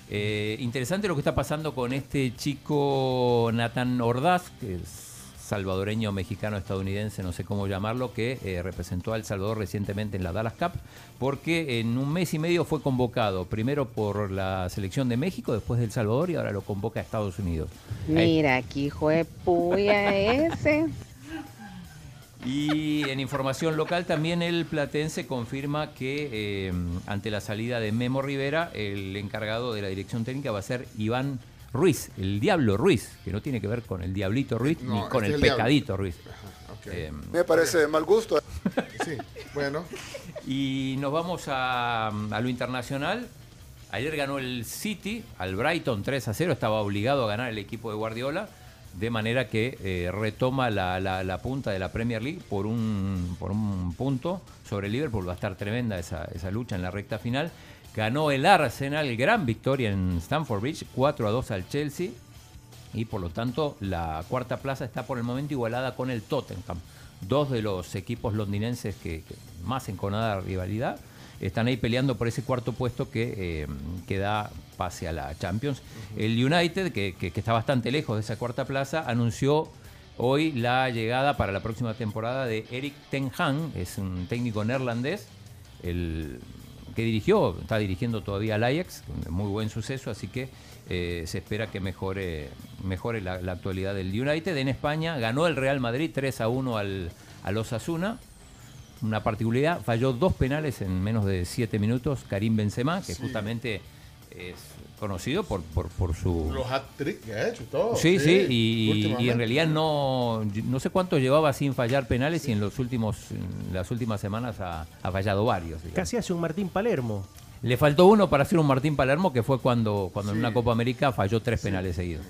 Speaker 6: Eh, interesante lo que está pasando con este chico Nathan Ordaz, que es salvadoreño, mexicano, estadounidense, no sé cómo llamarlo, que eh, representó a El Salvador recientemente en la Dallas Cup, porque en un mes y medio fue convocado primero por la selección de México, después de El Salvador y ahora lo convoca a Estados Unidos.
Speaker 72: Mira, aquí hijo de puya ese.
Speaker 6: Y en información local también el Platense confirma que eh, ante la salida de Memo Rivera, el encargado de la dirección técnica va a ser Iván Ruiz, el Diablo Ruiz, que no tiene que ver con el Diablito Ruiz
Speaker 4: No,
Speaker 6: ni con el. Pecadito Ruiz. Eh,
Speaker 68: Me parece de mal gusto.
Speaker 4: Sí, bueno.
Speaker 6: y nos vamos a, a lo internacional. Ayer ganó el City al Brighton 3 a 0. Estaba obligado a ganar el equipo de Guardiola. De manera que eh, retoma la, punta de la Premier League por un, por un punto sobre Liverpool. Va a estar tremenda esa, lucha en la recta final. Ganó el Arsenal, gran victoria en Stamford Bridge, 4 a 2 al Chelsea. Y por lo tanto, la cuarta plaza está por el momento igualada con el Tottenham. Dos de los equipos londinenses que, que más enconada rivalidad están ahí peleando por ese cuarto puesto que, eh, que da pase a la Champions. El United, que, que- que está bastante lejos de esa cuarta plaza, anunció hoy la llegada para la próxima temporada de Eric Ten Hag, es un técnico neerlandés el que dirigió, está dirigiendo todavía al Ajax, muy buen suceso, así que eh, se espera que mejore, mejore la, la actualidad del United. En España ganó el Real Madrid 3 a 1 al, al Osasuna. Una particularidad, falló dos penales en menos de 7 minutos Karim Benzema, que justamente es conocido por, por, por su...
Speaker 4: Los hat-trick que ha hecho y todo.
Speaker 6: Sí, sí, y- en realidad no, no sé cuánto llevaba sin fallar penales y en los últimos, en las últimas semanas ha, ha fallado varios. digamos.
Speaker 73: Casi hace un Martín Palermo.
Speaker 6: Le faltó uno para hacer un Martín Palermo que fue cuando, cuando en una Copa América falló tres penales seguidos.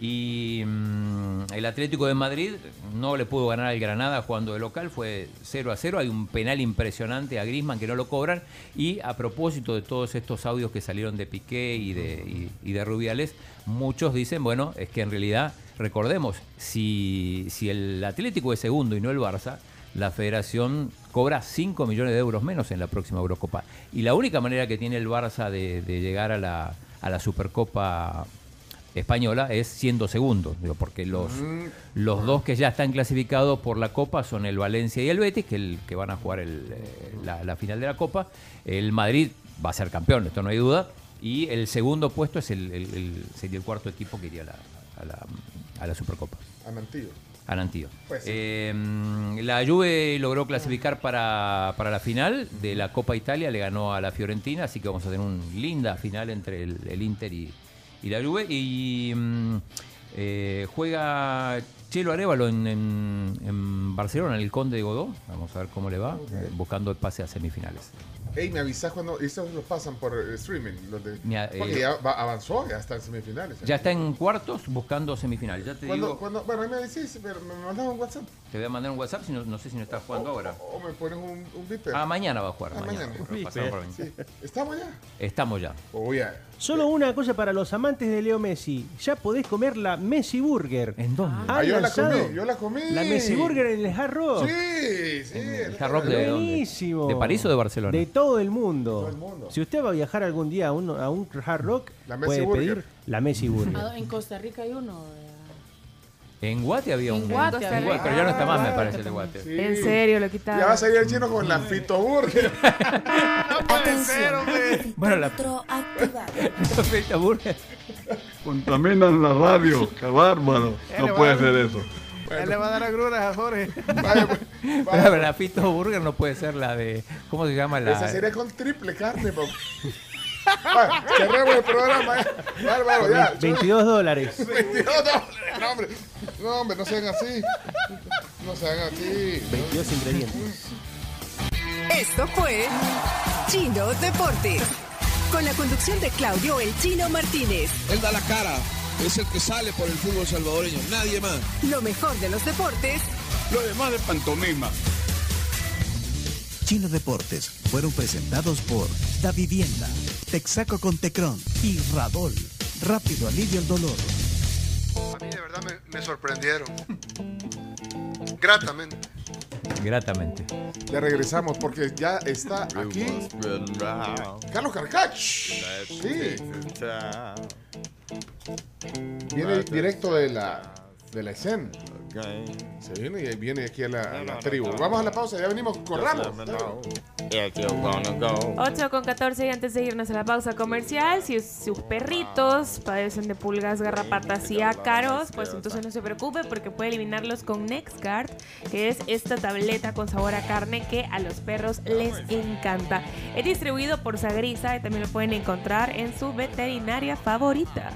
Speaker 6: Y mm, el Atlético de Madrid no le pudo ganar al Granada jugando de local, fue 0 a 0. Hay un penal impresionante a Grisman que no lo cobran. Y a propósito de todos estos audios que salieron de Piqué y de, y, y de Rubiales, muchos dicen, bueno, es que en realidad, recordemos, si, si el Atlético es segundo y no el Barça, la federación cobra 5 millones de euros menos en la próxima Eurocopa. Y la única manera que tiene el Barça de, de llegar a la, a la Supercopa española es siendo segundo, porque los,
Speaker 4: Mm.
Speaker 6: los dos que ya están clasificados por la Copa son el Valencia y el Betis, que, el, que van a jugar el, eh, la, la final de la Copa. El Madrid va a ser campeón, esto no hay duda. Y el segundo puesto es el, sería el cuarto equipo que iría a la, a la, a la Supercopa.
Speaker 4: Anantío.
Speaker 6: Anantío.
Speaker 4: Pues sí.
Speaker 6: Eh, la Juve logró clasificar para, para la final de la Copa Italia, le ganó a la Fiorentina, así que vamos a tener una linda final entre el, el Inter y, y la Juve. Y mm, eh, juega Chelo Arevalo en, en- en Barcelona, en el Conde de Godó. Vamos a ver cómo le va, eh, buscando el pase a semifinales.
Speaker 4: Ey, me avisas cuando estos los pasan por eh, streaming. Los de,
Speaker 6: Mira,
Speaker 4: porque
Speaker 6: eh,
Speaker 4: ya va- avanzó, ya está en semifinales.
Speaker 6: Ya está en cuartos buscando semifinales. Ya te
Speaker 4: Cuando,
Speaker 6: digo,
Speaker 4: cuando, bueno, ahí me decís, pero me mandas un WhatsApp
Speaker 6: te voy a mandar un WhatsApp, si no, no sé si no estás jugando ahora.
Speaker 4: o me pones un, un.
Speaker 6: Ah, mañana va a jugar.
Speaker 4: Ah,
Speaker 6: mañana.
Speaker 4: Sí. ¿Estamos ya?
Speaker 6: Estamos ya.
Speaker 4: Oh, ya.
Speaker 73: Solo una cosa para los amantes de Leo Messi. Ya podés comer la Messi Burger.
Speaker 6: ¿En dónde?
Speaker 4: Ah, yo la comí, yo la comí.
Speaker 73: La Messi Burger en el Hard Rock.
Speaker 4: Sí, sí.
Speaker 6: ¿El Hard Rock de?
Speaker 73: Buenísimo.
Speaker 6: ¿De París o de Barcelona?
Speaker 73: De todo el mundo.
Speaker 4: Todo el mundo.
Speaker 73: Si usted va a viajar algún día a un, a un Hard Rock,
Speaker 4: La Messi
Speaker 73: puede
Speaker 4: Burger.
Speaker 73: pedir la Messi Burger.
Speaker 9: Ah, En Costa Rica hay uno. eh,
Speaker 6: En Guate había
Speaker 9: En
Speaker 6: un.
Speaker 9: Guate
Speaker 6: en
Speaker 9: había.
Speaker 6: Guate, pero ya no está más, me parece, el de Guate.
Speaker 4: Sí.
Speaker 5: En serio, lo quitaron.
Speaker 4: Ya va a salir el chino con la Fito Burger. no puede ser, hombre.
Speaker 6: Bueno, la Feta Burger.
Speaker 74: Contaminan la radio, qué bárbaro. No puede ser eso.
Speaker 35: Él le va a dar agruras a Jorge.
Speaker 6: Pero la Fito Burger no puede ser la de. ¿Cómo se llama la.?
Speaker 4: Esa sería con triple carne, papá. Cerremos el programa. ya. Bárbaro, ya.
Speaker 73: 22 dólares.
Speaker 4: 22 dólares. No, hombre. No, hombre, no sean así. No sean así.
Speaker 73: 22 ingredientes.
Speaker 66: Esto fue Chino Deportes. Con la conducción de Claudio El Chino Martínez.
Speaker 75: Él da la cara, es el que sale por el fútbol salvadoreño, nadie más.
Speaker 66: Lo mejor de los deportes
Speaker 75: Lo demás de pantomima.
Speaker 53: Chino Deportes fueron presentados por Da Vivienda, Texaco con Tecron y Radol. Rápido alivio el dolor.
Speaker 76: A mí de verdad me, me sorprendieron. Gratamente.
Speaker 6: Gratamente.
Speaker 4: Ya regresamos porque ya está aquí Carlos Carcach. Sí. Viene directo de la, de la escena. Se viene y viene aquí a la, a la tribu. Vamos a la pausa, ya venimos, corramos.
Speaker 5: 8 con 14 y antes de irnos a la pausa comercial, si sus perritos padecen de pulgas, garrapatas y ácaros, pues entonces no se preocupe porque puede eliminarlos con NextGuard, que es esta tableta con sabor a carne que a los perros les encanta. Es distribuido por Sagrisa y también lo pueden encontrar en su veterinaria favorita.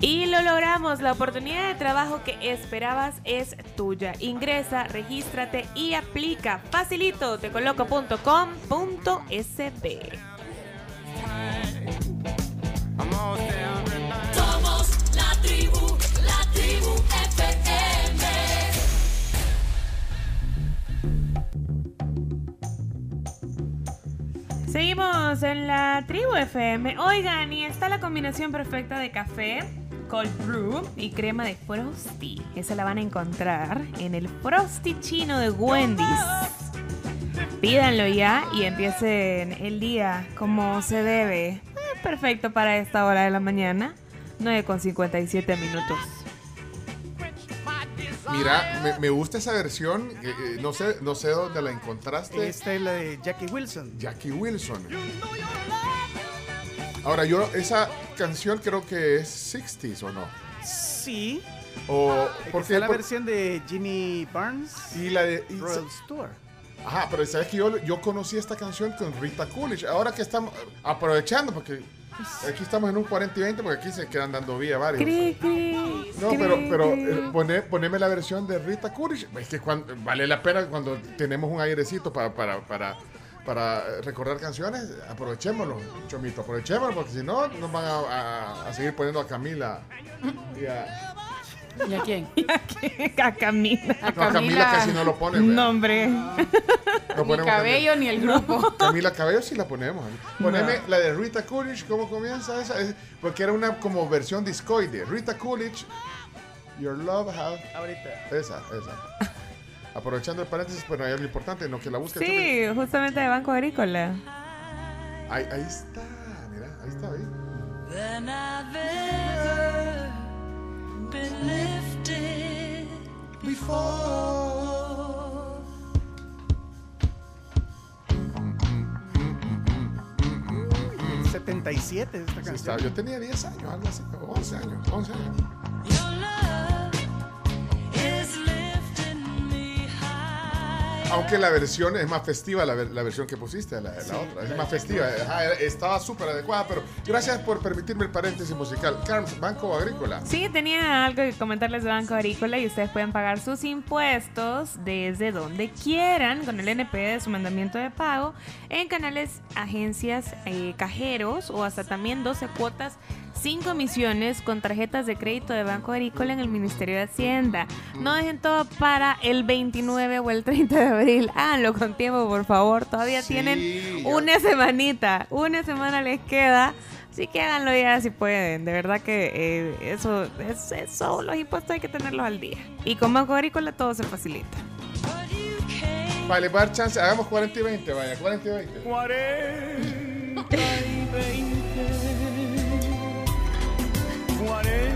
Speaker 5: Y lo logramos, la oportunidad de trabajo que esperabas es tuya. Ingresa, regístrate y aplica. Facilito, tecoloco.com.sb.
Speaker 77: Somos la tribu, la tribu FM.
Speaker 5: Seguimos en la tribu FM. Oigan, y está la combinación perfecta de café, cold brew y crema de Frosty. Esa la van a encontrar en el Frosty chino de Wendy's. Pídanlo ya y empiecen el día como se debe. Eh, Perfecto para esta hora de la mañana. 9 con 57 minutos.
Speaker 4: Mira, me, me gusta esa versión. eh, eh, no sé, no sé dónde la encontraste.
Speaker 78: Esta es la de Jackie Wilson.
Speaker 4: Jackie Wilson. Ahora, yo, esa canción creo que es 60s o no.
Speaker 78: Sí.
Speaker 4: O
Speaker 78: Porque está la
Speaker 4: por-
Speaker 78: versión de Ginny Barnes
Speaker 4: y la de y
Speaker 78: Royal Stewart.
Speaker 4: Ajá, pero sabes que yo, yo conocí esta canción con Rita Coolidge. Ahora que estamos aprovechando, porque aquí estamos en un 40 y 20, porque aquí se quedan dando vía varios.
Speaker 5: Cri, cri,
Speaker 4: No,
Speaker 5: cri,
Speaker 4: pero, pero eh, poné- poneme la versión de Rita Coolidge. Es que cuando, vale la pena cuando tenemos un airecito para, para, para, para eh, recordar canciones, aprovechémoslo, Chomito, aprovechémoslo, porque si no, nos van a, a- a seguir poniendo a Camila. y a-
Speaker 9: ¿Y a quién?
Speaker 5: A Camila.
Speaker 9: A
Speaker 4: no, a Camila casi no lo pone.
Speaker 5: No, hombre.
Speaker 4: No
Speaker 9: Ni
Speaker 4: ponemos
Speaker 9: cabello ni el grupo.
Speaker 4: Camila Cabello sí la ponemos. Poneme la de Rita Coolidge, ¿cómo comienza esa? Es- porque era una como versión discoide. Rita Coolidge, Your Love Have...
Speaker 78: Ahorita.
Speaker 4: Esa, esa. Aprovechando el paréntesis, pero hay algo importante, no que la busque.
Speaker 5: Sí, justamente de Banco Agrícola.
Speaker 4: Ahí, ahí está, mira, ahí está, ahí.
Speaker 77: Than I've ever been lifted before.
Speaker 78: 77 es esta
Speaker 4: Sí,
Speaker 78: canción.
Speaker 4: está. Yo tenía 10 años, algo así, o 11 años, 11 años. Aunque la versión es más festiva, la, ver- la versión que pusiste, la, la otra, es más festiva. Ajá, estaba súper adecuada, pero gracias por permitirme el paréntesis musical. Carms, Banco Agrícola.
Speaker 5: Sí, tenía algo que comentarles de Banco Agrícola y ustedes pueden pagar sus impuestos desde donde quieran con el NP de su mandamiento de pago en canales, agencias, eh, cajeros o hasta también 12 cuotas sin comisiones con tarjetas de crédito de Banco Agrícola en el Ministerio de Hacienda. No dejen todo para el 29 o el 30 de abril. Háganlo con tiempo, por favor. Todavía
Speaker 4: Sí,
Speaker 5: tienen
Speaker 4: ya.
Speaker 5: una semanita. Una semana les queda. Así que háganlo ya si pueden. De verdad que eh, eso, es, eso, los impuestos hay que tenerlos al día. Y con Banco Agrícola todo se facilita.
Speaker 4: Vale, va a dar chance. Hagamos 40 y 20, vaya, 40 y 20.
Speaker 77: 40 y 20. 40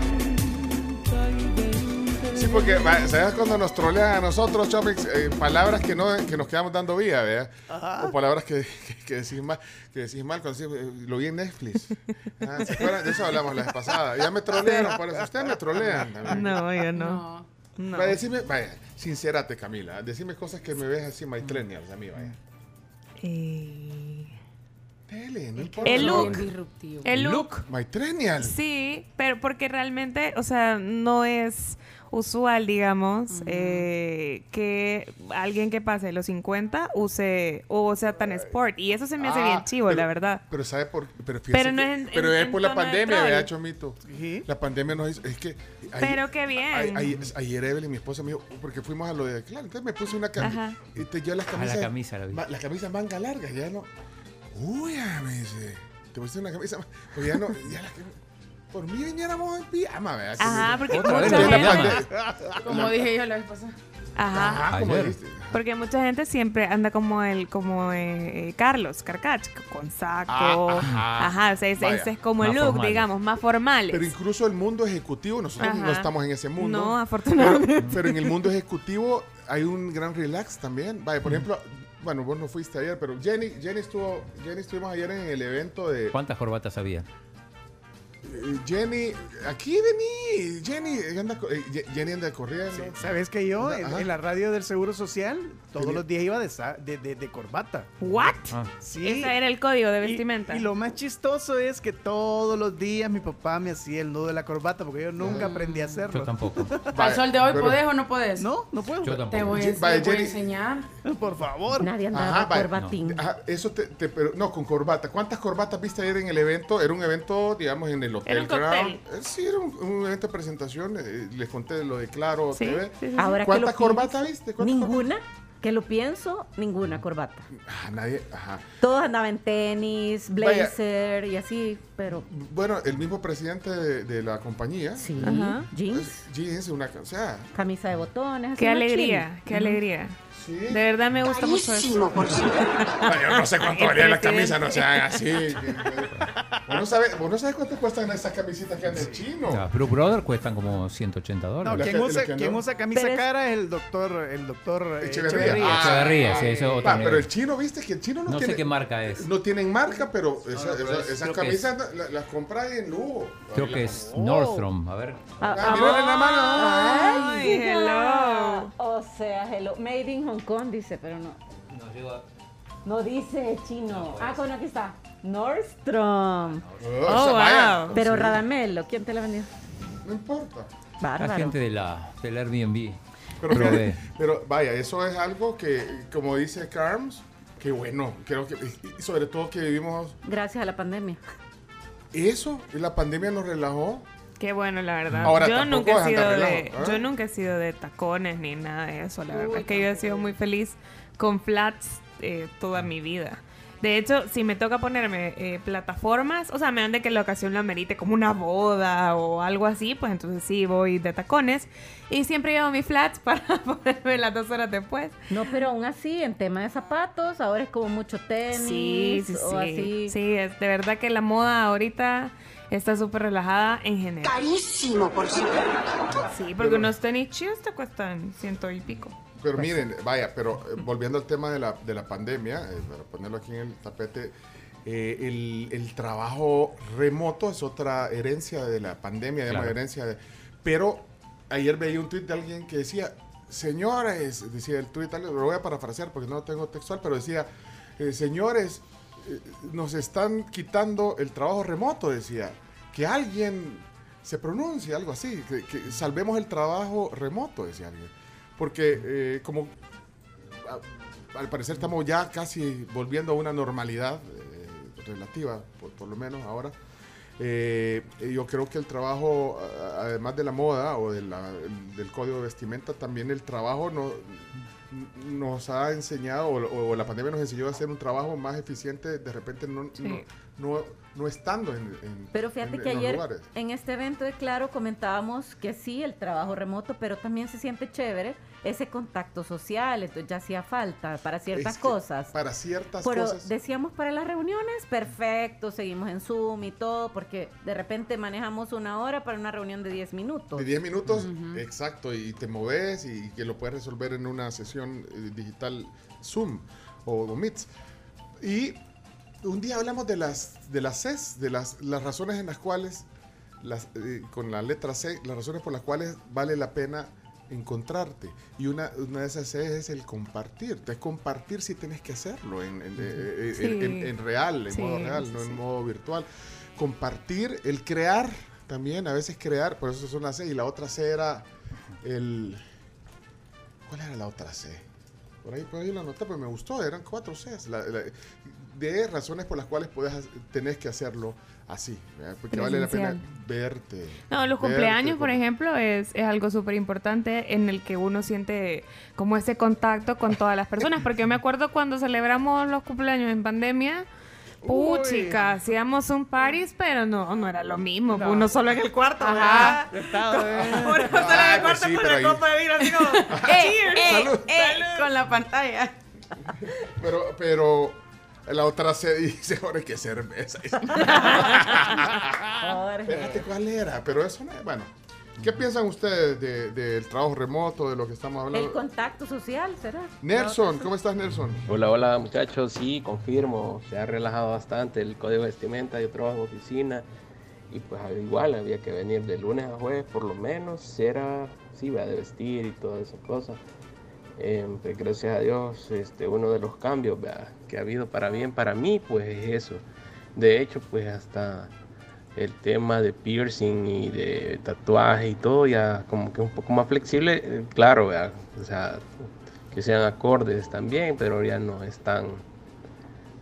Speaker 77: y 20.
Speaker 4: Sí, porque, ¿sabes cuando nos trolean a nosotros, Chomix? Eh, palabras que, no, que nos quedamos dando vía, ¿verdad?
Speaker 78: Ajá.
Speaker 4: O palabras que, que, que decís mal, que decís mal cuando decís, eh, lo vi en Netflix. Ah, ¿Se acuerdan? De eso hablamos la vez pasada. Ya me trolearon, por eso. Ustedes me trolean. también.
Speaker 5: No, yo no. No.
Speaker 4: Vaya, decime, vaya, sincérate, Camila. Decime cosas que me ves así, my millennials, a mí, vaya.
Speaker 5: Eh,
Speaker 4: No importa.
Speaker 5: El look.
Speaker 9: disruptivo.
Speaker 5: El look.
Speaker 4: My millennial.
Speaker 5: Sí, pero porque realmente, o sea, no es usual, digamos, eh, que alguien que pase los 50 use o sea tan sport. Y eso se me hace
Speaker 4: Ah,
Speaker 5: bien chivo,
Speaker 4: pero-
Speaker 5: la verdad.
Speaker 4: Pero ¿sabe por Pero, fíjese
Speaker 5: Pero no
Speaker 4: que-
Speaker 5: es en-
Speaker 4: pero
Speaker 5: en-
Speaker 4: es
Speaker 5: en
Speaker 4: por la pandemia, vea, Chomito. La pandemia nos hizo... Es que...
Speaker 5: Pero qué bien.
Speaker 4: Ay- ay- ayer Evelyn, mi esposa, me dijo, porque fuimos a lo de... Claro, entonces me puse una camisa.
Speaker 5: Ajá.
Speaker 4: Y te yo las
Speaker 6: Ah, la
Speaker 4: camisas...
Speaker 6: camisa la vi.
Speaker 4: ma- Las camisas manga largas, ya no... Uy, ya me dice... Te pusiste una camisa... Pues ya no... Ya que- por mí viniéramos en pijama, ¿verdad?
Speaker 5: Ajá, porque
Speaker 4: Otra
Speaker 5: mucha
Speaker 4: vez la
Speaker 5: gente-
Speaker 9: Como dije yo la vez pasada.
Speaker 5: Ajá.
Speaker 4: Ajá, como dijiste.
Speaker 5: Porque mucha gente siempre anda como el, como eh, eh, Carlos Carcach, con saco.
Speaker 4: Ah, ajá.
Speaker 5: ajá. o sea, ese,
Speaker 4: Vaya.
Speaker 5: ese es como el
Speaker 6: Más
Speaker 5: look,
Speaker 6: formales.
Speaker 5: digamos, más formales.
Speaker 4: Pero incluso el mundo ejecutivo, nosotros no
Speaker 5: Ajá.
Speaker 4: estamos en ese mundo.
Speaker 5: No, afortunadamente.
Speaker 4: Pero, pero en el mundo ejecutivo hay un gran relax también. Vaya, por ejemplo, bueno, vos no fuiste ayer, pero Jenny, Jenny estuvo, Jenny estuvimos ayer en el evento de
Speaker 6: ¿Cuántas corbatas había?
Speaker 4: Eh, Jenny, aquí vení, Jenny anda, co- eh, Jenny anda corriendo.
Speaker 78: ¿Sabes que yo en, la radio del Seguro Social todos
Speaker 4: Tenía-
Speaker 78: los días iba de, sa- de, de- de corbata?
Speaker 5: ¿What?
Speaker 6: Ah.
Speaker 78: Sí.
Speaker 5: Ese era el código de vestimenta.
Speaker 78: Y, lo más chistoso es que todos los días mi papá me hacía el nudo de la corbata porque yo nunca aprendí a hacerlo.
Speaker 6: Yo tampoco.
Speaker 9: Al sol de hoy,
Speaker 4: pero-
Speaker 9: ¿podés o no podés?
Speaker 78: No, no puedo.
Speaker 6: Yo tampoco.
Speaker 9: Te voy, a- te voy a enseñar.
Speaker 78: Por favor.
Speaker 79: Nadie andaba
Speaker 4: Ajá, vaya.
Speaker 79: corbatín.
Speaker 4: Ajá, eso te, te- pero no con corbata. ¿Cuántas corbatas viste ayer en el evento? Era un evento, digamos, en el hotel.
Speaker 5: Era un cóctel.
Speaker 4: Crown. Eh, sí, era un, un evento de presentación. eh, les conté lo de Claro
Speaker 5: Sí,
Speaker 4: TV.
Speaker 5: sí, sí, sí.
Speaker 79: Ahora que
Speaker 4: ¿Cuántas
Speaker 79: lo
Speaker 4: corbatas
Speaker 79: pienso,
Speaker 4: viste? ¿Cuántas
Speaker 79: Ninguna. Que lo pienso, ninguna corbata.
Speaker 4: Ah, nadie. Ajá.
Speaker 79: Todos andaban en tenis,
Speaker 4: Vaya.
Speaker 79: blazer y así, pero
Speaker 4: Bueno, el mismo presidente de, de la compañía.
Speaker 79: sí,
Speaker 5: Ajá.
Speaker 79: jeans,
Speaker 4: Jeans, una. O sea,
Speaker 79: camisa de botones.
Speaker 5: Qué alegría, qué alegría.
Speaker 4: Sí.
Speaker 5: De verdad me gusta mucho eso.
Speaker 4: Ay, yo no sé cuánto valía la camisa, no sean así. ¿Vos no sabes, vos no sabes cuánto cuestan esas camisitas que andan de chino?
Speaker 6: Las Blue Brothers cuestan como 180
Speaker 78: No,
Speaker 6: dólares.
Speaker 78: quien
Speaker 4: que-
Speaker 78: usa,
Speaker 4: no-
Speaker 78: usa camisa
Speaker 79: Pero es-
Speaker 78: cara es el doctor, el doctor eh,
Speaker 4: Echeverría.
Speaker 78: Echeverría.
Speaker 4: Ah,
Speaker 6: Echeverría, sí, eso es otro
Speaker 4: Ah, pero el chino, viste que el chino no,
Speaker 6: No sé
Speaker 4: tiene,
Speaker 6: qué marca es.
Speaker 4: no tienen marca, pero esa-
Speaker 6: no,
Speaker 4: esa-
Speaker 6: es-
Speaker 4: esas
Speaker 6: que
Speaker 4: camisas la- las compras en Lugo.
Speaker 6: Creo que es Nordstrom. A ver.
Speaker 4: Ah, en la mano.
Speaker 79: Ay,
Speaker 5: Ay, hello.
Speaker 79: O sea, hello. Made in Hong Kong dice, pero no. No dice chino. ah, bueno, aquí está. Nordstrom.
Speaker 4: Oh,
Speaker 5: Oh, wow.
Speaker 79: Pero. Radamelo, ¿quién te la vendió?
Speaker 4: No importa.
Speaker 6: La
Speaker 79: Bárbaro.
Speaker 6: gente de la, del Airbnb.
Speaker 4: Pero, vaya, eso es algo que, como dice Carms, que bueno, creo que, y sobre todo que vivimos
Speaker 79: Gracias a la pandemia.
Speaker 4: eso, y la pandemia nos relajó.
Speaker 5: Qué bueno, la verdad.
Speaker 4: Ahora,
Speaker 5: yo nunca he sido
Speaker 4: andar
Speaker 5: de,
Speaker 4: relajo, ¿eh?
Speaker 5: yo nunca he sido de tacones ni nada de eso. La verdad es que yo he sido muy feliz con flats eh, toda mi vida. De hecho, si me toca ponerme eh, plataformas, o sea, me dan de que la ocasión lo amerite como una boda o algo así, pues entonces sí voy de tacones. Y siempre llevo mis flats para ponerme las dos horas después.
Speaker 79: No, pero aún así, en tema de zapatos, ahora es como mucho tenis.
Speaker 5: Sí, sí,
Speaker 79: o
Speaker 5: sí.
Speaker 79: así.
Speaker 5: Sí, es de verdad que la moda ahorita está súper relajada en general.
Speaker 77: Carísimo, por cierto.
Speaker 5: Sí, porque unos tenis chidos te cuestan ciento y pico.
Speaker 4: Pero miren, vaya, pero eh, volviendo al tema de la, de la pandemia, eh, para ponerlo aquí en el tapete, eh, el, el trabajo remoto es otra herencia de la pandemia,
Speaker 6: Claro.
Speaker 4: herencia de... Pero ayer veía un tuit de alguien que decía, señores, decía el tuit, lo voy a parafrasear porque no lo tengo textual, pero decía, eh, señores, nos están quitando el trabajo remoto, decía, que alguien se pronuncie, algo así, que, salvemos el trabajo remoto, decía alguien. Porque eh, como al parecer estamos ya casi volviendo a una normalidad eh, relativa, por, por lo menos ahora. Eh, yo creo que el trabajo, además de la moda o de la- el- del código de vestimenta, también el trabajo no- nos ha enseñado, o, o la pandemia nos enseñó a hacer un trabajo más eficiente, de repente no,
Speaker 79: Sí.
Speaker 4: no, no- no estando en, en-
Speaker 79: Pero fíjate
Speaker 4: en-
Speaker 79: que
Speaker 4: en
Speaker 79: ayer
Speaker 4: lugares.
Speaker 79: en este evento de Claro comentábamos que sí, el trabajo remoto, pero también se siente chévere ese contacto social, entonces ya hacía falta para ciertas
Speaker 4: Es que
Speaker 79: cosas.
Speaker 4: Para ciertas
Speaker 79: Pero
Speaker 4: cosas.
Speaker 79: decíamos para las reuniones, perfecto, seguimos en Zoom y todo, porque de repente manejamos una hora para una reunión de 10 minutos.
Speaker 4: De 10 minutos, exacto, y te moves y que lo puedes resolver en una sesión eh, digital Zoom o, o Meets. Y un día hablamos de las de las CES, de las, las razones en las cuales, las, eh, con la letra C, las razones por las cuales vale la pena encontrarte. Y una, una de esas C es el compartir. Es compartir si tienes que hacerlo en, en- eh,
Speaker 5: Sí.
Speaker 4: en- en- en real, en
Speaker 5: Sí,
Speaker 4: modo real,
Speaker 5: sí,
Speaker 4: no
Speaker 5: sí.
Speaker 4: en modo virtual. Compartir, el crear también, a veces crear, por eso son las C. Y la otra C era el... ¿Cuál era la otra C? Por ahí, por ahí la anoté, pero me gustó, eran cuatro Cs. La- la- de razones por las cuales puedes, tenés que hacerlo así, ¿verdad? porque vale la pena verte.
Speaker 5: No, los
Speaker 4: verte
Speaker 5: cumpleaños, por ejemplo, es, es algo súper importante en el que uno siente como ese contacto con todas las personas. Porque yo me acuerdo cuando celebramos los cumpleaños en pandemia, puchica, hacíamos un party, pero no, no era lo mismo.
Speaker 78: No.
Speaker 5: Uno solo en el cuarto,
Speaker 79: Ajá.
Speaker 5: Uno solo en el
Speaker 4: pues
Speaker 5: cuarto
Speaker 4: sí,
Speaker 5: con
Speaker 4: ahí-
Speaker 5: copa de vino, así como, ¡eh, eh,
Speaker 4: Salud.
Speaker 5: eh! Con la pantalla.
Speaker 4: Pero, pero la otra C dice, ahora que cerveza.
Speaker 79: Jorge.
Speaker 4: Espérate, ¿cuál era? Pero eso no es, bueno. ¿Qué piensan ustedes de- del trabajo remoto, de lo que estamos
Speaker 79: El
Speaker 4: hablando?
Speaker 79: contacto social, ¿será?
Speaker 4: Nelson, ¿cómo estás, Nelson?
Speaker 80: Hola, hola muchachos, sí, confirmo, se ha relajado bastante el código de vestimenta, yo trabajo en oficina y pues igual había que venir de lunes a jueves por lo menos, era, sí, va de vestir y todas esas cosas. Eh, pues, gracias a Dios, este, uno de los cambios ¿verdad? Que ha habido para bien para mí, pues es eso. De hecho, pues hasta el tema de piercing y de tatuaje y todo ya como que un poco más flexible, eh, claro, ¿verdad? o sea, que sean acordes también, pero ya no es tan...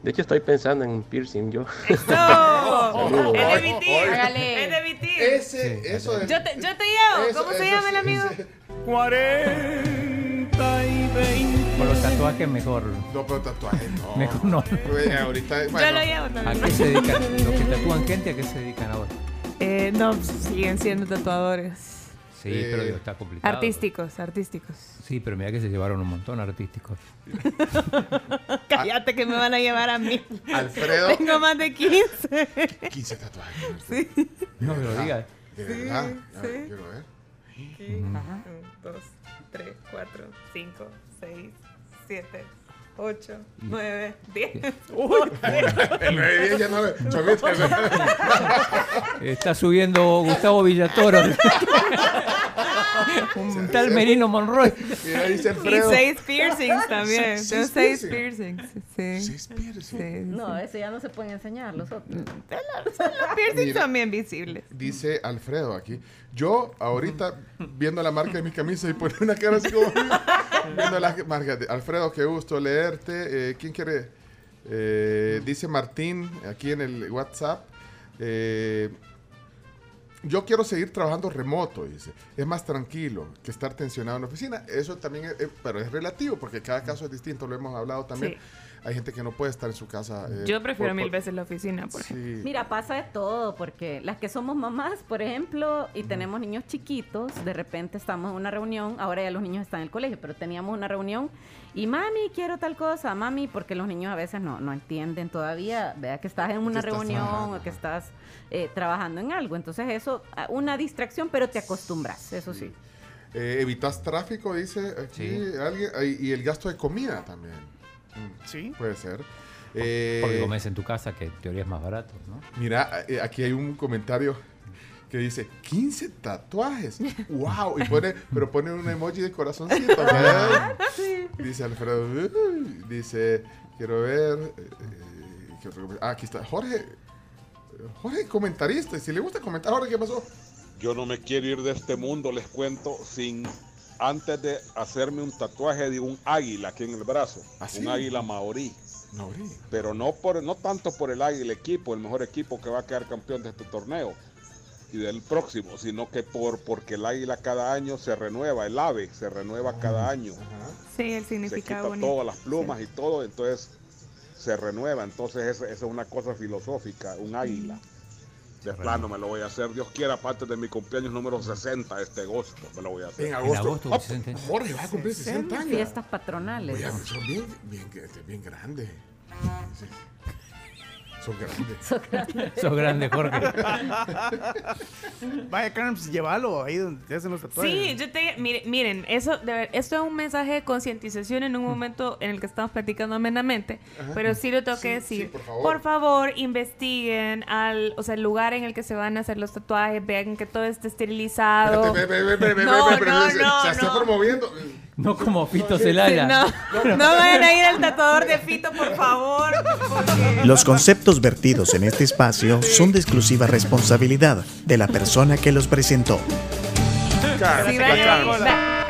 Speaker 80: De hecho estoy pensando en un piercing yo. Saludos.
Speaker 5: Es de mi tío.
Speaker 9: Hágale.
Speaker 5: Es de mi tío.
Speaker 4: Ese, eso es.
Speaker 5: Yo te, yo te llevo.
Speaker 4: Eso-
Speaker 5: ¿Cómo se llama el amigo?
Speaker 4: ese-
Speaker 73: 40 y 20.
Speaker 6: Con los tatuajes mejor.
Speaker 4: No, pero tatuaje, no.
Speaker 6: Mejor no.
Speaker 4: Ahorita,
Speaker 5: Yo
Speaker 4: bueno,
Speaker 5: lo llevo
Speaker 6: ¿A
Speaker 5: también.
Speaker 6: qué se dedican? Los que tatúan gente, ¿a qué se dedican ahora?
Speaker 5: Eh, no, pues, siguen siendo tatuadores.
Speaker 6: Sí,
Speaker 4: Eh,
Speaker 6: pero digo, está complicado.
Speaker 5: Artísticos, artísticos.
Speaker 6: Sí, pero mira que se llevaron un montón artísticos.
Speaker 5: Cállate que me van a llevar a mí.
Speaker 4: Alfredo.
Speaker 5: Tengo más de 15.
Speaker 4: 15 tatuajes.
Speaker 5: Sí.
Speaker 6: No me lo digas.
Speaker 4: De
Speaker 5: Sí,
Speaker 4: verdad. A
Speaker 5: sí.
Speaker 4: quiero ver.
Speaker 5: Aquí, uno, dos, tres, cuatro, cinco, seis, 7 siete, ocho, nueve, diez.
Speaker 4: El nueve diez ya no le-
Speaker 6: Está subiendo Gustavo Villatoro. un tal Merino Monroy.
Speaker 4: Mira, dice
Speaker 5: Y seis piercings también.
Speaker 4: Seis- seis
Speaker 5: seis piercings. Sí. Sí,
Speaker 79: No, ese ya no se pueden enseñar los otros.
Speaker 5: Los piercings bien visibles.
Speaker 4: Dice Alfredo aquí. Yo ahorita viendo la marca de mi camisa y pone una cara así como viendo la marca. de- Alfredo, qué gusto Eh, ¿Quién quiere? Eh, dice Martín aquí en el WhatsApp. eh, yo quiero seguir trabajando remoto, dice. Es más tranquilo que estar tensionado en la oficina. Eso también es, pero es relativo porque cada caso es distinto, lo hemos hablado también.
Speaker 5: Sí.
Speaker 4: Hay gente que no puede estar en su casa. eh,
Speaker 5: Yo prefiero
Speaker 4: por-
Speaker 5: mil
Speaker 4: por-
Speaker 5: veces la oficina, por ejemplo.
Speaker 4: Sí.
Speaker 79: Mira, pasa de todo, porque las que somos mamás, por ejemplo, y tenemos niños chiquitos, de repente estamos en una reunión, ahora ya los niños están en el colegio, pero teníamos una reunión y mami, quiero tal cosa, mami, porque los niños a veces no, no entienden todavía, vea que estás en una
Speaker 4: estás
Speaker 79: reunión
Speaker 4: trabajando,
Speaker 79: o que estás eh, trabajando en algo, entonces eso, ah, una distracción, pero te acostumbras, eso sí.
Speaker 4: Eh, evitas tráfico, dice aquí alguien. ay, Y el gasto de comida también.
Speaker 78: Sí.
Speaker 4: Puede ser. Eh,
Speaker 6: Porque comes en tu casa, que en teoría es más barato, ¿no?
Speaker 4: Mira, eh, aquí hay un comentario que dice 15 tatuajes. ¡Wow! Y pone, pero pone un emoji de corazoncito. ¿verdad? Dice Alfredo. Dice, quiero ver. eh, eh, ¿qué otro comentario? ah, aquí está. Jorge. Jorge, comentarista. Si le gusta comentar, Jorge, ¿qué pasó?
Speaker 47: Yo no me quiero ir de este mundo, les cuento, sin antes de hacerme un tatuaje de un águila aquí en el brazo.
Speaker 4: sí?
Speaker 47: Un águila maorí.
Speaker 4: Maorí.
Speaker 47: Pero no, por, no tanto por el águila equipo, el mejor equipo que va a quedar campeón de este torneo y del próximo, sino que por porque el águila cada año se renueva, el ave se renueva cada año.
Speaker 5: Sí, el
Speaker 47: Se
Speaker 5: significado
Speaker 47: quita
Speaker 5: bonito.
Speaker 47: todas las plumas y todo, entonces se renueva. Entonces esa esa es una cosa filosófica, un águila. De plano me lo voy a hacer, Dios quiera, aparte de mi cumpleaños número 60 este agosto, me lo voy a hacer.
Speaker 4: En agosto. Ah, Jorge, vas a cumplir 60 años.
Speaker 79: Fiestas patronales.
Speaker 4: Oye, son bien, bien, bien grandes. Sí. Son grandes.
Speaker 6: Sos grande, Jorge.
Speaker 78: Vaya, Carms, llévalo ahí donde te hacen los tatuajes.
Speaker 5: Sí, yo te mire- miren, eso de ver- esto es un mensaje de concientización en un momento en el que estamos platicando amenamente,
Speaker 4: Ajá.
Speaker 5: pero sí lo tengo que
Speaker 4: Sí,
Speaker 5: decir.
Speaker 4: sí, por favor.
Speaker 5: por favor, investiguen al, o sea, el lugar en el que se van a hacer los tatuajes, vean que todo esté esterilizado.
Speaker 4: Espérate, ve, ve, ve,
Speaker 5: No,
Speaker 4: ve, ve,
Speaker 5: no,
Speaker 4: ve, se-
Speaker 5: no,
Speaker 4: se está
Speaker 5: no.
Speaker 4: promoviendo.
Speaker 6: No como Fito Celaya.
Speaker 5: No, no vayan a ir al tatuador de Fito, por favor. porque-
Speaker 53: Los conceptos vertidos en este espacio son de exclusiva responsabilidad de la persona que los presentó.
Speaker 5: Sí,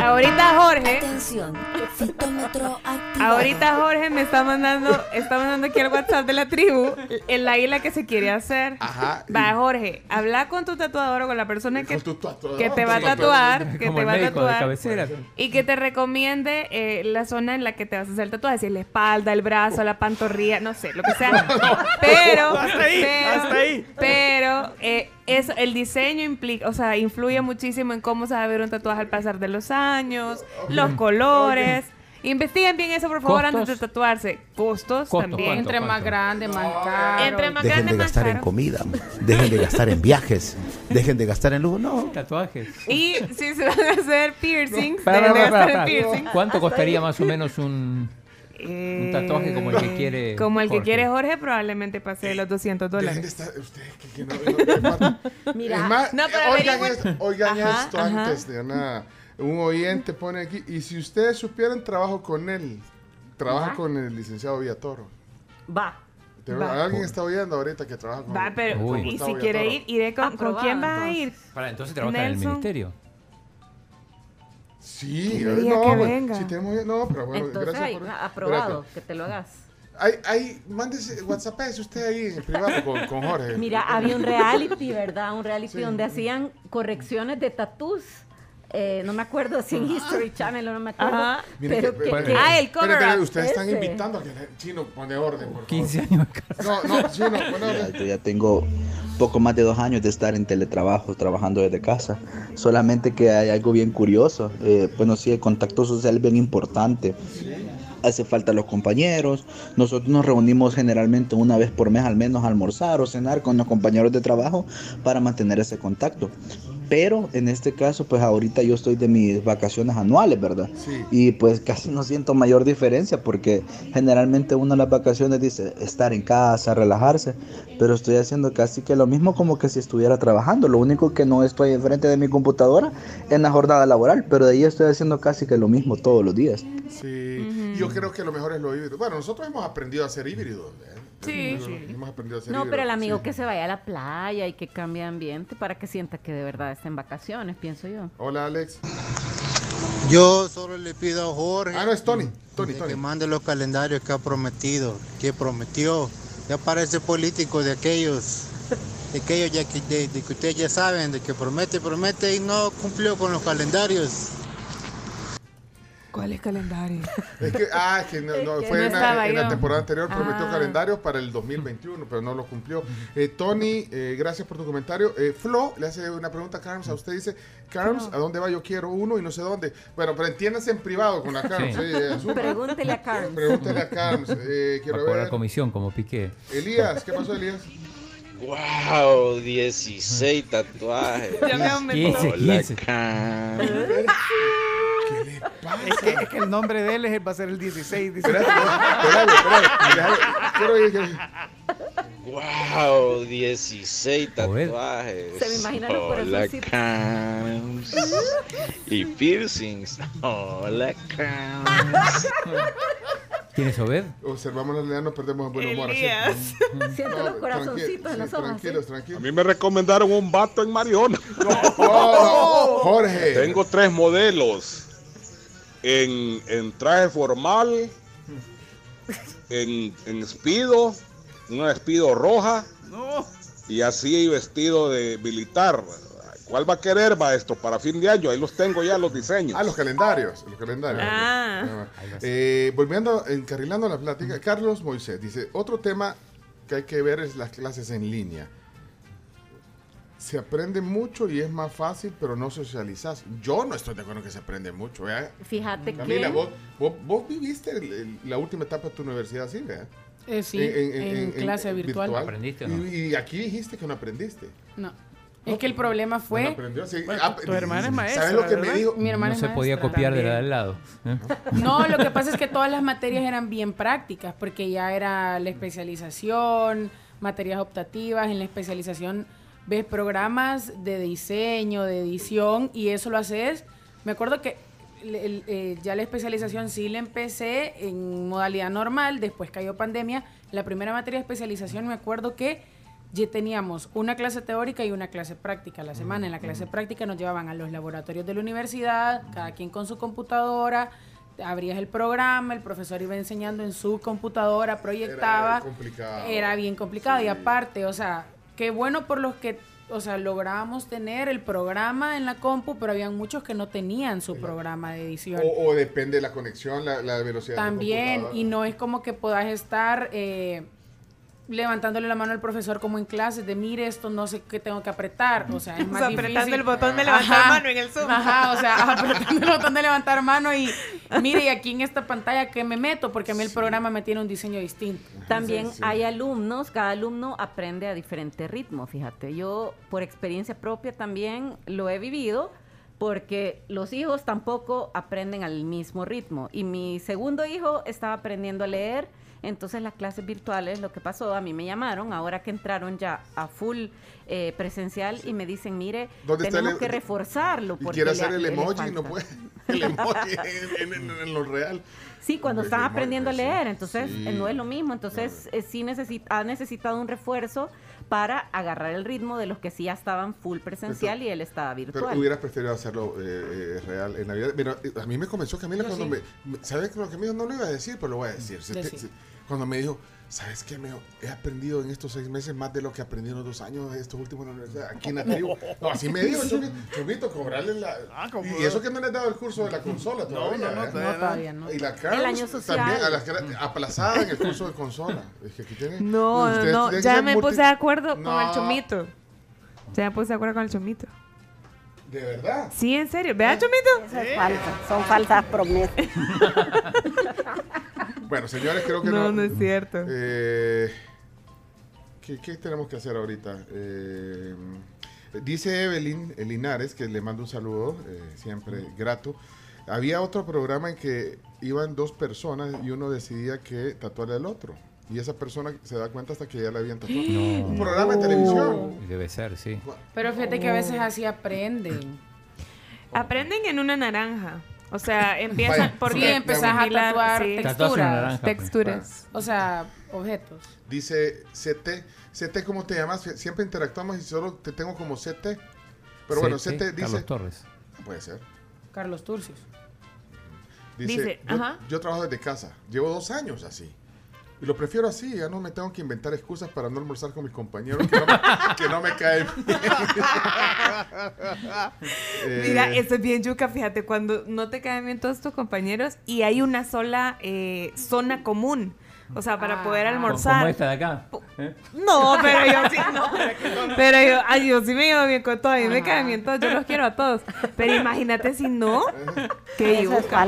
Speaker 5: ahorita Jorge.
Speaker 66: Atención, fitómetro activado.
Speaker 5: Ahorita Jorge me está mandando, está mandando aquí al WhatsApp de la tribu el águila que se quiere hacer.
Speaker 4: Ajá.
Speaker 5: Va, Jorge, habla con tu tatuador o con la persona que,
Speaker 4: tatuador,
Speaker 5: que te va a tatuar, que te va a tatuar y que te recomiende eh, la zona en la que te vas a hacer el tatuaje, si es la espalda, el brazo, la pantorrilla, no sé, lo que sea. Pero,
Speaker 78: Hasta ahí,
Speaker 5: pero,
Speaker 78: hasta ahí.
Speaker 5: pero eh, eso, el diseño implica, o sea, influye muchísimo en cómo se va a ver un tatuaje al pasar de los años, los colores. Investiguen bien eso, por favor,
Speaker 6: ¿Costos?
Speaker 5: antes de tatuarse. Costos, también.
Speaker 6: ¿cuánto,
Speaker 9: Entre más grande, más caro.
Speaker 5: Entre más
Speaker 81: Dejen
Speaker 5: grande,
Speaker 81: de
Speaker 5: más
Speaker 81: gastar en
Speaker 5: caro.
Speaker 81: comida, dejen de gastar en viajes, dejen de gastar en lujo. No,
Speaker 6: Tatuajes.
Speaker 5: Y si se van a hacer piercings, dejen de
Speaker 6: para,
Speaker 5: gastar
Speaker 6: para,
Speaker 5: en piercings.
Speaker 6: ¿Cuánto costaría más o menos un, un tatuaje como el que quiere?
Speaker 5: Eh, Como el que
Speaker 6: Jorge?
Speaker 5: quiere Jorge, probablemente pase de los 200
Speaker 4: Dejen de
Speaker 5: dólares.
Speaker 4: estar, ustedes que, que no,
Speaker 79: Mira,
Speaker 4: es más,
Speaker 5: no, pero
Speaker 4: oigan, esto, oigan
Speaker 5: Ajá,
Speaker 4: esto
Speaker 5: ajá.
Speaker 4: antes de nada. Un oyente pone aquí, y si ustedes supieran, trabajo con él. Trabaja
Speaker 79: Ajá.
Speaker 4: con el licenciado Villatoro.
Speaker 79: Va.
Speaker 5: Va.
Speaker 4: Alguien está oyendo ahorita que trabaja con
Speaker 5: Va, pero,
Speaker 6: Uy.
Speaker 5: y si quiere ir, iré con, ¿con quién va a ir?
Speaker 6: Para, entonces trabaja en el ministerio.
Speaker 4: Sí, no,
Speaker 5: que venga.
Speaker 4: si tenemos, no, pero bueno,
Speaker 79: Entonces,
Speaker 4: gracias por
Speaker 79: aprobado,
Speaker 4: Espérate.
Speaker 79: que te lo hagas.
Speaker 4: Ahí, ahí, mándese, WhatsApp es usted ahí en privado con, con Jorge.
Speaker 79: Mira, había un reality, ¿verdad? Un reality donde hacían correcciones de tatús eh, no me acuerdo si en History Channel o no me acuerdo.
Speaker 5: Ajá.
Speaker 79: Pero
Speaker 4: que-
Speaker 79: que,
Speaker 4: bueno,
Speaker 79: que-
Speaker 5: Ah, el cover up.
Speaker 4: ustedes están invitando a que el chino pone orden, por favor.
Speaker 6: 15 años.
Speaker 4: No, no, chino, pone orden.
Speaker 82: Yo ya tengo poco más de dos años de estar en teletrabajo, trabajando desde casa. Solamente que hay algo bien curioso. Eh, bueno, sí, el contacto social es bien importante. Hace falta los compañeros. Nosotros nos reunimos generalmente una vez por mes al menos a almorzar o cenar con los compañeros de trabajo para mantener ese contacto. Pero en este caso, pues ahorita yo estoy de mis vacaciones anuales, ¿verdad?
Speaker 4: Sí.
Speaker 82: Y pues casi no siento mayor diferencia porque generalmente uno en las vacaciones dice estar en casa, relajarse, pero estoy haciendo casi que lo mismo como que si estuviera trabajando. Lo único que no estoy enfrente de mi computadora en la jornada laboral, pero de ahí estoy haciendo casi que lo mismo todos los días.
Speaker 4: Sí, yo creo que lo mejor es lo híbrido. Bueno, nosotros hemos aprendido a ser híbridos. ¿eh?
Speaker 5: Sí.
Speaker 4: Hemos- Hemos aprendido a ser
Speaker 79: No, pero el amigo
Speaker 4: sí.
Speaker 79: que se vaya a la playa y que cambie de ambiente para que sienta que de verdad está en vacaciones, pienso yo.
Speaker 4: Hola, Alex.
Speaker 83: Yo solo le pido a Jorge
Speaker 4: Ah, no, es Tony. Tony, Tony.
Speaker 83: que mande los calendarios que ha prometido, que prometió. Ya parece político de aquellos, de aquellos ya que, de, de que ustedes ya saben, de que promete, promete y no cumplió con los calendarios.
Speaker 5: ¿Cuál es calendario?
Speaker 4: Es que, ah, es que no, no, fue
Speaker 5: no
Speaker 4: en, la- en la temporada anterior, prometió
Speaker 5: Ah.
Speaker 4: calendarios para el 2021, pero no lo cumplió. Eh, Tony, eh, gracias por tu comentario. Eh, Flo le hace una pregunta a Carms. A usted dice, Carms, ¿a dónde va? Yo quiero uno y no sé dónde. Bueno, pero entiéndase en privado con la Carms.
Speaker 6: Sí.
Speaker 4: eh.
Speaker 79: Pregúntele a Carms.
Speaker 4: Pregúntele a Carms. Eh, quiero ver.
Speaker 6: comisión como Piqué.
Speaker 4: Elías, ¿qué pasó, Elías?
Speaker 84: Wow, 16 tatuajes.
Speaker 5: Ya me aumentó.
Speaker 6: 15,
Speaker 84: Hola,
Speaker 6: 15.
Speaker 84: Cam.
Speaker 78: Es que, es que el nombre de él es- va a ser el 16. dice.
Speaker 4: Espérate, espérate, espérate.
Speaker 84: Wow, 16
Speaker 6: Joder.
Speaker 84: tatuajes.
Speaker 79: Se me imagina los
Speaker 84: Hola,
Speaker 79: corazoncitos.
Speaker 84: Cams. Y piercings. Hola, Cams.
Speaker 6: ¿Quién es Obed?
Speaker 4: Observamos la realidad, nos perdemos el buen humor. así.
Speaker 5: Elías.
Speaker 79: Siento
Speaker 4: No,
Speaker 79: los corazoncitos en los ojos.
Speaker 4: Tranquilos,
Speaker 47: A
Speaker 4: tranquilos.
Speaker 47: mí me recomendaron un vato en Mariona.
Speaker 4: Oh, Jorge.
Speaker 47: Tengo tres modelos. En, en traje formal, en, en espido, una espido roja
Speaker 78: No.
Speaker 47: y así vestido de militar. ¿Cuál va a querer, maestro, para fin de año? Ahí los tengo ya, los diseños.
Speaker 4: Ah, los calendarios. Los calendarios.
Speaker 5: Ah.
Speaker 4: Eh, volviendo, encarrilando la plática, Carlos Moisés dice, otro tema que hay que ver es las clases en línea. Se aprende mucho y es más fácil, pero no socializas. Yo no estoy de acuerdo en que se aprende mucho. ¿verdad?
Speaker 79: Fíjate
Speaker 4: Camila,
Speaker 79: que...
Speaker 4: vos, vos, vos viviste el- el- la última etapa de tu universidad, ¿sí? ¿verdad?
Speaker 9: Eh, sí, en, clase virtual.
Speaker 6: ¿Aprendiste o no?
Speaker 4: Y, y aquí dijiste que no aprendiste.
Speaker 9: No. Es que el problema fue...
Speaker 4: No aprendió, sí.
Speaker 78: Bueno,
Speaker 4: Ah,
Speaker 78: tu hermana es maestra,
Speaker 4: ¿Sabes lo que me dijo?
Speaker 9: Mi hermana
Speaker 6: No
Speaker 9: es
Speaker 6: se podía copiar de la del lado. ¿eh?
Speaker 9: No, lo que pasa es que todas las materias eran bien prácticas, porque ya era la especialización, materias optativas, en la especialización ves programas de diseño, de edición, y eso lo haces. Me acuerdo que el- el- eh, ya la especialización sí la empecé en modalidad normal, después cayó pandemia. La primera materia de especialización me acuerdo que ya teníamos una clase teórica y una clase práctica a la semana. En la clase práctica nos llevaban a los laboratorios de la universidad, cada quien con su computadora, abrías el programa, el profesor iba enseñando en su computadora, proyectaba.
Speaker 4: Era complicado.
Speaker 9: Era bien complicado. Y aparte, o sea, qué bueno por los que, o sea, lográbamos tener el programa en la compu, pero habían muchos que no tenían su programa de edición.
Speaker 4: O, o depende de la conexión, la, la velocidad. de
Speaker 9: También,
Speaker 4: computadora.
Speaker 9: y no es como que puedas estar eh, levantándole la mano al profesor como en clases de mire esto no sé qué tengo que apretar, o sea, es
Speaker 5: O
Speaker 9: más
Speaker 5: sea,
Speaker 9: difícil.
Speaker 5: apretando el botón de levantar
Speaker 9: Ajá,
Speaker 5: mano en el Zoom.
Speaker 9: Ajá, o sea, apretando el botón de levantar mano y mire, y aquí en esta pantalla que me meto porque a mí el programa me tiene un diseño distinto.
Speaker 79: También
Speaker 9: Sí, sí.
Speaker 79: hay alumnos, cada alumno aprende a diferente ritmo, fíjate. Yo por experiencia propia también lo he vivido porque los hijos tampoco aprenden al mismo ritmo. Y mi segundo hijo estaba aprendiendo a leer, entonces las clases virtuales, lo que pasó, a mí me llamaron, ahora que entraron ya a full eh, presencial y me dicen, mire,
Speaker 4: ¿Dónde está
Speaker 79: tenemos
Speaker 4: el-
Speaker 79: que reforzarlo.
Speaker 4: Y
Speaker 79: porque
Speaker 4: quiere hacer el
Speaker 79: le
Speaker 4: emoji, no
Speaker 79: falta".
Speaker 4: puede. El emoji en, en- en- en lo real.
Speaker 79: Sí, cuando están
Speaker 4: emoji,
Speaker 79: aprendiendo a leer, entonces
Speaker 4: Sí.
Speaker 79: eh, no es lo mismo. Entonces eh, sí necesita, ha necesitado un refuerzo para agarrar el ritmo de los que sí ya estaban full presencial y él estaba
Speaker 4: Pero
Speaker 79: virtual.
Speaker 4: hubieras preferido hacerlo eh, eh, real en Navidad. Mira, a mí me convenció Camila
Speaker 79: Yo
Speaker 4: cuando
Speaker 79: sí.
Speaker 4: me, ¿Sabes lo que me dijo? No lo iba a decir, pero lo voy a decir. Cuando me dijo, ¿sabes qué? Me he aprendido en estos seis meses más de lo que aprendí en los dos años de estos últimos en la universidad, aquí en la tribu. No, así me dijo, Chomito, Chomito, cobrarle la... y eso que no le he dado el curso de la consola todavía.
Speaker 78: no, no,
Speaker 4: ¿eh?
Speaker 78: todavía
Speaker 9: No, todavía no.
Speaker 4: Y la
Speaker 79: El
Speaker 4: Carlos
Speaker 79: año social.
Speaker 4: también, a la que era aplazada en el curso de consola. Dije, aquí tiene-
Speaker 5: No, no,
Speaker 4: ustedes
Speaker 5: no,
Speaker 4: tienen
Speaker 5: ya me
Speaker 4: multi-
Speaker 5: puse de acuerdo con
Speaker 4: No.
Speaker 5: el chomito. Ya me puse de acuerdo con el chomito.
Speaker 4: ¿De verdad?
Speaker 5: Sí, en serio. ¿Vea, chomito?
Speaker 79: Eso es falso, son falsas promesas.
Speaker 4: Bueno, señores, creo que
Speaker 5: No,
Speaker 4: no.
Speaker 5: no es cierto.
Speaker 4: Eh, ¿qué, qué tenemos que hacer ahorita? Eh, dice Evelyn Linares, que le mando un saludo, eh, siempre grato. Había otro programa en que iban dos personas y uno decidía que tatuarle al otro. Y esa persona se da cuenta hasta que ya le habían tatuado. Un programa de televisión.
Speaker 6: Debe ser, sí.
Speaker 9: Pero fíjate que a veces así aprenden.
Speaker 5: Aprenden en una naranja. O sea, empiezan por
Speaker 9: Sí, empezás a tatuar texturas.
Speaker 6: naranja, pues.
Speaker 5: texturas.
Speaker 9: O sea, objetos.
Speaker 4: Dice CT, CT, ¿cómo te llamas? Siempre interactuamos y solo te tengo como CT. Pero bueno, CT dice...
Speaker 6: Carlos Torres.
Speaker 4: Puede ser.
Speaker 9: Carlos Turcios.
Speaker 4: Dice,
Speaker 5: Dice,
Speaker 4: yo,
Speaker 5: ajá.
Speaker 4: yo trabajo desde casa. Llevo dos años así. Y lo prefiero así. Ya no me tengo que inventar excusas para no almorzar con mis compañeros que no me, que no me caen bien. Eh,
Speaker 5: Mira, eso es bien yuca, fíjate, cuando no te caen bien todos tus compañeros y hay una sola eh, zona común. O sea, para poder
Speaker 9: Ah.
Speaker 5: almorzar.
Speaker 6: Como esta de acá. ¿eh?
Speaker 5: No, pero yo sí, no. Pero yo, ay, yo sí me llevo bien con todos, a mí me caen bien todos, yo los quiero a todos. Pero imagínate si no, qué
Speaker 79: Eso es
Speaker 5: yuca.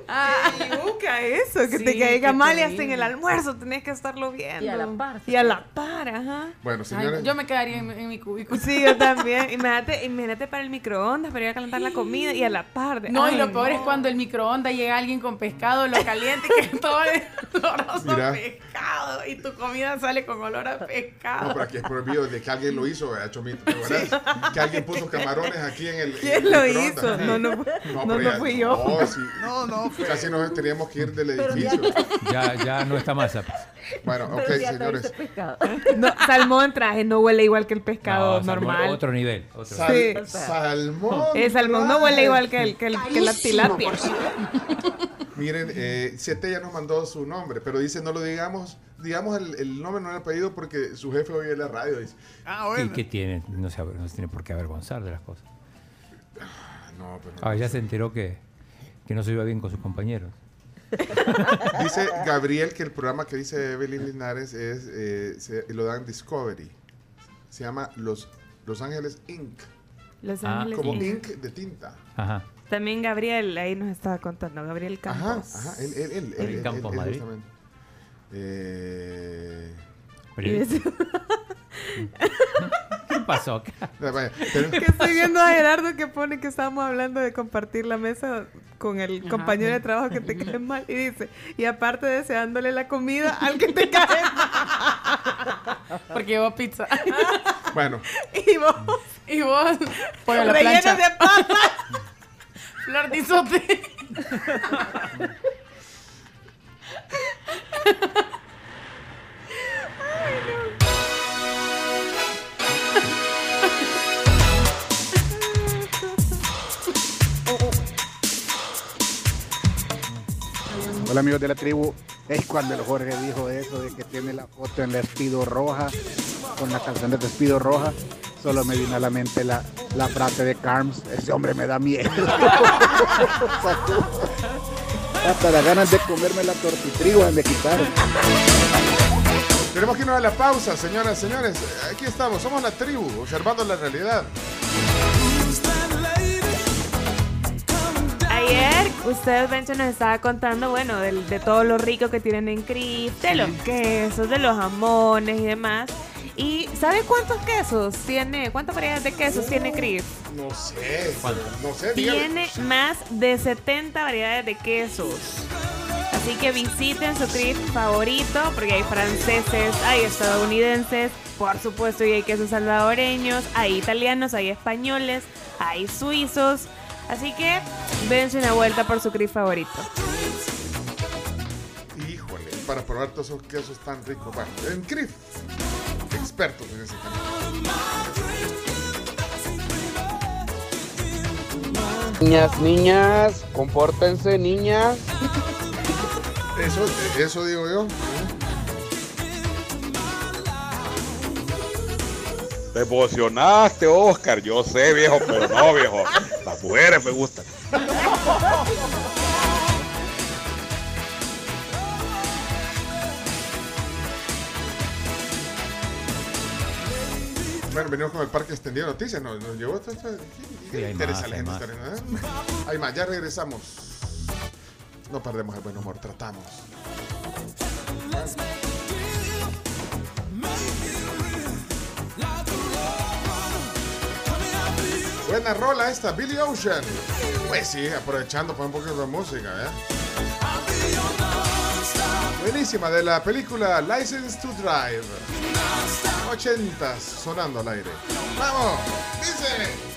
Speaker 5: Qué yuca eso, que te
Speaker 9: Sí,
Speaker 5: caiga
Speaker 9: qué
Speaker 5: mal y hasta en el almuerzo tenés que estarlo viendo.
Speaker 79: Y a la par,
Speaker 5: Y a la par, ajá.
Speaker 4: Bueno,
Speaker 9: Ay,
Speaker 4: señores.
Speaker 9: yo me quedaría en, en mi cubículo.
Speaker 5: Sí, yo también. Imagínate, imagínate para el microondas, para ir a calentar la comida y a la par. de-
Speaker 9: No, y lo peor
Speaker 5: no.
Speaker 9: es cuando el microondas llega alguien con pescado, lo caliente y que todo es oloroso pescado y tu comida sale con olor a
Speaker 4: No,
Speaker 9: pescado.
Speaker 4: pero aquí es prohibido de que alguien lo hizo, ¿verdad, Chomito? ¿Te acuerdas? Que alguien puso camarones aquí en el. en
Speaker 5: ¿Quién
Speaker 4: el
Speaker 5: lo hizo?
Speaker 4: Sí.
Speaker 5: No, no, no, no
Speaker 4: ya-
Speaker 5: fui yo.
Speaker 4: No, sí.
Speaker 78: No, no,
Speaker 4: Casi nos teníamos que ir del edificio.
Speaker 6: Ya, ya no está más.
Speaker 4: Bueno, ok, señores.
Speaker 5: No, salmón en traje no huele igual que el pescado
Speaker 6: No, salmón,
Speaker 5: normal.
Speaker 6: Otro nivel. Otro
Speaker 4: Sal-
Speaker 5: Sí.
Speaker 4: Salmón.
Speaker 5: El salmón no huele igual que, el, que, el- que la tilapia.
Speaker 4: Miren, eh, CT ya nos mandó su nombre, pero dice no lo digamos, digamos el, el nombre, no el apellido, porque su jefe oye la radio. Dice,
Speaker 78: Ah,
Speaker 6: ¿Y
Speaker 78: bueno.
Speaker 6: qué tiene? No se, no se tiene por qué avergonzar de las cosas.
Speaker 4: "Ah, no, pero
Speaker 6: Ah, ya se enteró que, que no se iba bien con sus compañeros.
Speaker 4: Dice Gabriel que el programa que dice Evelyn Linares es, eh, se- lo dan Discovery. Se llama Los, Los Ángeles Inc.
Speaker 5: Los
Speaker 6: Ah,
Speaker 5: Ángeles
Speaker 4: Como
Speaker 5: Inc.
Speaker 4: Inc de tinta.
Speaker 6: Ajá.
Speaker 5: También Gabriel ahí nos estaba contando, Gabriel
Speaker 4: Ajá,
Speaker 5: Campos.
Speaker 4: ajá, él, él, él, él, él,
Speaker 6: Campos,
Speaker 4: él
Speaker 6: Madrid.
Speaker 4: Eh,
Speaker 6: Periodista. ¿Qué pasó acá?
Speaker 5: que estoy viendo a Gerardo que pone que estábamos hablando de compartir la mesa con el
Speaker 9: Ajá.
Speaker 5: compañero de trabajo que te cae mal y dice, y aparte deseándole la comida al que te cae mal.
Speaker 9: Porque llevo pizza.
Speaker 4: bueno,
Speaker 5: Y vos,
Speaker 9: y vos, pollo la
Speaker 5: relleno
Speaker 9: plancha.
Speaker 5: de papas.
Speaker 9: Flor de isote.
Speaker 35: Hola amigos de la tribu. Es cuando el Jorge dijo eso de que tiene la foto en la Espido Roja, con la canción de Despido Roja, solo me vino a la mente la, la frase de Carms, ese hombre me da miedo. Hasta las ganas de comerme la tortitrigo me quitaron.
Speaker 4: tenemos que irnos a la pausa, señoras y señores. Aquí estamos, somos la tribu, observando la realidad.
Speaker 5: Ayer usted, Bencho, nos estaba contando, bueno, del- de, todo lo rico que tienen en Crif, de los quesos, de los jamones y demás. ¿Y sabe cuántos quesos tiene, cuántas variedades de quesos tiene Crif?
Speaker 4: No sé, no sé, dígame.
Speaker 5: Tiene más de 70 variedades de quesos. Así que visiten su Crif favorito, porque hay franceses, hay estadounidenses, por supuesto, y hay quesos salvadoreños, hay italianos, hay españoles, hay suizos. Así que dense una vuelta por su Crif favorito.
Speaker 4: Híjole, para probar todos esos quesos tan ricos. Bueno, en CRIF, expertos en ese tema.
Speaker 85: Niñas, niñas, compórtense, niñas.
Speaker 4: Eso, eso digo yo.
Speaker 47: Te emocionaste, Oscar. Yo sé, viejo, pero no, viejo. Las mujeres me gustan.
Speaker 4: Bueno, venimos con el parque extendido de noticias. Nos, nos llevó hasta- hasta-
Speaker 6: Sí, hay
Speaker 4: interesa
Speaker 6: más,
Speaker 4: a la
Speaker 6: hay
Speaker 4: gente
Speaker 6: más.
Speaker 4: estar en- ¿eh? Hay más, ya regresamos. No perdemos el buen humor, tratamos. Buena rola esta, Billy Ocean. Pues sí, aprovechando para un poquito de música, ¿eh? Buenísima, de la película License to Drive. 80 sonando al aire. ¡Vamos! ¡Dice!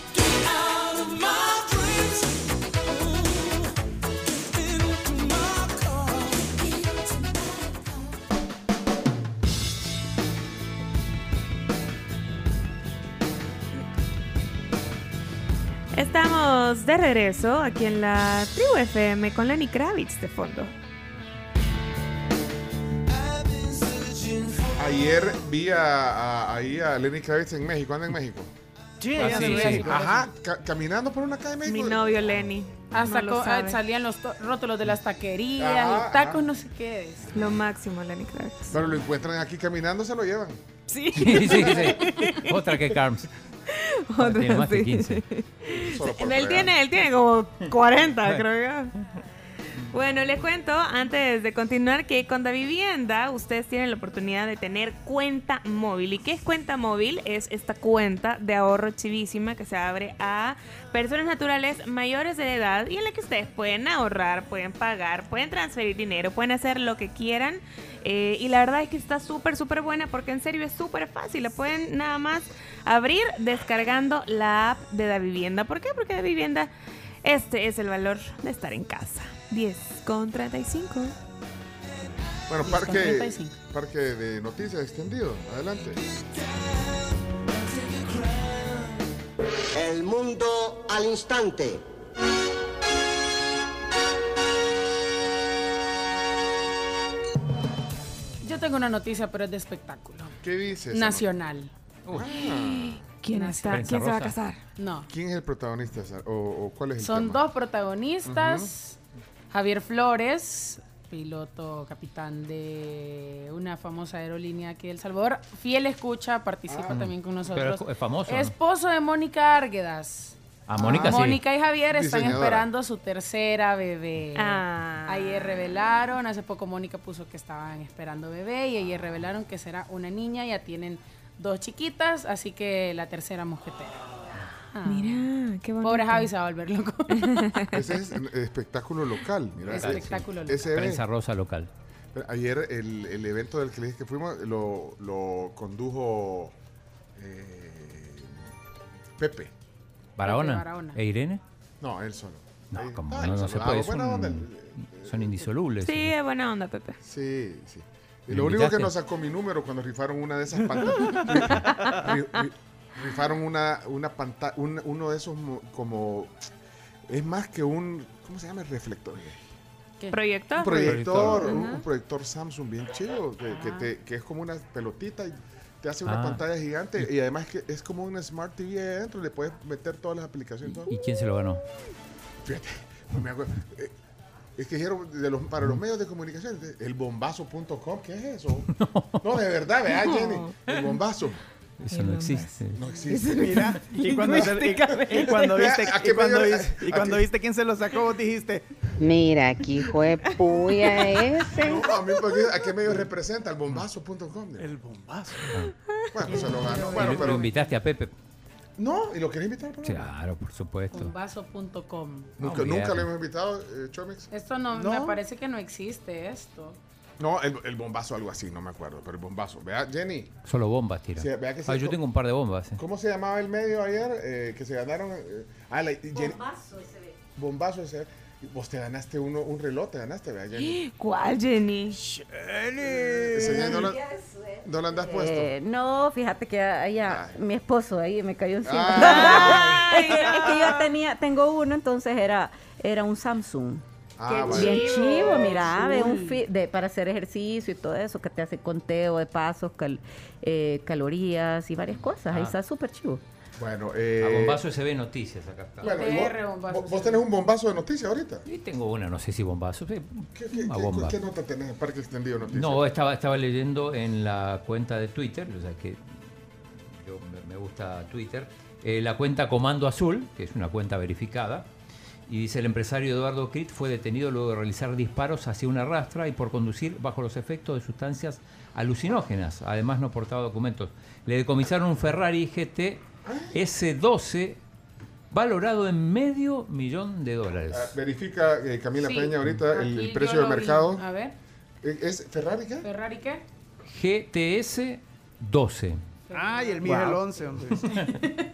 Speaker 5: Estamos de regreso aquí en la Tribu FM con Lenny Kravitz de fondo.
Speaker 4: Ayer vi a, a- ahí a Lenny Kravitz en México. ¿Anda en México?
Speaker 78: Sí,
Speaker 5: Ah, sí,
Speaker 78: ¿no?
Speaker 4: Ajá, ca- caminando por una calle de
Speaker 5: Mi
Speaker 4: México.
Speaker 5: novio Lenny.
Speaker 9: Hasta
Speaker 5: no lo
Speaker 9: co-
Speaker 5: sabe.
Speaker 9: ah, salían los rótulos de las taquerías
Speaker 4: Ajá,
Speaker 9: y tacos,
Speaker 4: ajá.
Speaker 9: no sé qué. es.
Speaker 5: Lo máximo, Lenny Kravitz.
Speaker 4: Pero lo encuentran aquí caminando, se lo llevan.
Speaker 5: Sí.
Speaker 6: Sí, sí, sí. Otra que Carms.
Speaker 5: Otra,
Speaker 6: Tiene más que
Speaker 5: sí.
Speaker 6: 15.
Speaker 4: Solo por
Speaker 5: Él tiene, él tiene como 40, creo yo. Bueno, les cuento antes de continuar que con Da Vivienda ustedes tienen la oportunidad de tener cuenta móvil. ¿Y qué es cuenta móvil? Es esta cuenta de ahorro chivísima que se abre a personas naturales mayores de edad y en la que ustedes pueden ahorrar, pueden pagar, pueden transferir dinero, pueden hacer lo que quieran. Eh, y la verdad es que está súper, súper buena porque en serio es súper fácil. La pueden nada más abrir descargando la app de Da Vivienda. ¿Por qué? Porque Da Vivienda, este es el valor de estar en casa. 10 con 35.
Speaker 4: Bueno,
Speaker 9: Y
Speaker 4: parque,
Speaker 9: con 35.
Speaker 4: parque de noticias extendido. Adelante.
Speaker 86: El mundo al instante.
Speaker 9: Tengo una noticia, pero es de espectáculo.
Speaker 4: ¿Qué dices?
Speaker 9: Nacional.
Speaker 5: ¿Quién está?
Speaker 9: Prensa
Speaker 5: ¿Quién se va a casar?
Speaker 9: No.
Speaker 4: ¿Quién es el protagonista? ¿O, o cuál es el
Speaker 9: Son
Speaker 4: tema?
Speaker 9: dos protagonistas. Javier Flores, piloto, capitán de una famosa aerolínea aquí de El Salvador. Fiel escucha, participa
Speaker 6: Ah.
Speaker 9: también con
Speaker 6: Pero
Speaker 9: nosotros.
Speaker 6: es- es famoso, ¿no?
Speaker 9: Esposo de Mónica Árguedas.
Speaker 6: A Mónica sí.
Speaker 9: Mónica y Javier están
Speaker 6: Diseñadora.
Speaker 9: esperando su tercera bebé.
Speaker 5: Ah.
Speaker 9: Ayer revelaron, hace poco Mónica puso que estaban esperando bebé y ayer revelaron que será una niña, ya tienen dos chiquitas, así que la tercera mosquetera. Ah.
Speaker 5: Mira, qué bonito.
Speaker 9: Pobre Javi se va a volver loco.
Speaker 4: Ese es espectáculo local. Mira,
Speaker 9: Espectáculo
Speaker 4: ese-
Speaker 9: local.
Speaker 6: Prensa rosa local.
Speaker 4: Pero Ayer el, el evento del que les dije que fuimos lo, lo condujo eh, Pepe.
Speaker 6: Barahona.
Speaker 9: Barahona.
Speaker 6: ¿E Irene?
Speaker 4: No, él solo.
Speaker 6: No, como no, no se
Speaker 4: saludado,
Speaker 6: puede. Es
Speaker 4: buena onda.
Speaker 6: un- son indisolubles.
Speaker 5: Sí, es buena onda, Pepe.
Speaker 4: Sí, sí. Y
Speaker 6: ¿Le
Speaker 4: lo único que nos sacó mi número cuando rifaron una de esas pantallas. ri- ri- rifaron una, una pantalla, uno de esos mo- como... Es más que un... ¿Cómo se llama el reflector?
Speaker 5: ¿Proyector?
Speaker 4: Un proyector, un proyector Samsung bien chido, que, que te- que es como una pelotita y te hace una
Speaker 6: Ah.
Speaker 4: pantalla gigante y además que es como una Smart TV ahí adentro, le puedes meter todas las aplicaciones.
Speaker 6: ¿Y quién se lo ganó?
Speaker 4: Fíjate, no me acuerdo. Eh, Es que dijeron de los, para los medios de comunicación, el bombazo.com, ¿qué es eso? No, de verdad, vea, Jenny, el bombazo.
Speaker 6: Eso no existe.
Speaker 4: No existe.
Speaker 78: Mira, y cuando, se- y- y cuando viste,
Speaker 4: ¿A qué
Speaker 78: y cuando viste, y
Speaker 4: a
Speaker 78: cuando
Speaker 4: qué-
Speaker 78: viste quién se lo sacó, vos dijiste,
Speaker 87: Mira, aquí fue puya ese.
Speaker 4: No, a, mí, porque, ¿a qué medio representa? El bombazo.com.
Speaker 78: El bombazo.
Speaker 4: Bueno, se lo ganó.
Speaker 6: Y
Speaker 4: Bueno,
Speaker 6: lo- lo
Speaker 4: pero.
Speaker 6: invitaste a Pepe.
Speaker 4: No, ¿y lo querés invitar? programa?
Speaker 6: Claro, por supuesto.
Speaker 9: Convaso.com.
Speaker 4: Nunca,
Speaker 6: No,
Speaker 4: nunca lo hemos invitado, eh, Chomix.
Speaker 9: Esto no,
Speaker 4: No.
Speaker 9: me parece que no existe esto.
Speaker 4: No, el, el bombazo, algo así, no me acuerdo, pero el bombazo. Vea, Jenny,
Speaker 6: Solo bombas tira.
Speaker 4: Sí, vea que
Speaker 6: Ah,
Speaker 4: sí,
Speaker 6: yo tengo un par de bombas. eh.
Speaker 4: ¿cómo se llamaba el medio ayer eh, que se ganaron? eh, ah, la, Jenny- Bombazo ese. Vos te ganaste uno, un reloj, te ganaste, vea, Jenny.
Speaker 5: ¿Cuál, Jenny?
Speaker 4: Enseñándolo- ¿No lo andas puesto?
Speaker 79: Eh, no, fíjate que allá mi esposo ahí me cayó encima.
Speaker 4: Ay.
Speaker 79: es, que, es que yo tenía, tengo uno, entonces era, era un Samsung.
Speaker 4: Ah,
Speaker 79: Qué
Speaker 4: vale.
Speaker 79: Bien chivo, mira, ve un de, para hacer ejercicio y todo eso, que te hace conteo de pasos, cal- eh, calorías y varias cosas. Ahí
Speaker 6: Ah.
Speaker 79: está súper chivo.
Speaker 4: Bueno,
Speaker 6: A
Speaker 4: eh,
Speaker 6: bombazo se ve noticias acá está.
Speaker 4: Bueno, vos, tenés un bombazo de noticias ahorita.
Speaker 6: Sí, tengo una, no sé si bombazo. sí,
Speaker 4: ¿Qué, qué-
Speaker 6: bomba.
Speaker 4: qué nota tenés en Parque Extendido Noticias?
Speaker 6: No, estaba, estaba leyendo en la cuenta de Twitter, o sea que yo me, me gusta Twitter, eh, la cuenta Comando Azul, que es una cuenta verificada, y dice el empresario Eduardo Crit fue detenido luego de realizar disparos hacia una rastra y por conducir bajo los efectos de sustancias alucinógenas. Además no portaba documentos. Le decomisaron un Ferrari GT S12 valorado en medio millón de dólares.
Speaker 4: Ah, verifica eh, Camila
Speaker 9: Sí,
Speaker 4: Peña ahorita el, precio de
Speaker 9: vi.
Speaker 4: mercado.
Speaker 9: A ver,
Speaker 4: Eh, ¿Es Ferrari qué?
Speaker 9: ¿Ferrari qué?
Speaker 6: GTS 12.
Speaker 78: Ay, el mío es el
Speaker 4: Wow.
Speaker 78: 11, hombre.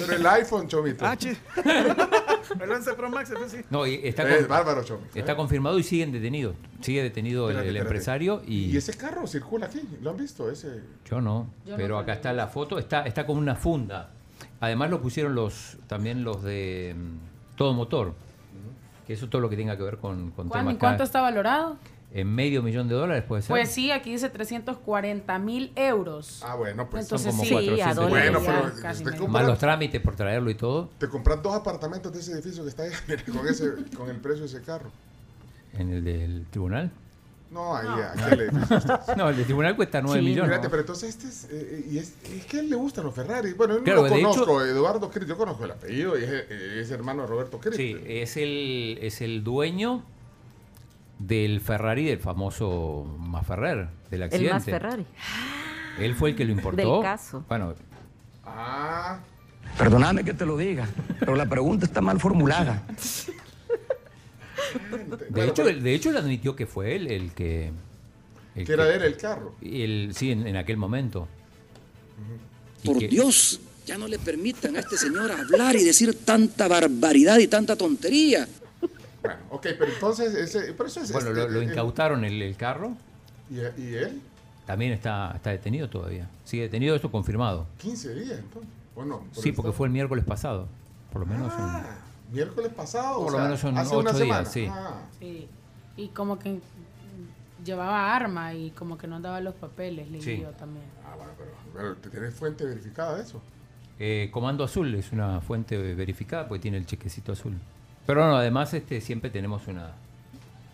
Speaker 4: Pero el iPhone, Chomito.
Speaker 78: Ah, chi. el 11 Pro Max, sí.
Speaker 6: No, y está,
Speaker 4: Eh,
Speaker 6: con-
Speaker 4: bárbaro, Chomi.
Speaker 6: está confirmado y siguen detenidos. Sigue detenido el,
Speaker 4: Espérate,
Speaker 6: el
Speaker 4: espérate.
Speaker 6: empresario y,
Speaker 4: Y ese carro circula aquí, ¿lo han visto? Ese...
Speaker 6: yo no.
Speaker 9: Yo no
Speaker 6: pero acá está la foto, está, está como una funda. Además lo pusieron los también los de mm, todo motor. Que eso todo lo que tenga que ver con, con
Speaker 9: ¿Cuán-
Speaker 6: temas
Speaker 9: ¿En cuánto está valorado?
Speaker 6: En medio millón de dólares puede ser.
Speaker 9: Pues sí, aquí dice 340 mil euros.
Speaker 4: Ah, bueno, pues
Speaker 9: Entonces
Speaker 6: como
Speaker 9: sí,
Speaker 6: 400
Speaker 9: a dólares
Speaker 4: Bueno, pero
Speaker 9: casi
Speaker 4: te
Speaker 9: medio.
Speaker 4: compras-
Speaker 6: Más los trámites por traerlo y todo
Speaker 4: Te compras dos apartamentos de ese edificio que está ahí con, ese, con el precio de ese carro.
Speaker 6: en el del tribunal.
Speaker 4: No, ahí,
Speaker 9: No.
Speaker 4: aquí el edificio está.
Speaker 6: No, el del tribunal cuesta 9
Speaker 9: Sí,
Speaker 6: millones.
Speaker 4: Pero entonces este es, eh, y es, es que a él le gustan los Ferrari. Bueno, yo no lo conozco, Eduardo Crit, yo conozco el apellido y es, eh, es hermano de Roberto Crit.
Speaker 6: Sí, es el, es el dueño del Ferrari del famoso Maferrer, del
Speaker 79: El
Speaker 6: accidente.
Speaker 79: más Ferrari.
Speaker 6: Él fue el que lo importó.
Speaker 79: Del caso.
Speaker 6: Bueno,
Speaker 4: Ah,
Speaker 88: Perdóname que te lo diga, pero la pregunta está mal formulada.
Speaker 6: de hecho, él- de hecho él admitió que fue él el que... el
Speaker 4: que era de él el carro.
Speaker 6: el- sí, en, en aquel momento.
Speaker 88: Por
Speaker 6: que-
Speaker 88: Dios, ya no le permitan a este señor hablar y decir tanta barbaridad y tanta tontería.
Speaker 4: Bueno, ok, pero entonces, ese, pero eso es...
Speaker 6: Bueno,
Speaker 4: este,
Speaker 6: lo, lo
Speaker 4: eh,
Speaker 6: incautaron el, el carro.
Speaker 4: ¿Y, y él?
Speaker 6: También está, está detenido todavía. Sigue detenido, esto confirmado.
Speaker 4: 15 días, entonces. Bueno, por
Speaker 6: Sí, porque
Speaker 4: estado-
Speaker 6: fue el miércoles pasado. Por lo menos un-
Speaker 4: Ah, miércoles pasado.
Speaker 6: Por
Speaker 4: o
Speaker 6: lo
Speaker 4: sea,
Speaker 6: menos son
Speaker 4: hace una
Speaker 6: ocho días,
Speaker 4: semana.
Speaker 6: sí.
Speaker 4: Ah,
Speaker 9: Sí. Y como que llevaba arma y como que no daba los papeles, leí
Speaker 6: Sí.
Speaker 9: también.
Speaker 4: ah, bueno, pero, pero ¿te ¿tienes fuente verificada de eso?
Speaker 6: Eh, Comando Azul es una fuente verificada porque tiene el chequecito azul. Pero no, además este, siempre tenemos una,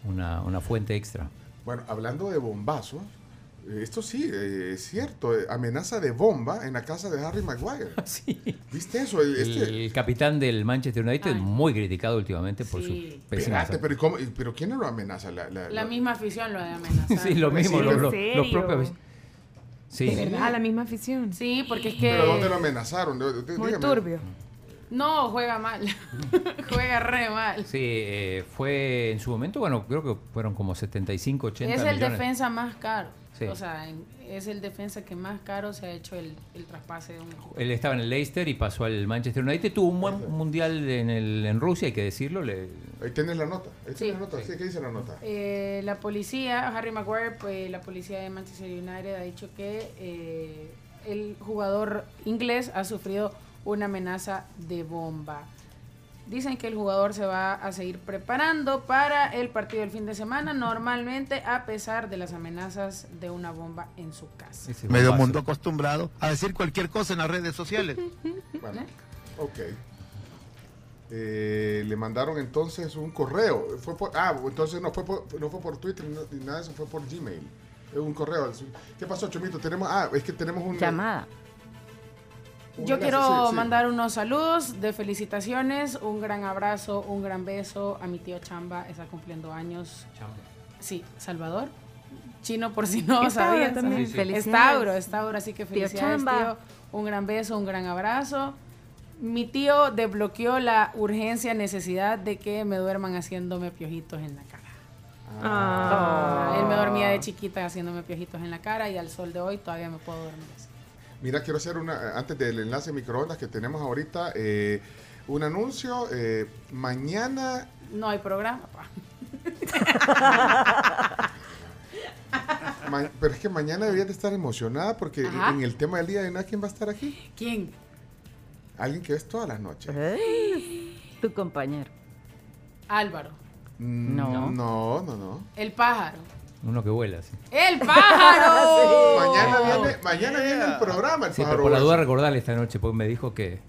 Speaker 6: una, una fuente extra.
Speaker 4: Bueno, hablando de bombazos, eh, esto sí, eh, es cierto, eh, amenaza de bomba en la casa de Harry Maguire. ¿Viste eso? El- este-
Speaker 6: el capitán del Manchester United,
Speaker 9: Ay.
Speaker 6: muy criticado últimamente por
Speaker 9: Sí.
Speaker 6: su pésima
Speaker 4: Espérate, pero, ¿y cómo- y- pero ¿quién lo amenaza? La, la-
Speaker 9: La
Speaker 4: la-
Speaker 9: misma afición lo de amenazar.
Speaker 6: Sí, lo mismo,
Speaker 4: Sí,
Speaker 6: los,
Speaker 4: pero-
Speaker 6: los- propios. Sí.
Speaker 5: ¿De verdad? La misma afición.
Speaker 9: Sí, porque es que...
Speaker 4: ¿Pero dónde lo amenazaron?
Speaker 5: Muy
Speaker 4: dígame.
Speaker 5: turbio.
Speaker 9: No, juega mal. juega re mal.
Speaker 6: Sí, eh, fue en su momento, bueno, creo que fueron como 75, 80
Speaker 9: es el
Speaker 6: millones.
Speaker 9: defensa más caro.
Speaker 6: Sí.
Speaker 9: O sea, en- es el defensa que más caro se ha hecho el, el traspase de un
Speaker 6: Él estaba en el Leicester y pasó al Manchester United. Tuvo un buen mundial en, el, en Rusia, hay que decirlo. Le,
Speaker 4: Ahí tienes la nota. Ahí
Speaker 9: Sí.
Speaker 4: tienes la nota. Sí, ¿Qué dice la nota?
Speaker 9: Eh, la policía, Harry Maguire, pues la policía de Manchester United ha dicho que eh, el jugador inglés ha sufrido una amenaza de bomba. Dicen que el jugador se va a seguir preparando para el partido del fin de semana, normalmente a pesar de las amenazas de una bomba en su casa.
Speaker 6: ese
Speaker 81: Medio mundo acostumbrado a decir cualquier cosa en las redes sociales.
Speaker 4: Bueno, ok. Eh, le mandaron entonces un correo. Fue por, ah, entonces no fue por, no fue por Twitter ni ni nada de eso, fue por Gmail. Es un correo. ¿Qué pasó, Chomito? Tenemos, ah, es que tenemos un...
Speaker 79: Llamada.
Speaker 9: Yo quiero
Speaker 4: sí, sí.
Speaker 9: mandar unos saludos de felicitaciones, un gran abrazo, un gran beso a mi tío Chamba, está cumpliendo años. Sí, Salvador. Chino, por si no sabían.
Speaker 5: también.
Speaker 79: Sí, sí. Felicidades.
Speaker 9: Es Tauro, es Tauro, así que
Speaker 79: Tío
Speaker 9: felicidades,
Speaker 79: Chamba.
Speaker 9: tío. Un gran beso, un gran abrazo. Mi tío desbloqueó la urgencia, necesidad de que me duerman haciéndome piojitos en la cara.
Speaker 5: Ah.
Speaker 9: Él me dormía de chiquita haciéndome piojitos en la cara y al sol de hoy todavía me puedo dormir así.
Speaker 4: Mira, quiero hacer una, antes del enlace microondas que tenemos ahorita, eh, un anuncio. eh, mañana,
Speaker 9: No hay programa, pa.
Speaker 4: Ma- pero es que mañana deberías de estar emocionada porque
Speaker 9: Ajá.
Speaker 4: en el tema del día de nada, ¿quién va a estar aquí?
Speaker 9: ¿Quién?
Speaker 4: Alguien que ves todas las noches.
Speaker 79: Tu compañero.
Speaker 9: Álvaro.
Speaker 4: Mm,
Speaker 79: No.
Speaker 4: No, no, no.
Speaker 9: El pájaro.
Speaker 6: Uno que vuela, sí.
Speaker 9: ¡El pájaro!
Speaker 4: Mañana viene, mañana viene el programa, el
Speaker 6: Sí, pero
Speaker 4: pájaro
Speaker 6: por la duda recordarle esta noche, porque me dijo que...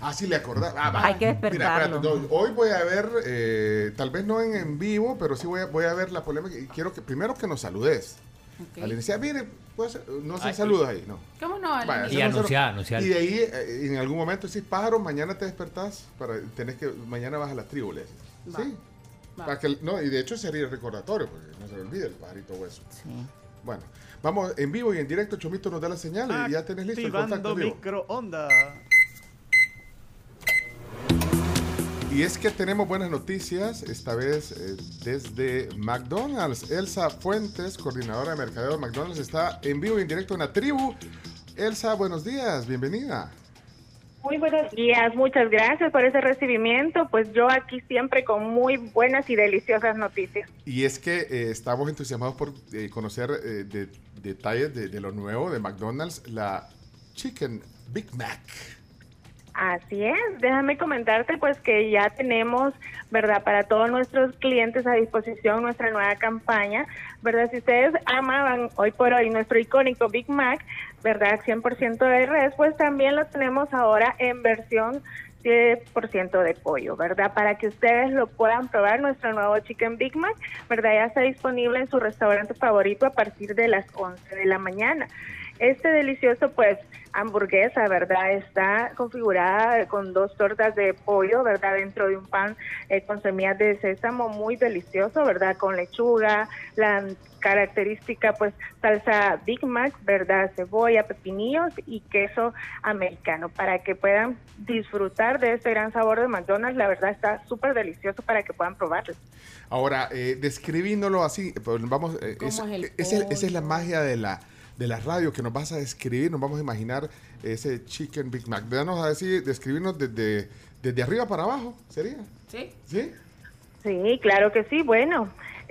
Speaker 4: Ah, sí, le acordás. Ah, va.
Speaker 79: Hay que
Speaker 4: Mira,
Speaker 79: despertarlo.
Speaker 4: espérate, no, hoy voy a ver, eh, tal vez no en, en vivo, pero sí voy a, voy a ver la polémica y quiero que primero que nos saludes.
Speaker 9: Ok.
Speaker 4: Al iniciar, mire, puede ser- no se saluda ahí, no.
Speaker 9: ¿Cómo no?
Speaker 4: Vaya,
Speaker 6: Y anunciar, anunciar.
Speaker 4: Y de ahí, eh, en algún momento decís, pájaro, mañana te despertás, para, tenés que, mañana vas a la tribu, le decís.
Speaker 9: Va.
Speaker 4: Sí.
Speaker 9: Va.
Speaker 4: Para que, no, y de hecho sería el recordatorio, porque se le olvide el pajarito hueso.
Speaker 79: Sí.
Speaker 4: Bueno, vamos en vivo y en directo, Chomito nos da la señal y ya tenés listo el contacto.
Speaker 78: Microondas.
Speaker 4: Y es que tenemos buenas noticias, esta vez eh, desde McDonald's. Elsa Fuentes, coordinadora de mercadeo de McDonald's, está en vivo y en directo en la tribu. Elsa, buenos días, bienvenida.
Speaker 89: Muy buenos días, muchas gracias por ese recibimiento. Pues yo aquí siempre con muy buenas y deliciosas noticias.
Speaker 4: Y es que eh, estamos entusiasmados por eh, conocer eh, de- detalles de, de lo nuevo de McDonald's, la Chicken Big Mac.
Speaker 89: Así es, déjame comentarte pues que ya tenemos, ¿verdad? Para todos nuestros clientes a disposición nuestra nueva campaña, ¿verdad? Si ustedes amaban hoy por hoy nuestro icónico Big Mac, ¿verdad? 100% de res, pues también lo tenemos ahora en versión 100% de pollo, ¿verdad? Para que ustedes lo puedan probar, nuestro nuevo Chicken Big Mac, ¿verdad? Ya está disponible en su restaurante favorito a partir de las 11 de la mañana. Este delicioso, pues, hamburguesa, ¿verdad? Está configurada con dos tortas de pollo, ¿verdad? Dentro de un pan eh, con semillas de sésamo muy delicioso, ¿verdad? Con lechuga, la característica, pues, salsa Big Mac, ¿verdad? Cebolla, pepinillos y queso americano para que puedan disfrutar de este gran sabor de McDonald's. La verdad está súper delicioso para que puedan probarlo.
Speaker 4: Ahora, eh, describiéndolo así, pues, vamos, eh,
Speaker 89: ¿Cómo
Speaker 4: es-
Speaker 89: es el
Speaker 4: es el- esa es la magia de la, de la radio que nos vas a describir, nos vamos a imaginar ese Chicken Big Mac. Danos a decir, describirnos desde, desde arriba para abajo, ¿sería?
Speaker 9: ¿Sí?
Speaker 4: ¿Sí?
Speaker 89: Sí, claro que sí. Bueno,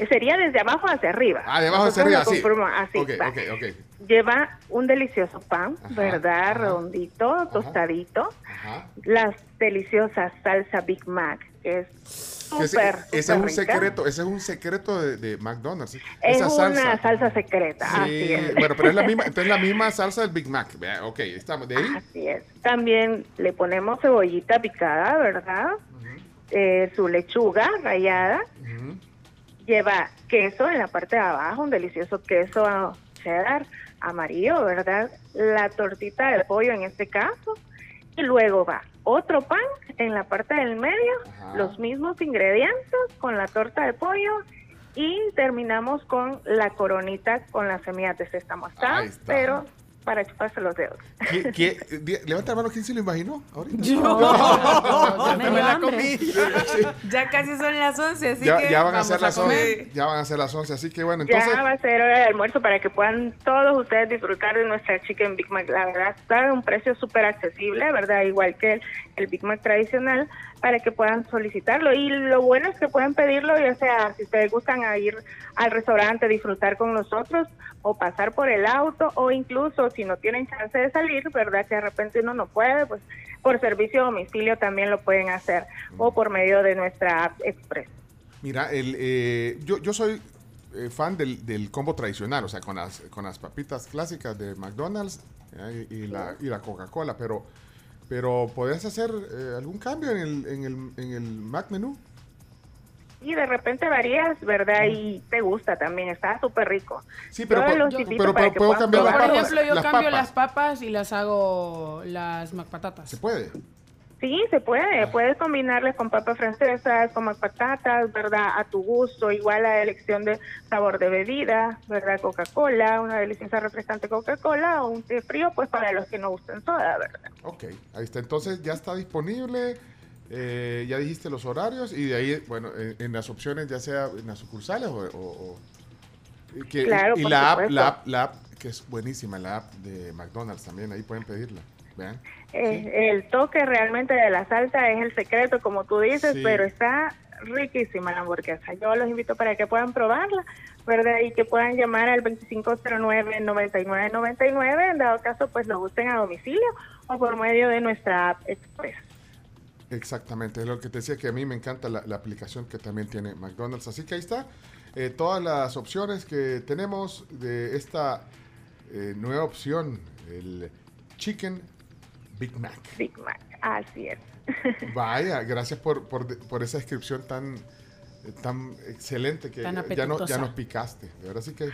Speaker 89: sería desde abajo hacia arriba.
Speaker 4: Ah, de abajo hacia arriba, sí.
Speaker 89: así.
Speaker 4: Ok,
Speaker 89: va.
Speaker 4: ok, ok.
Speaker 89: Lleva un delicioso pan, ¿verdad? Redondito, tostadito.
Speaker 4: Ajá.
Speaker 89: Las deliciosas salsa Big Mac, que es
Speaker 4: Que ese, es un
Speaker 89: rica.
Speaker 4: secreto, ese es un secreto de, de McDonald's.
Speaker 89: Es
Speaker 4: Esa
Speaker 89: una salsa secreta,
Speaker 4: Sí,
Speaker 89: así es.
Speaker 4: bueno, pero es la misma, entonces es la misma salsa del Big Mac. Ok, estamos de ahí.
Speaker 89: Así es. También le ponemos cebollita picada, ¿verdad? Eh, su lechuga rallada. Lleva queso en la parte de abajo, un delicioso queso cheddar amarillo, ¿verdad? La tortita de pollo en este caso. Y luego va otro pan en la parte del medio, los mismos ingredientes con la torta de pollo y terminamos con la coronita con las semillas de sésamo. Está, pero para chuparse los dedos.
Speaker 4: ¿Qué- qué- di- levanta la mano, ¿quién se lo imaginó? Ahorita.
Speaker 5: Yo.
Speaker 89: me la comí.
Speaker 5: Ya casi son las 11, así
Speaker 4: Ya,
Speaker 5: que
Speaker 4: ya van a ser las
Speaker 5: comer.
Speaker 4: 11. Ya van a ser las 11. Así que bueno, entonces.
Speaker 89: ya va a ser hora de almuerzo para que puedan todos ustedes disfrutar de nuestra Chicken Big Mac. La verdad está a un precio súper accesible, ¿verdad? Igual que el, el Big Mac tradicional, para que puedan solicitarlo. Y lo bueno es que pueden pedirlo, ya sea si ustedes gustan a ir al restaurante, disfrutar con nosotros, o pasar por el auto, o incluso si no tienen chance de salir, ¿verdad? Que de repente uno no puede, pues por servicio a domicilio también lo pueden hacer, o por medio de nuestra app Express.
Speaker 4: Mira, el, eh, yo, yo soy eh, fan del, del combo tradicional, o sea, con las, con las papitas clásicas de McDonald's eh, y, y la, y la Coca-Cola, pero, pero ¿podrías hacer eh, algún cambio en el, en el, en el Mac menú?
Speaker 89: Y de repente varías, ¿verdad? Y te gusta también, está súper rico.
Speaker 4: Sí, pero
Speaker 89: Yo los
Speaker 4: yo- puedo cambiar
Speaker 9: Por
Speaker 4: las papas.
Speaker 9: ejemplo, yo
Speaker 4: las
Speaker 9: cambio
Speaker 4: papas.
Speaker 9: las papas y las hago las macpatatas.
Speaker 4: ¿Se puede?
Speaker 89: Sí, se puede. Puedes combinarles con papas francesas, con patatas, ¿verdad? A tu gusto. Igual la elección de sabor de bebida, ¿verdad? Coca-Cola, una deliciosa refrescante Coca-Cola o un té frío, pues para los que no gusten soda, ¿verdad?
Speaker 4: Ok, ahí está. Entonces ya está disponible. eh, ya dijiste los horarios y de ahí, bueno, en, en las opciones, ya sea en las sucursales o. o- o- que-
Speaker 89: Claro,
Speaker 4: y la app, la app, la app, que es buenísima, la app de McDonald's también, ahí pueden pedirla.
Speaker 89: Eh, El toque realmente de la salsa es el secreto, como tú dices,
Speaker 4: Sí.
Speaker 89: pero está riquísima la hamburguesa. Yo los invito para que puedan probarla, ¿verdad? Y que puedan llamar al 2509-9999, en dado caso, pues lo gusten a domicilio o por medio de nuestra app Express.
Speaker 4: Exactamente, es lo que te decía que a mí me encanta la, la aplicación que también tiene McDonald's. Así que ahí está, eh, todas las opciones que tenemos de esta eh, nueva opción, el Chicken Big Mac.
Speaker 89: Big Mac, así es.
Speaker 4: Vaya, gracias por, por, por esa descripción tan, tan excelente que
Speaker 89: Tan
Speaker 4: ya, no- ya nos picaste. De verdad sí que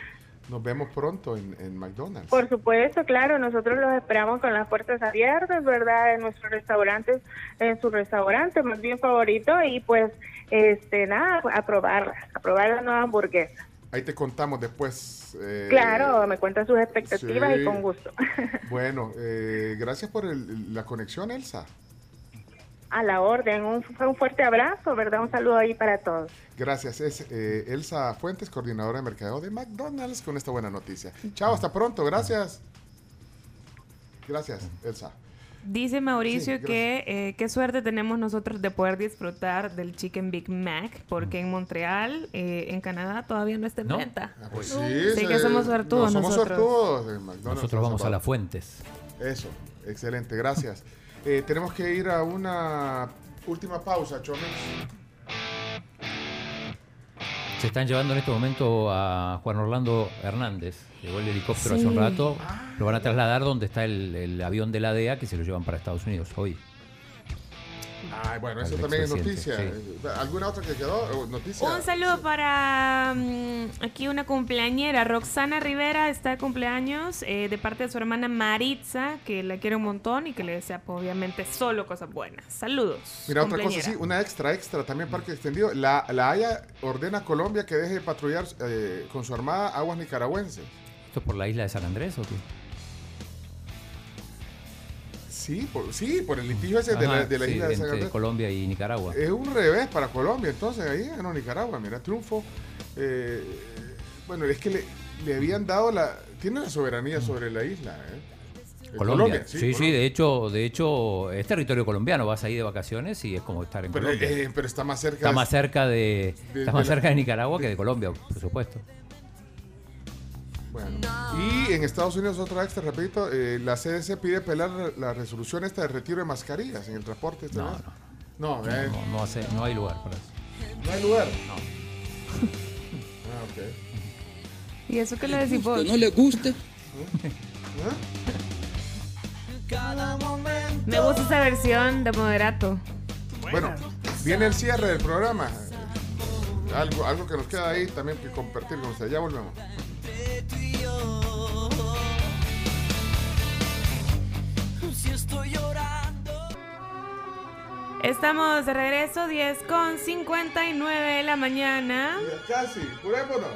Speaker 4: nos vemos pronto en, en McDonald's.
Speaker 89: Por supuesto, claro, nosotros los esperamos con las puertas abiertas, ¿verdad? En nuestros restaurantes, en su restaurante más bien favorito y pues, este, nada, a probarlas, a probar la nueva hamburguesa.
Speaker 4: Ahí te contamos después. eh,
Speaker 89: Claro, me cuentan sus expectativas
Speaker 4: sí.
Speaker 89: y con gusto.
Speaker 4: Bueno, eh, gracias por el- la conexión, Elsa.
Speaker 89: A la orden, un, un fuerte abrazo, ¿verdad? Un saludo ahí para todos.
Speaker 4: Gracias, es eh, Elsa Fuentes, coordinadora de mercadeo de McDonald's, con esta buena noticia. Chao, hasta pronto, gracias. Gracias, Elsa.
Speaker 5: Dice Mauricio
Speaker 4: Sí,
Speaker 5: que eh, qué suerte tenemos nosotros de poder disfrutar del Chicken Big Mac, porque en Montreal, eh, en Canadá, todavía no está en
Speaker 6: ¿No?
Speaker 5: venta.
Speaker 6: Ah, pues
Speaker 4: Sí,
Speaker 5: Sí, que somos suertudos
Speaker 4: no, somos
Speaker 5: nosotros.
Speaker 4: suertudos de McDonald's.
Speaker 6: Nosotros vamos a las fuentes.
Speaker 4: Eso, excelente, gracias. Eh, tenemos que ir a una última pausa, Chomex.
Speaker 6: Se están llevando en este momento a Juan Orlando Hernández. Llegó el helicóptero hace un rato. Lo van a trasladar donde está el, el avión de la DEA que se lo llevan para Estados Unidos hoy.
Speaker 4: Ay, bueno, eso también es noticia. ¿Alguna otra que quedó? Eh, ¿Noticia?
Speaker 5: Un saludo para mm, aquí una cumpleañera, Roxana Rivera, está de cumpleaños eh, de parte de su hermana Maritza, que la quiere un montón y que le desea pues, obviamente solo cosas buenas. Saludos.
Speaker 4: Mira, otra cosa, sí, una extra, extra, también Parque Extendido. La, la Haya ordena a Colombia que deje de patrullar eh, con su armada aguas nicaragüenses.
Speaker 6: ¿Esto es por la isla de San Andrés o qué?
Speaker 4: Sí, por, sí, por el litigio ese de la, de la
Speaker 6: sí,
Speaker 4: isla de San
Speaker 6: entre. Colombia y Nicaragua.
Speaker 4: Es un revés para Colombia, entonces ahí ganó Nicaragua, mira, triunfo. Eh, bueno, es que le, le habían dado la... Tiene la soberanía sobre la isla, ¿eh? Eh,
Speaker 6: Colombia. Sí, sí,
Speaker 4: Colombia.
Speaker 6: de hecho, de hecho, es territorio colombiano. Vas ahí de vacaciones y es como estar en
Speaker 4: Pero,
Speaker 6: Colombia.
Speaker 4: eh, pero está más cerca
Speaker 6: está más cerca de,
Speaker 4: de-
Speaker 6: está más cerca de Nicaragua que de Colombia, por supuesto.
Speaker 4: Bueno. Y en Estados Unidos, otra extra, repito, eh, la CDC pide pelar la resolución esta de retiro de mascarillas en el transporte.
Speaker 6: No, no.
Speaker 4: No, eh,
Speaker 6: No, no hace- no hay lugar para eso.
Speaker 4: no hay lugar.
Speaker 6: No.
Speaker 4: Ah, ok.
Speaker 5: ¿Y eso qué le decís vos?
Speaker 88: no le guste.
Speaker 5: Me gusta esa versión de moderato.
Speaker 4: Bueno, viene el cierre del programa. Algo, algo que nos queda ahí también que compartir con ustedes. Ya volvemos.
Speaker 5: Estamos de regreso, 10 con 59 de la mañana.
Speaker 4: Casi, jurémonos.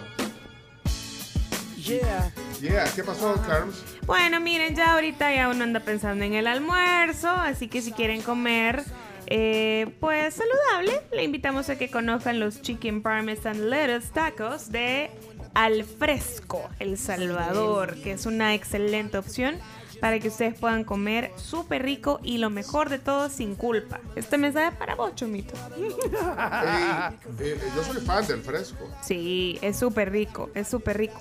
Speaker 90: Yeah.
Speaker 4: Yeah, ¿qué pasó, Carms?
Speaker 5: Bueno, miren, ya ahorita ya uno anda pensando en el almuerzo, así que si quieren comer, eh, pues saludable, le invitamos a que conozcan los Chicken Parmesan Lettuce Tacos de Al Fresco, El Salvador, que es una excelente opción para que ustedes puedan comer súper rico y lo mejor de todo sin culpa. Este mensaje es para vos, Chomito.
Speaker 4: Eh, yo soy fan del fresco.
Speaker 5: Sí, es súper rico, es súper rico.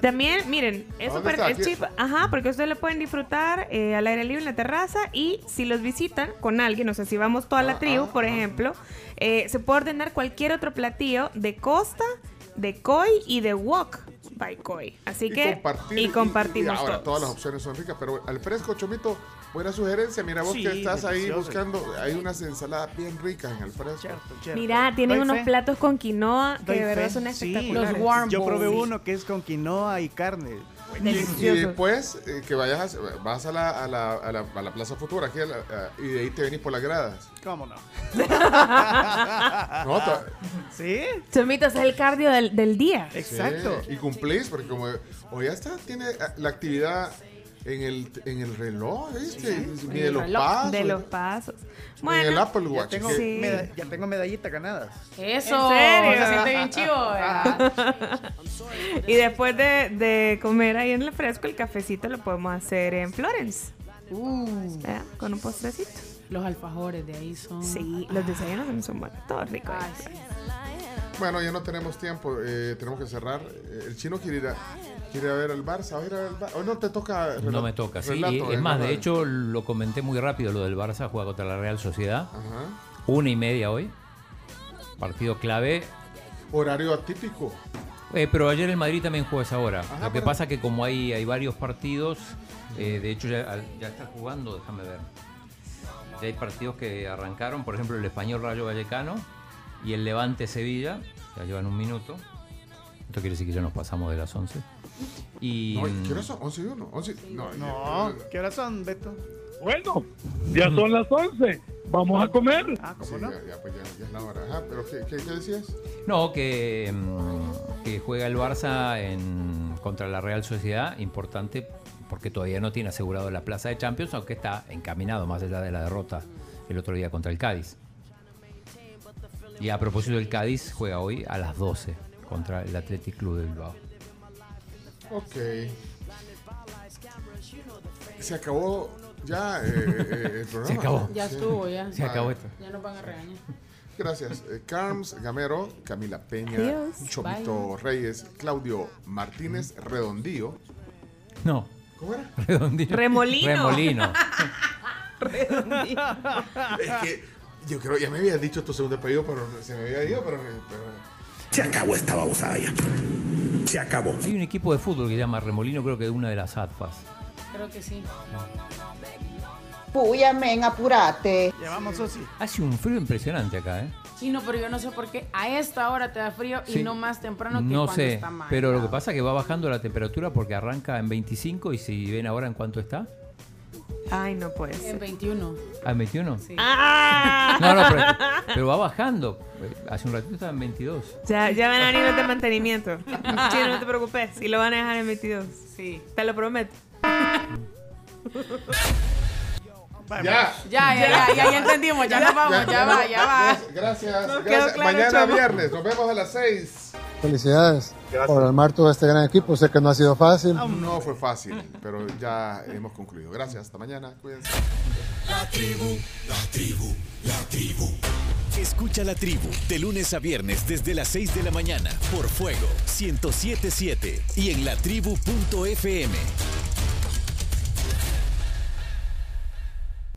Speaker 5: También, miren, es
Speaker 4: ¿A dónde
Speaker 5: súper cheap, ajá, porque ustedes lo pueden disfrutar eh, al aire libre en la terraza y si los visitan con alguien, o sea, si vamos toda
Speaker 4: Ah,
Speaker 5: la tribu, por ejemplo, eh, se puede ordenar cualquier otro platillo de costa, de koi y de wok by koi. Así que
Speaker 4: compartir,
Speaker 5: y compartimos
Speaker 4: y ahora
Speaker 5: todos.
Speaker 4: todas las opciones son ricas, pero al fresco, Chomito, buena sugerencia. Mira vos
Speaker 78: Sí,
Speaker 4: que estás ahí buscando, hay unas ensaladas bien ricas en el fresco.
Speaker 5: Mira, tienen
Speaker 78: Doy
Speaker 5: unos
Speaker 78: fe.
Speaker 5: platos con quinoa que
Speaker 78: Doy
Speaker 5: de verdad
Speaker 78: fe.
Speaker 5: son
Speaker 78: Sí.
Speaker 5: espectaculares.
Speaker 78: Yo probé uno que es con quinoa y carne.
Speaker 4: Y, y después eh, que vayas, a- vas a la, a la, a la, a la Plaza Futura aquí a la- a- y de ahí te venís por las gradas.
Speaker 78: ¿Cómo no?
Speaker 4: No, ta-
Speaker 78: ¿Sí?
Speaker 5: Chomito, ese es el cardio del, del día.
Speaker 4: Sí, y cumplís, porque como hoy ya está, tiene eh, la actividad en el, en el reloj, ¿viste? Ni de los
Speaker 5: reloj
Speaker 4: pasos.
Speaker 5: De los pasos.
Speaker 4: en el Apple
Speaker 78: Ya
Speaker 4: Watch.
Speaker 78: tengo,
Speaker 5: Sí.
Speaker 78: meda- ya tengo medallita ganada.
Speaker 9: Eso,
Speaker 5: ¿En serio?
Speaker 9: se siente bien chivo.
Speaker 5: Y después de, de comer ahí en el fresco, el cafecito lo podemos hacer en Florence. ¿Verdad? Con un postrecito.
Speaker 9: Los alfajores de ahí son.
Speaker 5: Sí, los desayunos también son buenos. Todo rico. ahí.
Speaker 4: Bueno, ya no tenemos tiempo, eh, tenemos que cerrar. Eh, el chino quiere ir a, quiere ir a ver al Barça, ¿va a ir a ver al Bar- Hoy no te toca.
Speaker 6: No me toca, sí.
Speaker 4: relato,
Speaker 6: es
Speaker 4: eh,
Speaker 6: más,
Speaker 4: no,
Speaker 6: de
Speaker 4: no.
Speaker 6: hecho, lo comenté muy rápido, lo del Barça juega contra la Real Sociedad.
Speaker 4: Ajá.
Speaker 6: Una y media hoy. Partido clave.
Speaker 4: Horario atípico.
Speaker 6: Eh, pero ayer el Madrid también jugó a esa hora.
Speaker 4: Ajá,
Speaker 6: lo que
Speaker 4: pero-
Speaker 6: pasa que como hay, hay varios partidos, eh, de hecho ya, ya está jugando, déjame ver. Ya hay partidos que arrancaron, por ejemplo el Español Rayo Vallecano y el Levante Sevilla, ya llevan un minuto. Esto quiere decir que ya nos pasamos de las 11. Y,
Speaker 4: No, ¿Qué hora son? ¿11 y 1? 11 No,
Speaker 78: No, ¿qué horas son, Beto?
Speaker 91: Bueno, ya son las 11. Vamos a comer.
Speaker 78: Ah,
Speaker 4: Sí, ya, ya, pues ya, ya es la hora. Ajá, pero ¿qué, qué, qué decías?
Speaker 6: No, que, mm, que juega el Barça en, contra la Real Sociedad, importante porque todavía no tiene asegurado la plaza de Champions, aunque está encaminado más allá de la derrota el otro día contra el Cádiz. Y a propósito del Cádiz, juega hoy a las 12 contra el Athletic Club de Bilbao.
Speaker 4: Ok. Se acabó ya eh, eh, el programa.
Speaker 6: Se acabó.
Speaker 9: Ya
Speaker 4: Sí.
Speaker 9: estuvo, ya.
Speaker 6: Se acabó esto.
Speaker 9: Ya nos van a regañar.
Speaker 4: Gracias. Eh, Carms Gamero, Camila Peña,
Speaker 9: Adiós.
Speaker 4: Chomito Reyes, Claudio Martínez, Redondío.
Speaker 6: No.
Speaker 4: ¿Cómo era?
Speaker 6: Redondino.
Speaker 5: Remolino.
Speaker 6: Remolino.
Speaker 4: Es que yo creo, ya me había dicho tu segundo apellido, pero se me había ido, pero... pero-
Speaker 81: Se acabó esta babosada ya. Se acabó.
Speaker 6: Hay un equipo de fútbol que se llama Remolino, creo que de una de las ATFAS.
Speaker 9: Creo que sí.
Speaker 87: Puya, men, apurate.
Speaker 78: Ya vamos, Sosi.
Speaker 6: Hace un frío impresionante acá, ¿eh?
Speaker 9: Chino, pero yo no sé por qué a esta hora te da frío y
Speaker 6: Sí.
Speaker 9: no más temprano que
Speaker 6: No
Speaker 9: cuando
Speaker 6: sé,
Speaker 9: está mal.
Speaker 6: pero lo que pasa es que va bajando la temperatura porque arranca en 25 y si ven ahora en cuánto está,
Speaker 5: Ay, no puede
Speaker 9: En
Speaker 5: ser.
Speaker 9: 21.
Speaker 6: ¿a 21?
Speaker 9: Sí.
Speaker 5: ¡Ah!
Speaker 6: No, no, pero, pero va bajando. Hace un ratito estaba en 22.
Speaker 5: Ya, ya van a venir de mantenimiento. Chino, no te preocupes. Y lo van a dejar en 22.
Speaker 9: Sí.
Speaker 5: Te lo prometo.
Speaker 4: Ya.
Speaker 9: Ya, ya, ya, ya, ya entendimos. Ya nos vamos, ya va, ya va.
Speaker 4: Gracias. Gracias.
Speaker 9: claro,
Speaker 4: Mañana viernes, nos vemos a las 6.
Speaker 92: Felicidades por armar todo este gran equipo. Sé que no ha sido fácil.
Speaker 4: No fue fácil, pero ya hemos concluido. Gracias, hasta mañana. Cuídense.
Speaker 93: La tribu, la tribu, la tribu. Escucha la tribu de lunes a viernes desde las 6 de la mañana por Fuego 1077 y en latribu.fm.